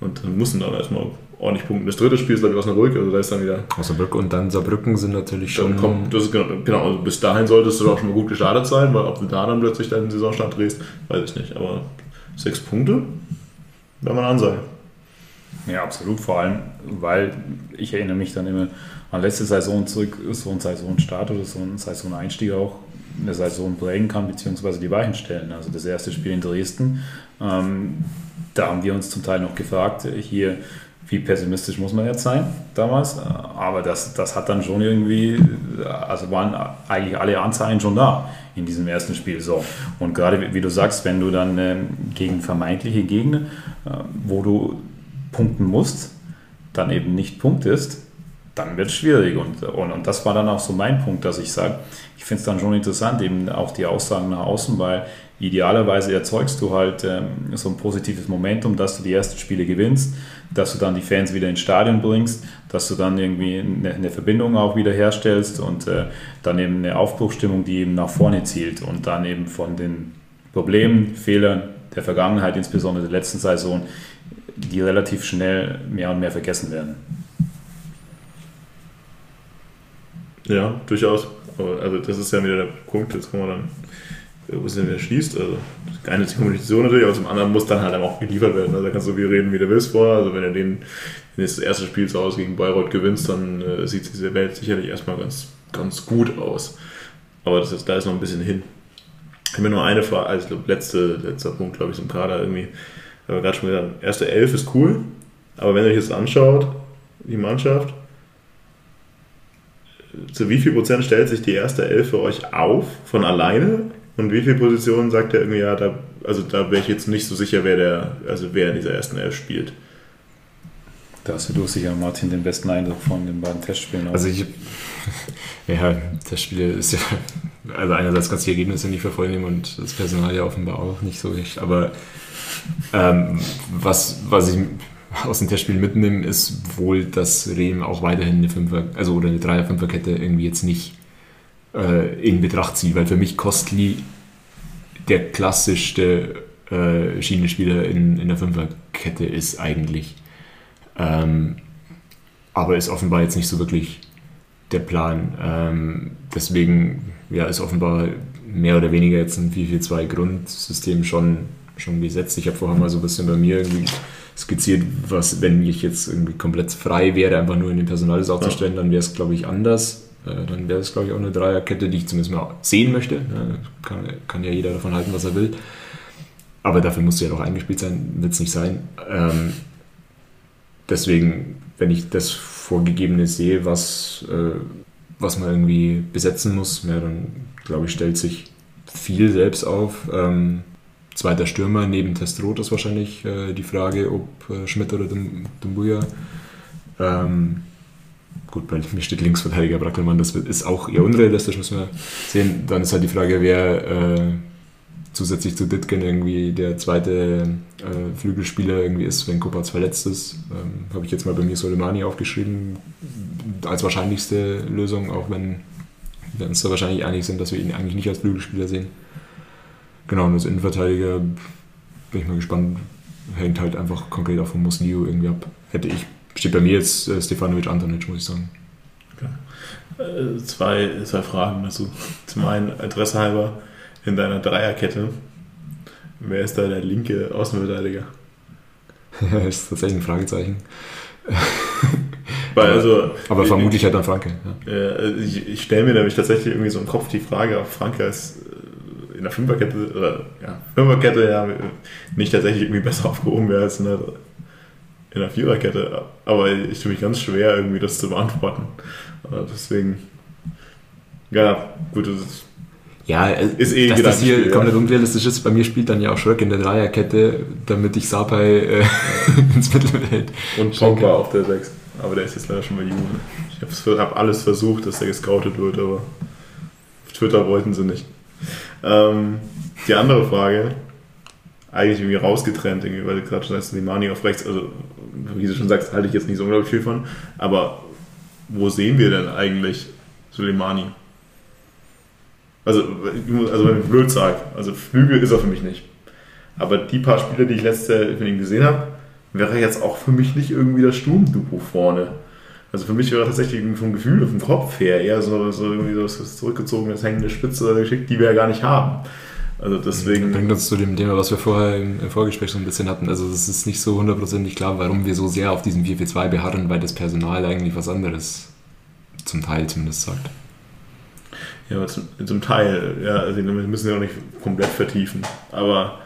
Und dann müssen dann erstmal ordentlich punkten. Das dritte Spiel ist, glaube ich, Osnabrück, also da ist dann wieder. Osnabrück und dann Saarbrücken sind natürlich schon. Kommt, das ist genau, genau, also bis dahin solltest du auch schon mal gut gestartet sein, weil ob du da dann plötzlich deinen Saisonstart drehst, weiß ich nicht. Aber sechs Punkte, wenn man ansagen. Ja, absolut. Vor allem, weil ich erinnere mich dann immer an letzte Saison zurück, so ein Saisonstart oder so ein Saisoneinstieg auch eine Saison prägen kann, beziehungsweise die Weichen stellen. Also das erste Spiel in Dresden, ähm, da haben wir uns zum Teil noch gefragt, hier, wie pessimistisch muss man jetzt sein damals? Aber das, das hat dann schon irgendwie, also waren eigentlich alle Anzeichen schon da in diesem ersten Spiel. So. Und gerade wie du sagst, wenn du dann ähm, gegen vermeintliche Gegner, äh, wo du punkten musst, dann eben nicht punktest, dann wird es schwierig. Und, und, und das war dann auch so mein Punkt, dass ich sage, ich finde es dann schon interessant, eben auch die Aussagen nach außen, weil idealerweise erzeugst du halt ähm, so ein positives Momentum, dass du die ersten Spiele gewinnst, dass du dann die Fans wieder ins Stadion bringst, dass du dann irgendwie eine, eine Verbindung auch wieder herstellst und äh, dann eben eine Aufbruchstimmung, die eben nach vorne zielt und dann eben von den Problemen, Fehlern der Vergangenheit, insbesondere der letzten Saison, die relativ schnell mehr und mehr vergessen werden. Ja, durchaus. Also das ist ja wieder der Punkt, jetzt kommen wir dann wo es denn wieder schließt. Also keine Kommunikation natürlich, aber zum anderen muss dann halt auch geliefert werden. Also da kannst du wie reden, wie du willst vorher. Also wenn du den, wenn das erste Spiel zu Hause gegen Bayreuth gewinnst, dann äh, sieht diese Welt sicherlich erstmal ganz, ganz gut aus. Aber das ist, da ist noch ein bisschen hin. Ich habe mir nur eine Frage, also ich letzte, letzter Punkt, glaube ich, zum Kader irgendwie, aber gerade schon gesagt, erste Elf ist cool, aber wenn ihr euch jetzt anschaut, die Mannschaft, zu wie viel Prozent stellt sich die erste Elf für euch auf von alleine und wie viele Positionen sagt er irgendwie, ja, da, also da wäre ich jetzt nicht so sicher, wer der, also wer in dieser ersten Elf spielt. Da hast du sicher, Martin, den besten Eindruck von den beiden Testspielen. Auch. Also ich, ja, Testspiele ist ja, also einerseits kannst du die Ergebnisse nicht verfolgen und das Personal ja offenbar auch nicht so richtig, aber ähm, was, was ich aus den Testspielen mitnehme, ist wohl, dass Rehm auch weiterhin eine Fünfer, also oder eine Dreier-Fünfer-Kette irgendwie jetzt nicht äh, in Betracht ziehe, weil für mich Kostli der klassischste äh, Schienenspieler in, in der Fünferkette ist eigentlich. Ähm, aber ist offenbar jetzt nicht so wirklich der Plan. Ähm, deswegen ja, ist offenbar mehr oder weniger jetzt ein 4-4-2-Grundsystem schon, schon gesetzt. Ich habe vorher mal so ein bisschen bei mir irgendwie skizziert, was, wenn ich jetzt irgendwie komplett frei wäre, einfach nur in den Personal aufzustellen, dann wäre es, glaube ich, anders. Äh, dann wäre es, glaube ich, auch eine Dreierkette, die ich zumindest mal sehen möchte. Kann, kann ja jeder davon halten, was er will. Aber dafür musst du ja doch eingespielt sein, wird es nicht sein. Ähm, deswegen, wenn ich das Vorgegebene sehe, was, äh, was man irgendwie besetzen muss, ja, dann glaube ich, stellt sich viel selbst auf. Ähm, zweiter Stürmer neben Testrot ist wahrscheinlich äh, die Frage, ob äh, Schmidt oder Dumbuya. Ähm, gut, bei mir steht Linksverteidiger Brackelmann, das ist auch eher unrealistisch, müssen wir sehen. Dann ist halt die Frage, wer äh, zusätzlich zu Ditgen irgendwie der zweite äh, Flügelspieler irgendwie ist, wenn Kopac verletzt ist. Ähm, Habe ich jetzt mal bei mir Soleimani aufgeschrieben, als wahrscheinlichste Lösung, auch wenn wir uns da wahrscheinlich einig sind, dass wir ihn eigentlich nicht als Flügelspieler sehen. Genau, und als Innenverteidiger bin ich mal gespannt, hängt halt einfach konkret auch von Musliu irgendwie ab. Hätte ich, steht bei mir jetzt äh, Stefanovic Antonic, muss ich sagen. Äh, zwei, zwei Fragen dazu. Zum einen, Adresse halber, in deiner Dreierkette, wer ist da der linke Außenverteidiger? das ist tatsächlich ein Fragezeichen. Weil also, Aber ich- vermutlich halt dann Franke. Ja. Äh, ich ich stelle mir nämlich tatsächlich irgendwie so im Kopf die Frage, ob Franke als äh, in der Fünferkette oder ja, Fünferkette ja nicht tatsächlich irgendwie besser aufgehoben wäre als in der, in der Viererkette. Aber ich tue mich ganz schwer, irgendwie das zu beantworten. Äh, Deswegen, ja, gut, das ist, Ja, äh, Ist eh dass das hier komplett unrealistisch ist. Bei mir spielt dann ja auch Schröck in der Dreierkette, damit ich Sapai äh, ins Mittelfeld. und Pogba auf der 6. Aber der ist jetzt leider schon bei Juve. Ich habe hab alles versucht, dass der gescoutet wird, aber auf Twitter wollten sie nicht. Ähm, die andere Frage, eigentlich irgendwie rausgetrennt, irgendwie, weil du gerade schon sagst, Limani auf rechts, also wie du schon sagst, halte ich jetzt nicht so unglaublich viel von, aber wo sehen wir denn eigentlich Soleimani? Also, also wenn ich blöd sage, also Flügel ist er für mich nicht. Aber die paar Spiele, die ich letztes Jahr von ihm gesehen habe, wäre jetzt auch für mich nicht irgendwie das Sturmduo vorne. Also für mich wäre tatsächlich vom Gefühl, vom Kopf her eher so, so irgendwie so das zurückgezogen, das hängende Spitze geschickt, die wir ja gar nicht haben. Also deswegen. Bringt uns zu dem Thema, was wir vorher im, im Vorgespräch so ein bisschen hatten. Also es ist nicht so hundertprozentig klar, warum wir so sehr auf diesem 4-4-2 beharren, weil das Personal eigentlich was anderes zum Teil zumindest sagt. Ja, aber zum, zum Teil, ja, also wir müssen ja auch nicht komplett vertiefen. Aber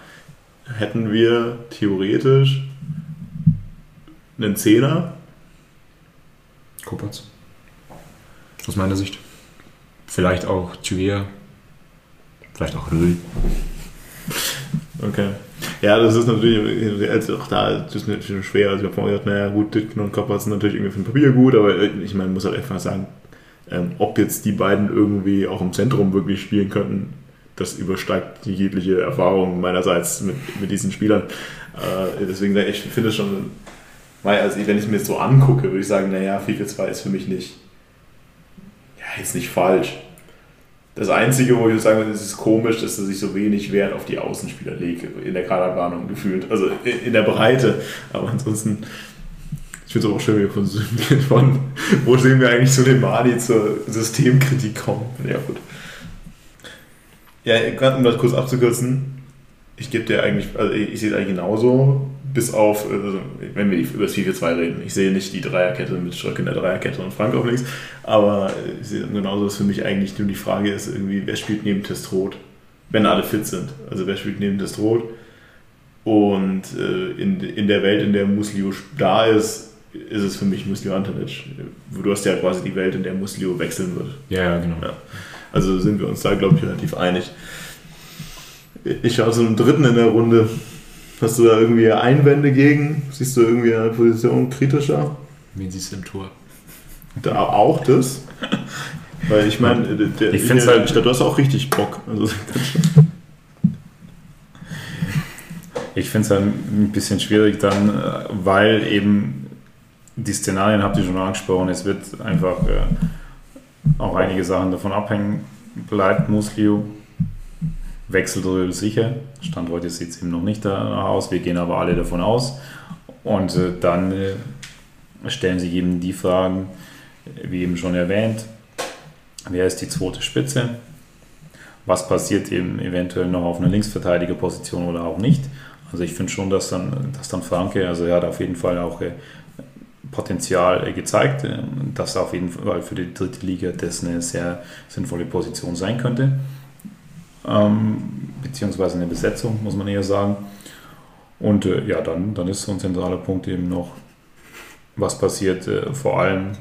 hätten wir theoretisch einen Zehner, Kopatz. Aus meiner Sicht. Vielleicht auch Tuvia. Vielleicht auch Röhl. Okay. Ja, das ist natürlich, also auch da ist es natürlich schwer. Also ich habe vorhin gesagt, naja gut, Ditken und Kopper sind natürlich irgendwie für ein Papier gut, aber ich meine, muss halt einfach sagen, ähm, ob jetzt die beiden irgendwie auch im Zentrum wirklich spielen könnten, das übersteigt die jegliche Erfahrung meinerseits mit, mit diesen Spielern. Äh, deswegen, ich finde es schon, weil, also wenn ich mir so angucke, würde ich sagen, naja, 4-4-2 ist für mich nicht, ja, jetzt nicht falsch. Das Einzige, wo ich sagen würde, es ist komisch, dass er sich so wenig Wert auf die Außenspieler legt, in der Kaderplanung gefühlt. Also in der Breite. Aber ansonsten, ich finde es auch schön, wir von, von wo sehen wir eigentlich Soleimani zur Systemkritik kommen. Ja, gut. Ja, um das kurz abzukürzen, ich gebe dir eigentlich, also ich sehe es eigentlich genauso, bis auf, also wenn wir über das 4-4-2 reden. Ich sehe nicht die Dreierkette mit Schröck in der Dreierkette und Frank auf links, aber ich sehe genauso, dass für mich eigentlich nur die Frage ist, irgendwie, wer spielt neben Testrot, wenn alle fit sind. Also wer spielt neben Testrot und äh, in, in der Welt, in der Muslio da ist, ist es für mich Muslio Antonic. Du hast ja quasi die Welt, in der Muslio wechseln wird. Ja, ja, genau. Ja. Also sind wir uns da, glaube ich, relativ einig. Ich schaue zu einem dritten in der Runde. Hast du da irgendwie Einwände gegen? Siehst du irgendwie eine Position kritischer? Wen siehst du im Tor? Da auch das? Weil ich meine, der- Ich find's halt- du hast auch richtig Bock. Also, Ich finde es halt ein bisschen schwierig dann, äh, weil eben die Szenarien habt ihr schon angesprochen, es wird einfach äh, auch einige Sachen davon abhängen. Bleibt Muslio, wechselt Röhl sicher. Stand heute sieht es eben noch nicht danach aus, wir gehen aber alle davon aus. Und äh, dann äh, stellen sich eben die Fragen, wie eben schon erwähnt, wer ist die zweite Spitze? Was passiert eben eventuell noch auf einer Linksverteidigerposition oder auch nicht? Also ich finde schon, dass dann, dass dann Franke, also er hat auf jeden Fall auch äh, Potenzial äh, gezeigt, äh, dass auf jeden Fall für die dritte Liga das eine sehr sinnvolle Position sein könnte. Ähm, beziehungsweise eine Besetzung, muss man eher sagen. Und äh, ja, dann, dann ist so ein zentraler Punkt eben noch, was passiert äh, vor allem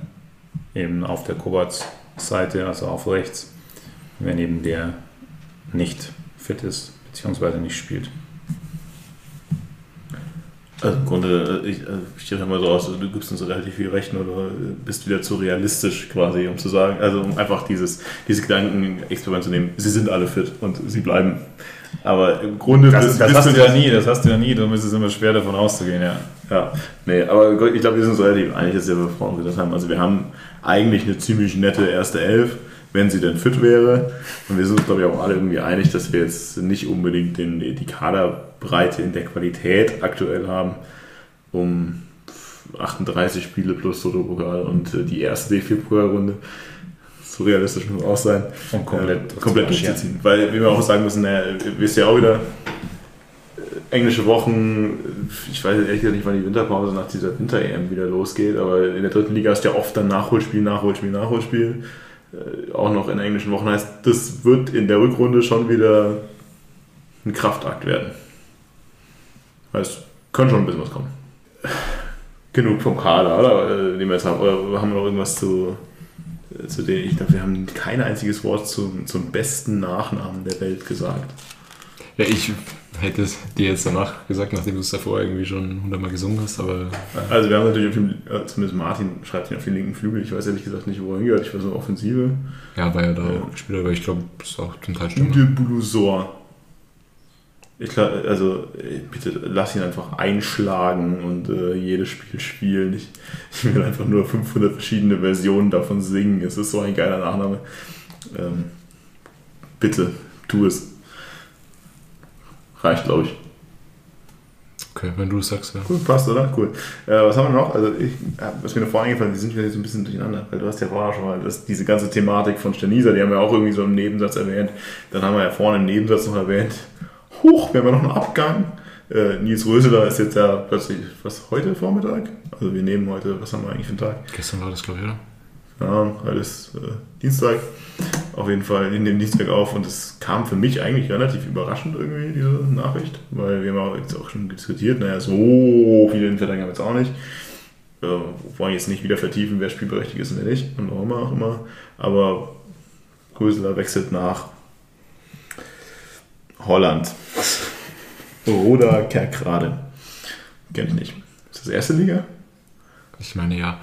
eben auf der Kovacs-Seite, also auf rechts, wenn eben der nicht fit ist, beziehungsweise nicht spielt. Also im Grunde, ich, also ich höre immer so aus, du gibst uns relativ viel Recht oder bist wieder zu realistisch quasi, um zu sagen, also um einfach dieses, diese Gedanken-Experiment zu nehmen, sie sind alle fit und sie bleiben. Aber im Grunde Das, bist- das bist hast du ja nie, das hast du ja nie, darum ist es immer schwer davon auszugehen, ja. Ja, nee, aber ich glaube, wir sind uns relativ einig, dass wir vorhin gesagt haben. Also wir haben eigentlich eine ziemlich nette erste Elf, wenn sie denn fit wäre. Und wir sind uns, glaube ich, auch alle irgendwie einig, dass wir jetzt nicht unbedingt den, die Kaderbreite in der Qualität aktuell haben, um 38 Spiele plus Toto-Pokal und äh, die erste D4-Pokalrunde. So realistisch muss auch sein. Und komplett, äh, komplett durchzuziehen. Weil wir auch sagen müssen, naja, ihr wisst ja auch wieder, äh, englische Wochen, ich weiß ehrlich gesagt nicht, wann die Winterpause nach dieser Winter-EM wieder losgeht, aber in der dritten Liga du ja oft dann Nachholspiel, Nachholspiel, Nachholspiel. Äh, Auch noch in englischen Wochen heißt, das wird in der Rückrunde schon wieder ein Kraftakt werden. Heißt, könnte schon ein bisschen was kommen. Genug vom Kader, oder? Äh, Den wir jetzt haben. Oder haben wir noch irgendwas zu, äh, zu denen? Ich glaube, wir haben kein einziges Wort zum, zum besten Nachnamen der Welt gesagt. Ja, ich hätte es dir jetzt danach gesagt, nachdem du es davor irgendwie schon hundertmal gesungen hast, aber Also wir haben natürlich auf dem, äh, zumindest Martin schreibt ihn auf den linken Flügel. Ich weiß ehrlich gesagt nicht, wo er hingehört. Ich war so Offensive. ja, war ja da auch gespielt, aber ich glaube, das ist auch zum Teil stimmt. Ude Bulusor. Ich glaube, also äh, bitte lass ihn einfach einschlagen und äh, jedes Spiel spielen. Ich, ich will einfach nur 500 verschiedene Versionen davon singen. Es ist so ein geiler Nachname. Ähm, bitte, tu es. Reicht, glaube ich. Okay, wenn du es sagst, ja. Cool, passt, oder? Cool. Äh, was haben wir noch? Also, ich, ja, was mir noch vorhin eingefallen ist, sind wieder so ein bisschen durcheinander, weil du hast ja vorher schon mal das, diese ganze Thematik von Stenisa, die haben wir auch irgendwie so im Nebensatz erwähnt. Dann haben wir ja vorne im Nebensatz noch erwähnt, huch, wir haben ja noch einen Abgang. Äh, Nils Röseler ist jetzt ja plötzlich, was, heute Vormittag? Also, wir nehmen heute, was haben wir eigentlich für einen Tag? Gestern war das, glaube ich, oder? Ja, ist äh, Dienstag. Auf jeden Fall in dem Dienstag auf und es kam für mich eigentlich relativ überraschend irgendwie, diese Nachricht, weil wir haben auch jetzt auch schon diskutiert, naja, so viele Innenverteidiger haben jetzt auch nicht. Äh, wollen jetzt nicht wieder vertiefen, wer spielberechtigt ist und wer nicht und warum auch immer. Aber Gröseler wechselt nach Holland. Roda Kerkrade. Kenn ich nicht. Ist das erste Liga? Ich meine, ja.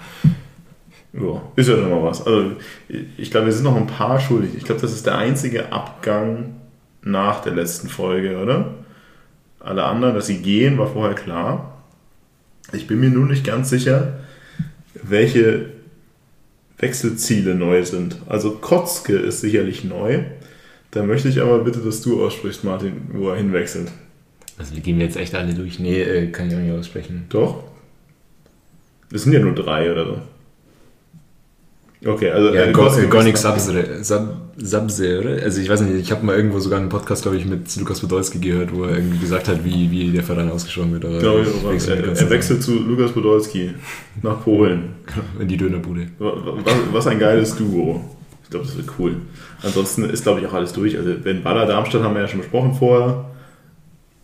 Ja, ist ja schon mal was. Also, ich glaube, wir sind noch ein paar schuldig. Ich glaube, das ist der einzige Abgang nach der letzten Folge, oder? Alle anderen, dass sie gehen, war vorher klar. Ich bin mir nur nicht ganz sicher, welche Wechselziele neu sind. Also Kotzke ist sicherlich neu. Da möchte ich aber bitte, dass du aussprichst, Martin, wo er hinwechselt. Also wir gehen jetzt echt alle durch. Nee, äh, kann ich auch nicht aussprechen. Doch? Es sind ja nur drei oder so. Okay, also Ja, äh, Go- Kotzke Gornik wechselt- Sabse, Sab, Sabse, oder? Also ich weiß nicht, ich habe mal irgendwo sogar einen Podcast, glaube ich, mit Lukas Podolski gehört, wo er irgendwie gesagt hat, wie, wie der Verein ausgesprochen wird. Aber Glaube ich, die er, er wechselt zu Lukas Podolski nach Polen. In die Dönerbude. Was, was ein geiles Duo. Ich glaube, das wird cool. Ansonsten ist, glaube ich, auch alles durch. Also, Ben Baller Darmstadt haben wir ja schon besprochen vorher.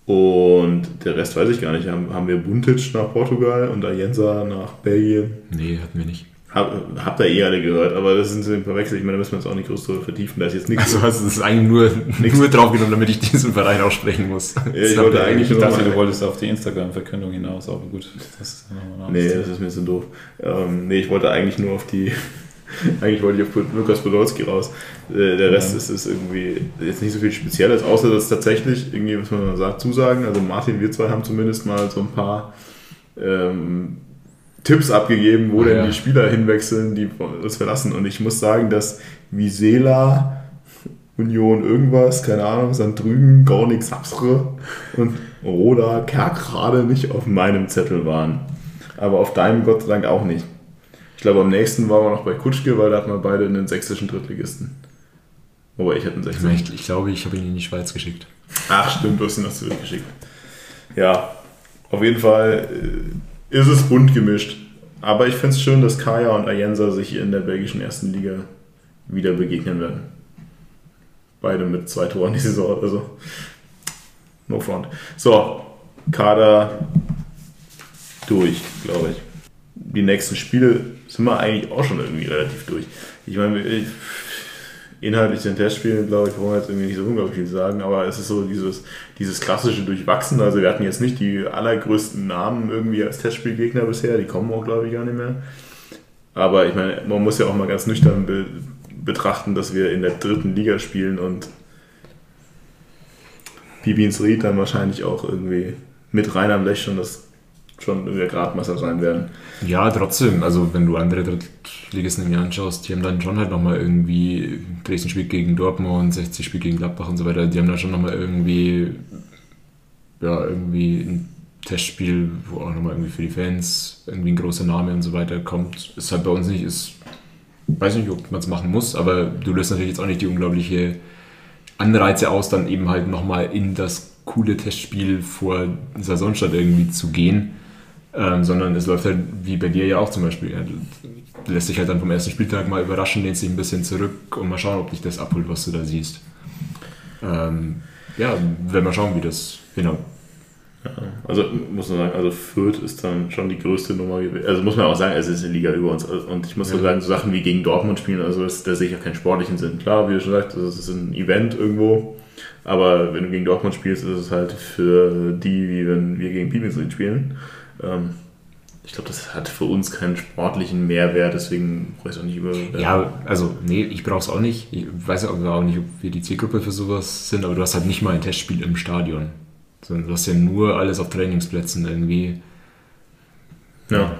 Und der Rest weiß ich gar nicht. Haben, haben wir Buntic nach Portugal und Ayensa nach Belgien. Nee, hatten wir nicht. Hab, habt ihr eh alle gehört, aber das sind so ein paar Wechsel. Ich meine, da müssen wir uns auch nicht groß drüber vertiefen. Da ist jetzt nichts. Also hast du das eigentlich nur, nur draufgenommen, damit ich diesen Verein aussprechen muss. Ja, ich wollte eigentlich Ich nur dachte, du wolltest auf die Instagram-Verkündung hinaus, aber gut. Das ist Nee, das ist mir so doof. Ähm, nee, ich wollte eigentlich nur auf die. eigentlich wollte ich auf Lukas Podolski raus. Äh, der Rest Ja. ist, ist irgendwie jetzt nicht so viel Spezielles, außer dass tatsächlich irgendwie, was man sagt, zusagen. Also Martin, wir zwei haben zumindest mal so ein paar ähm, Tipps abgegeben, wo Ah, denn ja. die Spieler hinwechseln, die uns verlassen. Und ich muss sagen, dass Visela, Union irgendwas, keine Ahnung, Sandrügen, Gornik, Sapsre und Roda Kerkrade nicht auf meinem Zettel waren. Aber auf deinem Gott sei Dank auch nicht. Ich glaube, am nächsten waren wir noch bei Kutschke, weil da hatten wir beide einen sächsischen Drittligisten. Wobei ich hätte einen sächsischen. ich, ich glaube, ich habe ihn in die Schweiz geschickt. Ach stimmt, du hast ihn noch zurückgeschickt. Ja, auf jeden Fall äh, ist es bunt gemischt. Aber ich finde es schön, dass Kaya und Ayensa sich in der belgischen ersten Liga wieder begegnen werden. Beide mit zwei Toren die Saison, also no front. So, Kader durch, glaube ich. Die nächsten Spiele sind wir eigentlich auch schon irgendwie relativ durch. Ich meine, inhaltlich den Testspielen, glaube ich, brauchen wir jetzt irgendwie nicht so unglaublich viel sagen, aber es ist so dieses, dieses klassische Durchwachsen. Also wir hatten jetzt nicht die allergrößten Namen irgendwie als Testspielgegner bisher, die kommen auch, glaube ich, gar nicht mehr. Aber ich meine, man muss ja auch mal ganz nüchtern be betrachten, dass wir in der dritten Liga spielen und Bibins Ried dann wahrscheinlich auch irgendwie mit rein am Blech schon das schon der Gradmesser sein werden. Ja, trotzdem. Also wenn du andere Drittligisten im Jahr anschaust, die haben dann schon halt nochmal irgendwie, Dresden spielt gegen Dortmund, 60 spielt gegen Gladbach und so weiter, die haben dann schon nochmal irgendwie, ja, irgendwie ein Testspiel, wo auch nochmal irgendwie für die Fans irgendwie ein großer Name und so weiter kommt. Ist halt bei uns nicht, ist, weiß nicht, ob man es machen muss, aber du löst natürlich jetzt auch nicht die unglaubliche Anreize aus, dann eben halt nochmal in das coole Testspiel vor Saisonstart irgendwie zu gehen ähm, sondern es läuft halt wie bei dir ja auch zum Beispiel. Ja, lässt dich halt dann vom ersten Spieltag mal überraschen, lehnst dich ein bisschen zurück und mal schauen, ob dich das abholt, was du da siehst. Ähm, ja, werden wir schauen, wie das genau. Ja, also muss man sagen, also Fürth ist dann schon die größte Nummer gewesen. Also muss man auch sagen, es ist eine Liga über uns. Und ich muss ja. sagen, so Sachen wie gegen Dortmund spielen, also das, da sehe ich ja keinen sportlichen Sinn. Klar, wie du schon sagst, das ist ein Event irgendwo. Aber wenn du gegen Dortmund spielst, ist es halt für die, wie wenn wir gegen Pibelsried spielen. Ähm, ich glaube, das hat für uns keinen sportlichen Mehrwert, deswegen brauche ich es auch nicht über. Ja, also, nee, ich brauche es auch nicht. Ich weiß auch nicht, ob wir die Zielgruppe für sowas sind, aber du hast halt nicht mal ein Testspiel im Stadion. Sondern du hast ja nur alles auf Trainingsplätzen irgendwie. Ja.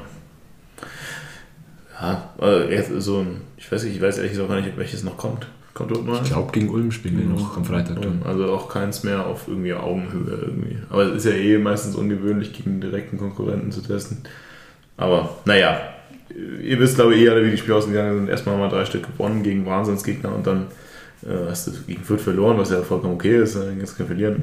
Ja, also so ich weiß nicht, ich weiß ehrlich gesagt gar nicht, welches noch kommt. Kommt dort mal? Ich glaube, gegen Ulm spielen wir noch am Freitag. Ja, also auch keins mehr auf irgendwie Augenhöhe irgendwie. Aber es ist ja eh meistens ungewöhnlich, gegen direkten Konkurrenten zu testen. Aber naja, ihr wisst glaube ich eh alle, wie die Spiele ausgegangen sind. Erstmal mal drei Stück gewonnen gegen Wahnsinnsgegner und dann äh, hast du gegen Fürth verloren, was ja vollkommen okay ist. Jetzt kann verlieren.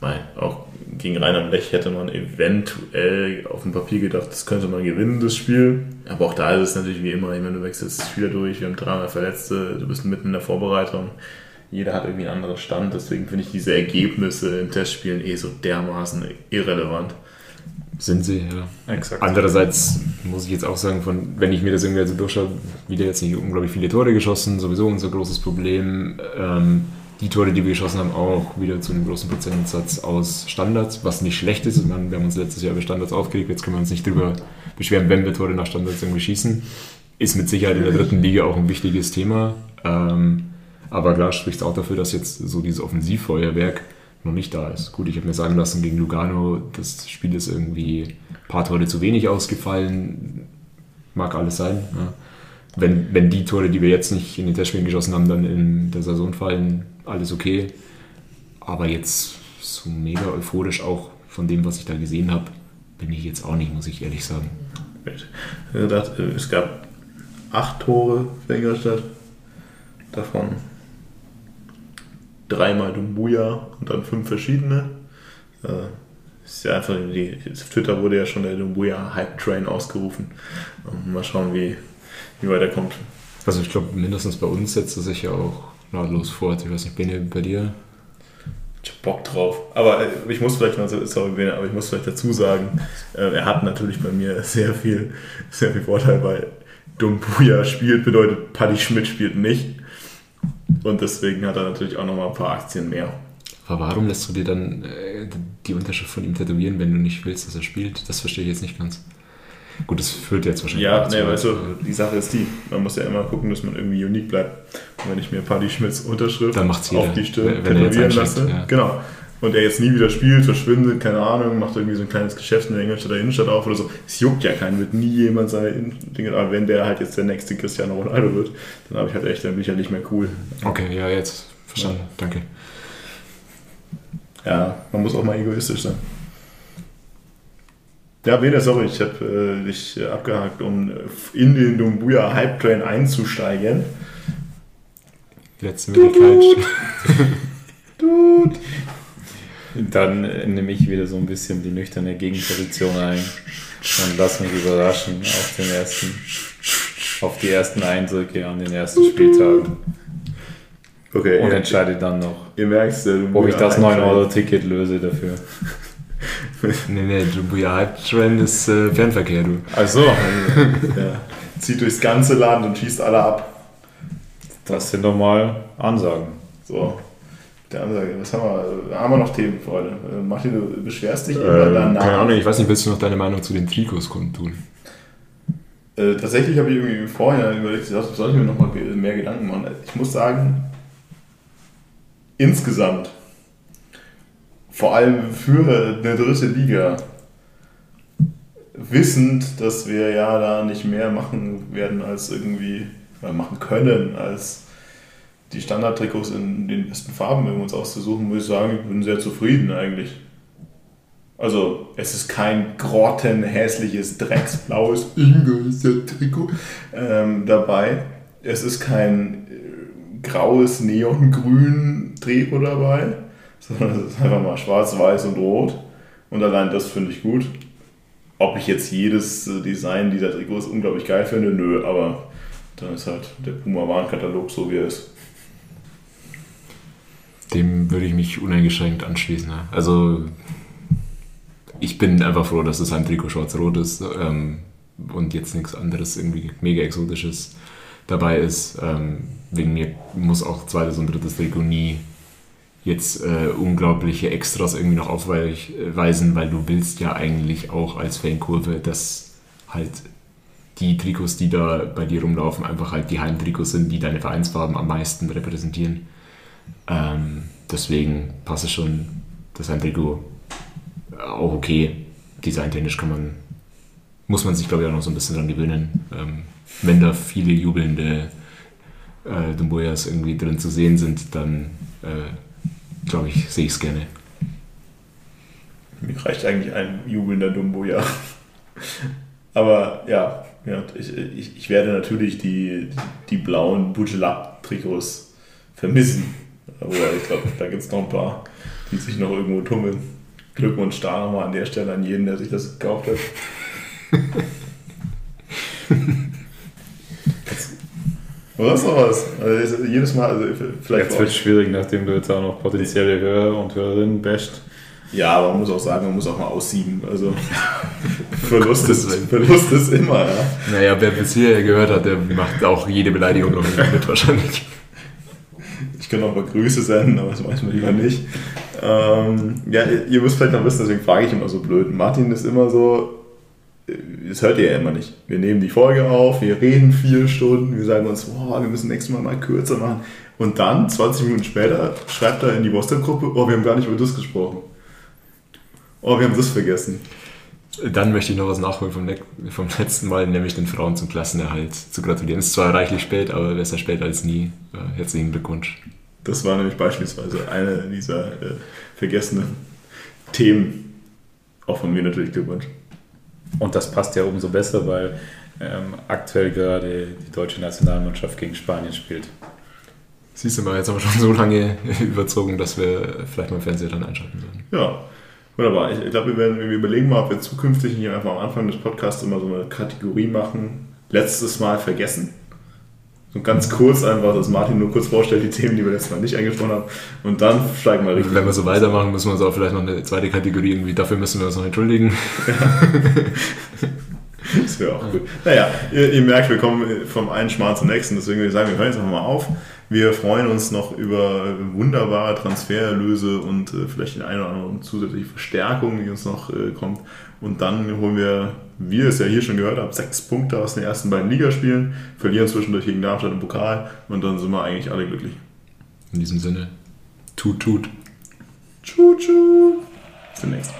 Nein, auch gegen Rainer Blech hätte man eventuell auf dem Papier gedacht, das könnte man gewinnen, das Spiel. Aber auch da ist es natürlich wie immer, wenn du wechselst Spieler durch, wir haben dreimal Verletzte, du bist mitten in der Vorbereitung. Jeder hat irgendwie einen anderen Stand, deswegen finde ich diese Ergebnisse in Testspielen eh so dermaßen irrelevant. Sind sie, ja. Exakt. Andererseits muss ich jetzt auch sagen, von, wenn ich mir das irgendwie so durchschaue, wieder jetzt nicht unglaublich viele Tore geschossen, sowieso unser großes Problem. Ähm, die Tore, die wir geschossen haben, auch wieder zu einem großen Prozentsatz aus Standards, was nicht schlecht ist. wir haben uns letztes Jahr über Standards aufgeregt, jetzt können wir uns nicht drüber beschweren, wenn wir Tore nach Standards irgendwie schießen. Ist mit Sicherheit in der dritten Liga auch ein wichtiges Thema. Ähm, aber klar spricht es auch dafür, dass jetzt so dieses Offensivfeuerwerk noch nicht da ist. Gut, ich habe mir sagen lassen, gegen Lugano, das Spiel ist irgendwie ein paar Tore zu wenig ausgefallen. Mag alles sein. Ja. Wenn, wenn die Tore, die wir jetzt nicht in den Testspielen geschossen haben, dann in der Saison fallen, alles okay. Aber jetzt so mega euphorisch auch von dem, was ich da gesehen habe, bin ich jetzt auch nicht, muss ich ehrlich sagen. Es gab acht Tore für Ingolstadt, davon dreimal Dumbuya und dann fünf verschiedene. Äh, ist ja einfach die, auf Twitter wurde ja schon der Dumbuya Hype Train ausgerufen. Mal schauen, wie, wie weit er kommt. Also ich glaube, mindestens bei uns setzt er sich ja auch nahtlos fort. Ich weiß nicht, Bene, bei dir? Ich hab Bock drauf. Aber äh, ich muss vielleicht mal, sorry Bene, aber ich muss vielleicht dazu sagen, äh, er hat natürlich bei mir sehr viel, sehr viel Vorteil, weil Dumbuya spielt, bedeutet Paddy Schmidt spielt nicht. Und deswegen hat er natürlich auch nochmal ein paar Aktien mehr. Aber warum lässt du dir dann äh, die Unterschrift von ihm tätowieren, wenn du nicht willst, dass er spielt? Das verstehe ich jetzt nicht ganz. Gut, das führt jetzt wahrscheinlich. Ja, nee, weißt du, die Sache ist die. Man muss ja immer gucken, dass man irgendwie unique bleibt. Und wenn ich mir Paddy Schmidts Unterschrift auf die Stirn tätowieren lasse, ja. genau. Und er jetzt nie wieder spielt, verschwindet, keine Ahnung, macht irgendwie so ein kleines Geschäft in der Ingolstädter Innenstadt auf oder so. Es juckt ja keinen, wird nie jemand seine Dinge. Aber wenn der halt jetzt der nächste Cristiano Ronaldo wird, dann habe ich halt echt, dann bin ich halt nicht mehr cool. Okay, ja, jetzt verstanden. Ja. Danke. Ja, man muss auch mal egoistisch sein. Ja, Bene, sorry, ich habe äh, dich abgehakt, um in den Dumbuya Hype Train einzusteigen. Letzte Möglichkeit. Dude. Dann äh, nehme ich wieder so ein bisschen die nüchterne Gegenposition ein und lass mich überraschen auf den ersten, auf die ersten Eindrücke an den ersten Spieltagen. Okay, und entscheide dann noch, ihr merkst, ob ich das 9-Euro-Ticket löse dafür. nee, nee, Jumbuya Hype Train ist äh, Fernverkehr, du. Also, ja. Zieht durchs ganze Land und schießt alle ab. Das sind doch mal Ansagen. So, der Ansage. Was haben wir? Haben wir noch Themen, Freunde? Äh, Martin, du beschwerst dich immer ähm, danach. Keine Ahnung, ich weiß nicht, willst du noch deine Meinung zu den Trikots kundtun? Äh, tatsächlich habe ich irgendwie vorher überlegt, soll ich mir noch mal mehr Gedanken machen. Ich muss sagen, insgesamt vor allem für eine dritte Liga, wissend, dass wir ja da nicht mehr machen werden als irgendwie, oder machen können, als die Standardtrikots in den besten Farben irgendwie uns auszusuchen, muss ich sagen, ich bin sehr zufrieden eigentlich. Also, es ist kein grottenhässliches, drecksblaues Ingolstadt-Trikot ähm, dabei. Es ist kein äh, graues, neongrün Trikot dabei, sondern es ist einfach mal schwarz, weiß und rot. Und allein das finde ich gut. Ob ich jetzt jedes äh, Design dieser Trikots unglaublich geil finde, nö, aber dann ist halt der Puma-Warnkatalog so, wie er ist. Dem würde ich mich uneingeschränkt anschließen. Also ich bin einfach froh, dass das Heimtrikot schwarz-rot ist ähm, und jetzt nichts anderes irgendwie mega exotisches dabei ist. Ähm, wegen mir muss auch zweites und drittes Trikot nie jetzt äh, unglaubliche Extras irgendwie noch aufweisen, weil du willst ja eigentlich auch als Fankurve, dass halt die Trikots, die da bei dir rumlaufen, einfach halt die Heimtrikots sind, die deine Vereinsfarben am meisten repräsentieren. Ähm, deswegen passt es schon, das Heimtrikot auch okay. Designtechnisch kann man, muss man sich glaube ich auch noch so ein bisschen dran gewöhnen. Ähm, wenn da viele jubelnde äh, Dumboyas irgendwie drin zu sehen sind, dann äh, glaube ich, sehe ich es gerne. Mir reicht eigentlich ein jubelnder Dumboya. Aber ja, ja ich, ich, ich, werde natürlich die, die blauen Bujelab-Trikots vermissen. Aber ich glaube, da gibt es noch ein paar, die sich noch irgendwo tummeln. Glückwunsch da nochmal an der Stelle an jeden, der sich das gekauft hat. Oder ist noch was? Also jedes Mal, also vielleicht. Jetzt wird es schwierig, nachdem du jetzt auch noch potenzielle Hörer und Hörerinnen best. Ja, aber man muss auch sagen, man muss auch mal aussieben. Also Verlust, ist, Verlust ist immer, ja. Naja, wer bis hier gehört hat, der macht auch jede Beleidigung noch mit wahrscheinlich. Ich kann auch mal Grüße senden, aber das weiß man lieber nicht. Ähm, ja, ihr müsst vielleicht noch wissen, deswegen frage ich immer so blöd. Martin ist immer so, das hört ihr ja immer nicht. Wir nehmen die Folge auf, wir reden vier Stunden, wir sagen uns, boah, wir müssen nächstes Mal mal kürzer machen. Und dann, 20 Minuten später, schreibt er in die WhatsApp-Gruppe, oh, wir haben gar nicht über das gesprochen. Oh, wir haben das vergessen. Dann möchte ich noch was nachholen vom, vom letzten Mal, nämlich den Frauen zum Klassenerhalt zu gratulieren. Ist zwar reichlich spät, aber besser spät als nie. Äh, herzlichen Glückwunsch. Das war nämlich beispielsweise eine dieser äh, vergessenen Themen. Auch von mir natürlich Glückwunsch. Und das passt ja umso besser, weil ähm, aktuell gerade die deutsche Nationalmannschaft gegen Spanien spielt. Siehst du mal, jetzt haben wir schon so lange überzogen, dass wir vielleicht mal im Fernseher dann einschalten sollen. Ja, wunderbar. Ich, ich glaube, wir, werden, wir überlegen mal, ob wir zukünftig hier einfach am Anfang des Podcasts immer so eine Kategorie machen. Letztes Mal vergessen. So ganz kurz einfach, dass Martin nur kurz vorstellt, die Themen, die wir letztes Mal nicht angesprochen haben. Und dann steigen wir richtig. Wenn wir so weitermachen, müssen wir uns auch vielleicht noch eine zweite Kategorie irgendwie, dafür müssen wir uns noch entschuldigen. das wäre auch gut. Naja, ihr, ihr, merkt, wir kommen vom einen Schmarrn zum nächsten, deswegen würde ich sagen, wir hören jetzt einfach mal auf. Wir freuen uns noch über wunderbare Transfererlöse und äh, vielleicht die eine oder andere zusätzliche Verstärkung, die uns noch äh, kommt. Und dann holen wir, wie ihr es ja hier schon gehört habt, sechs Punkte aus den ersten beiden Ligaspielen, verlieren zwischendurch gegen Darmstadt im Pokal und dann sind wir eigentlich alle glücklich. In diesem Sinne, tut, tut. Tschu, tschu. Bis demnächst.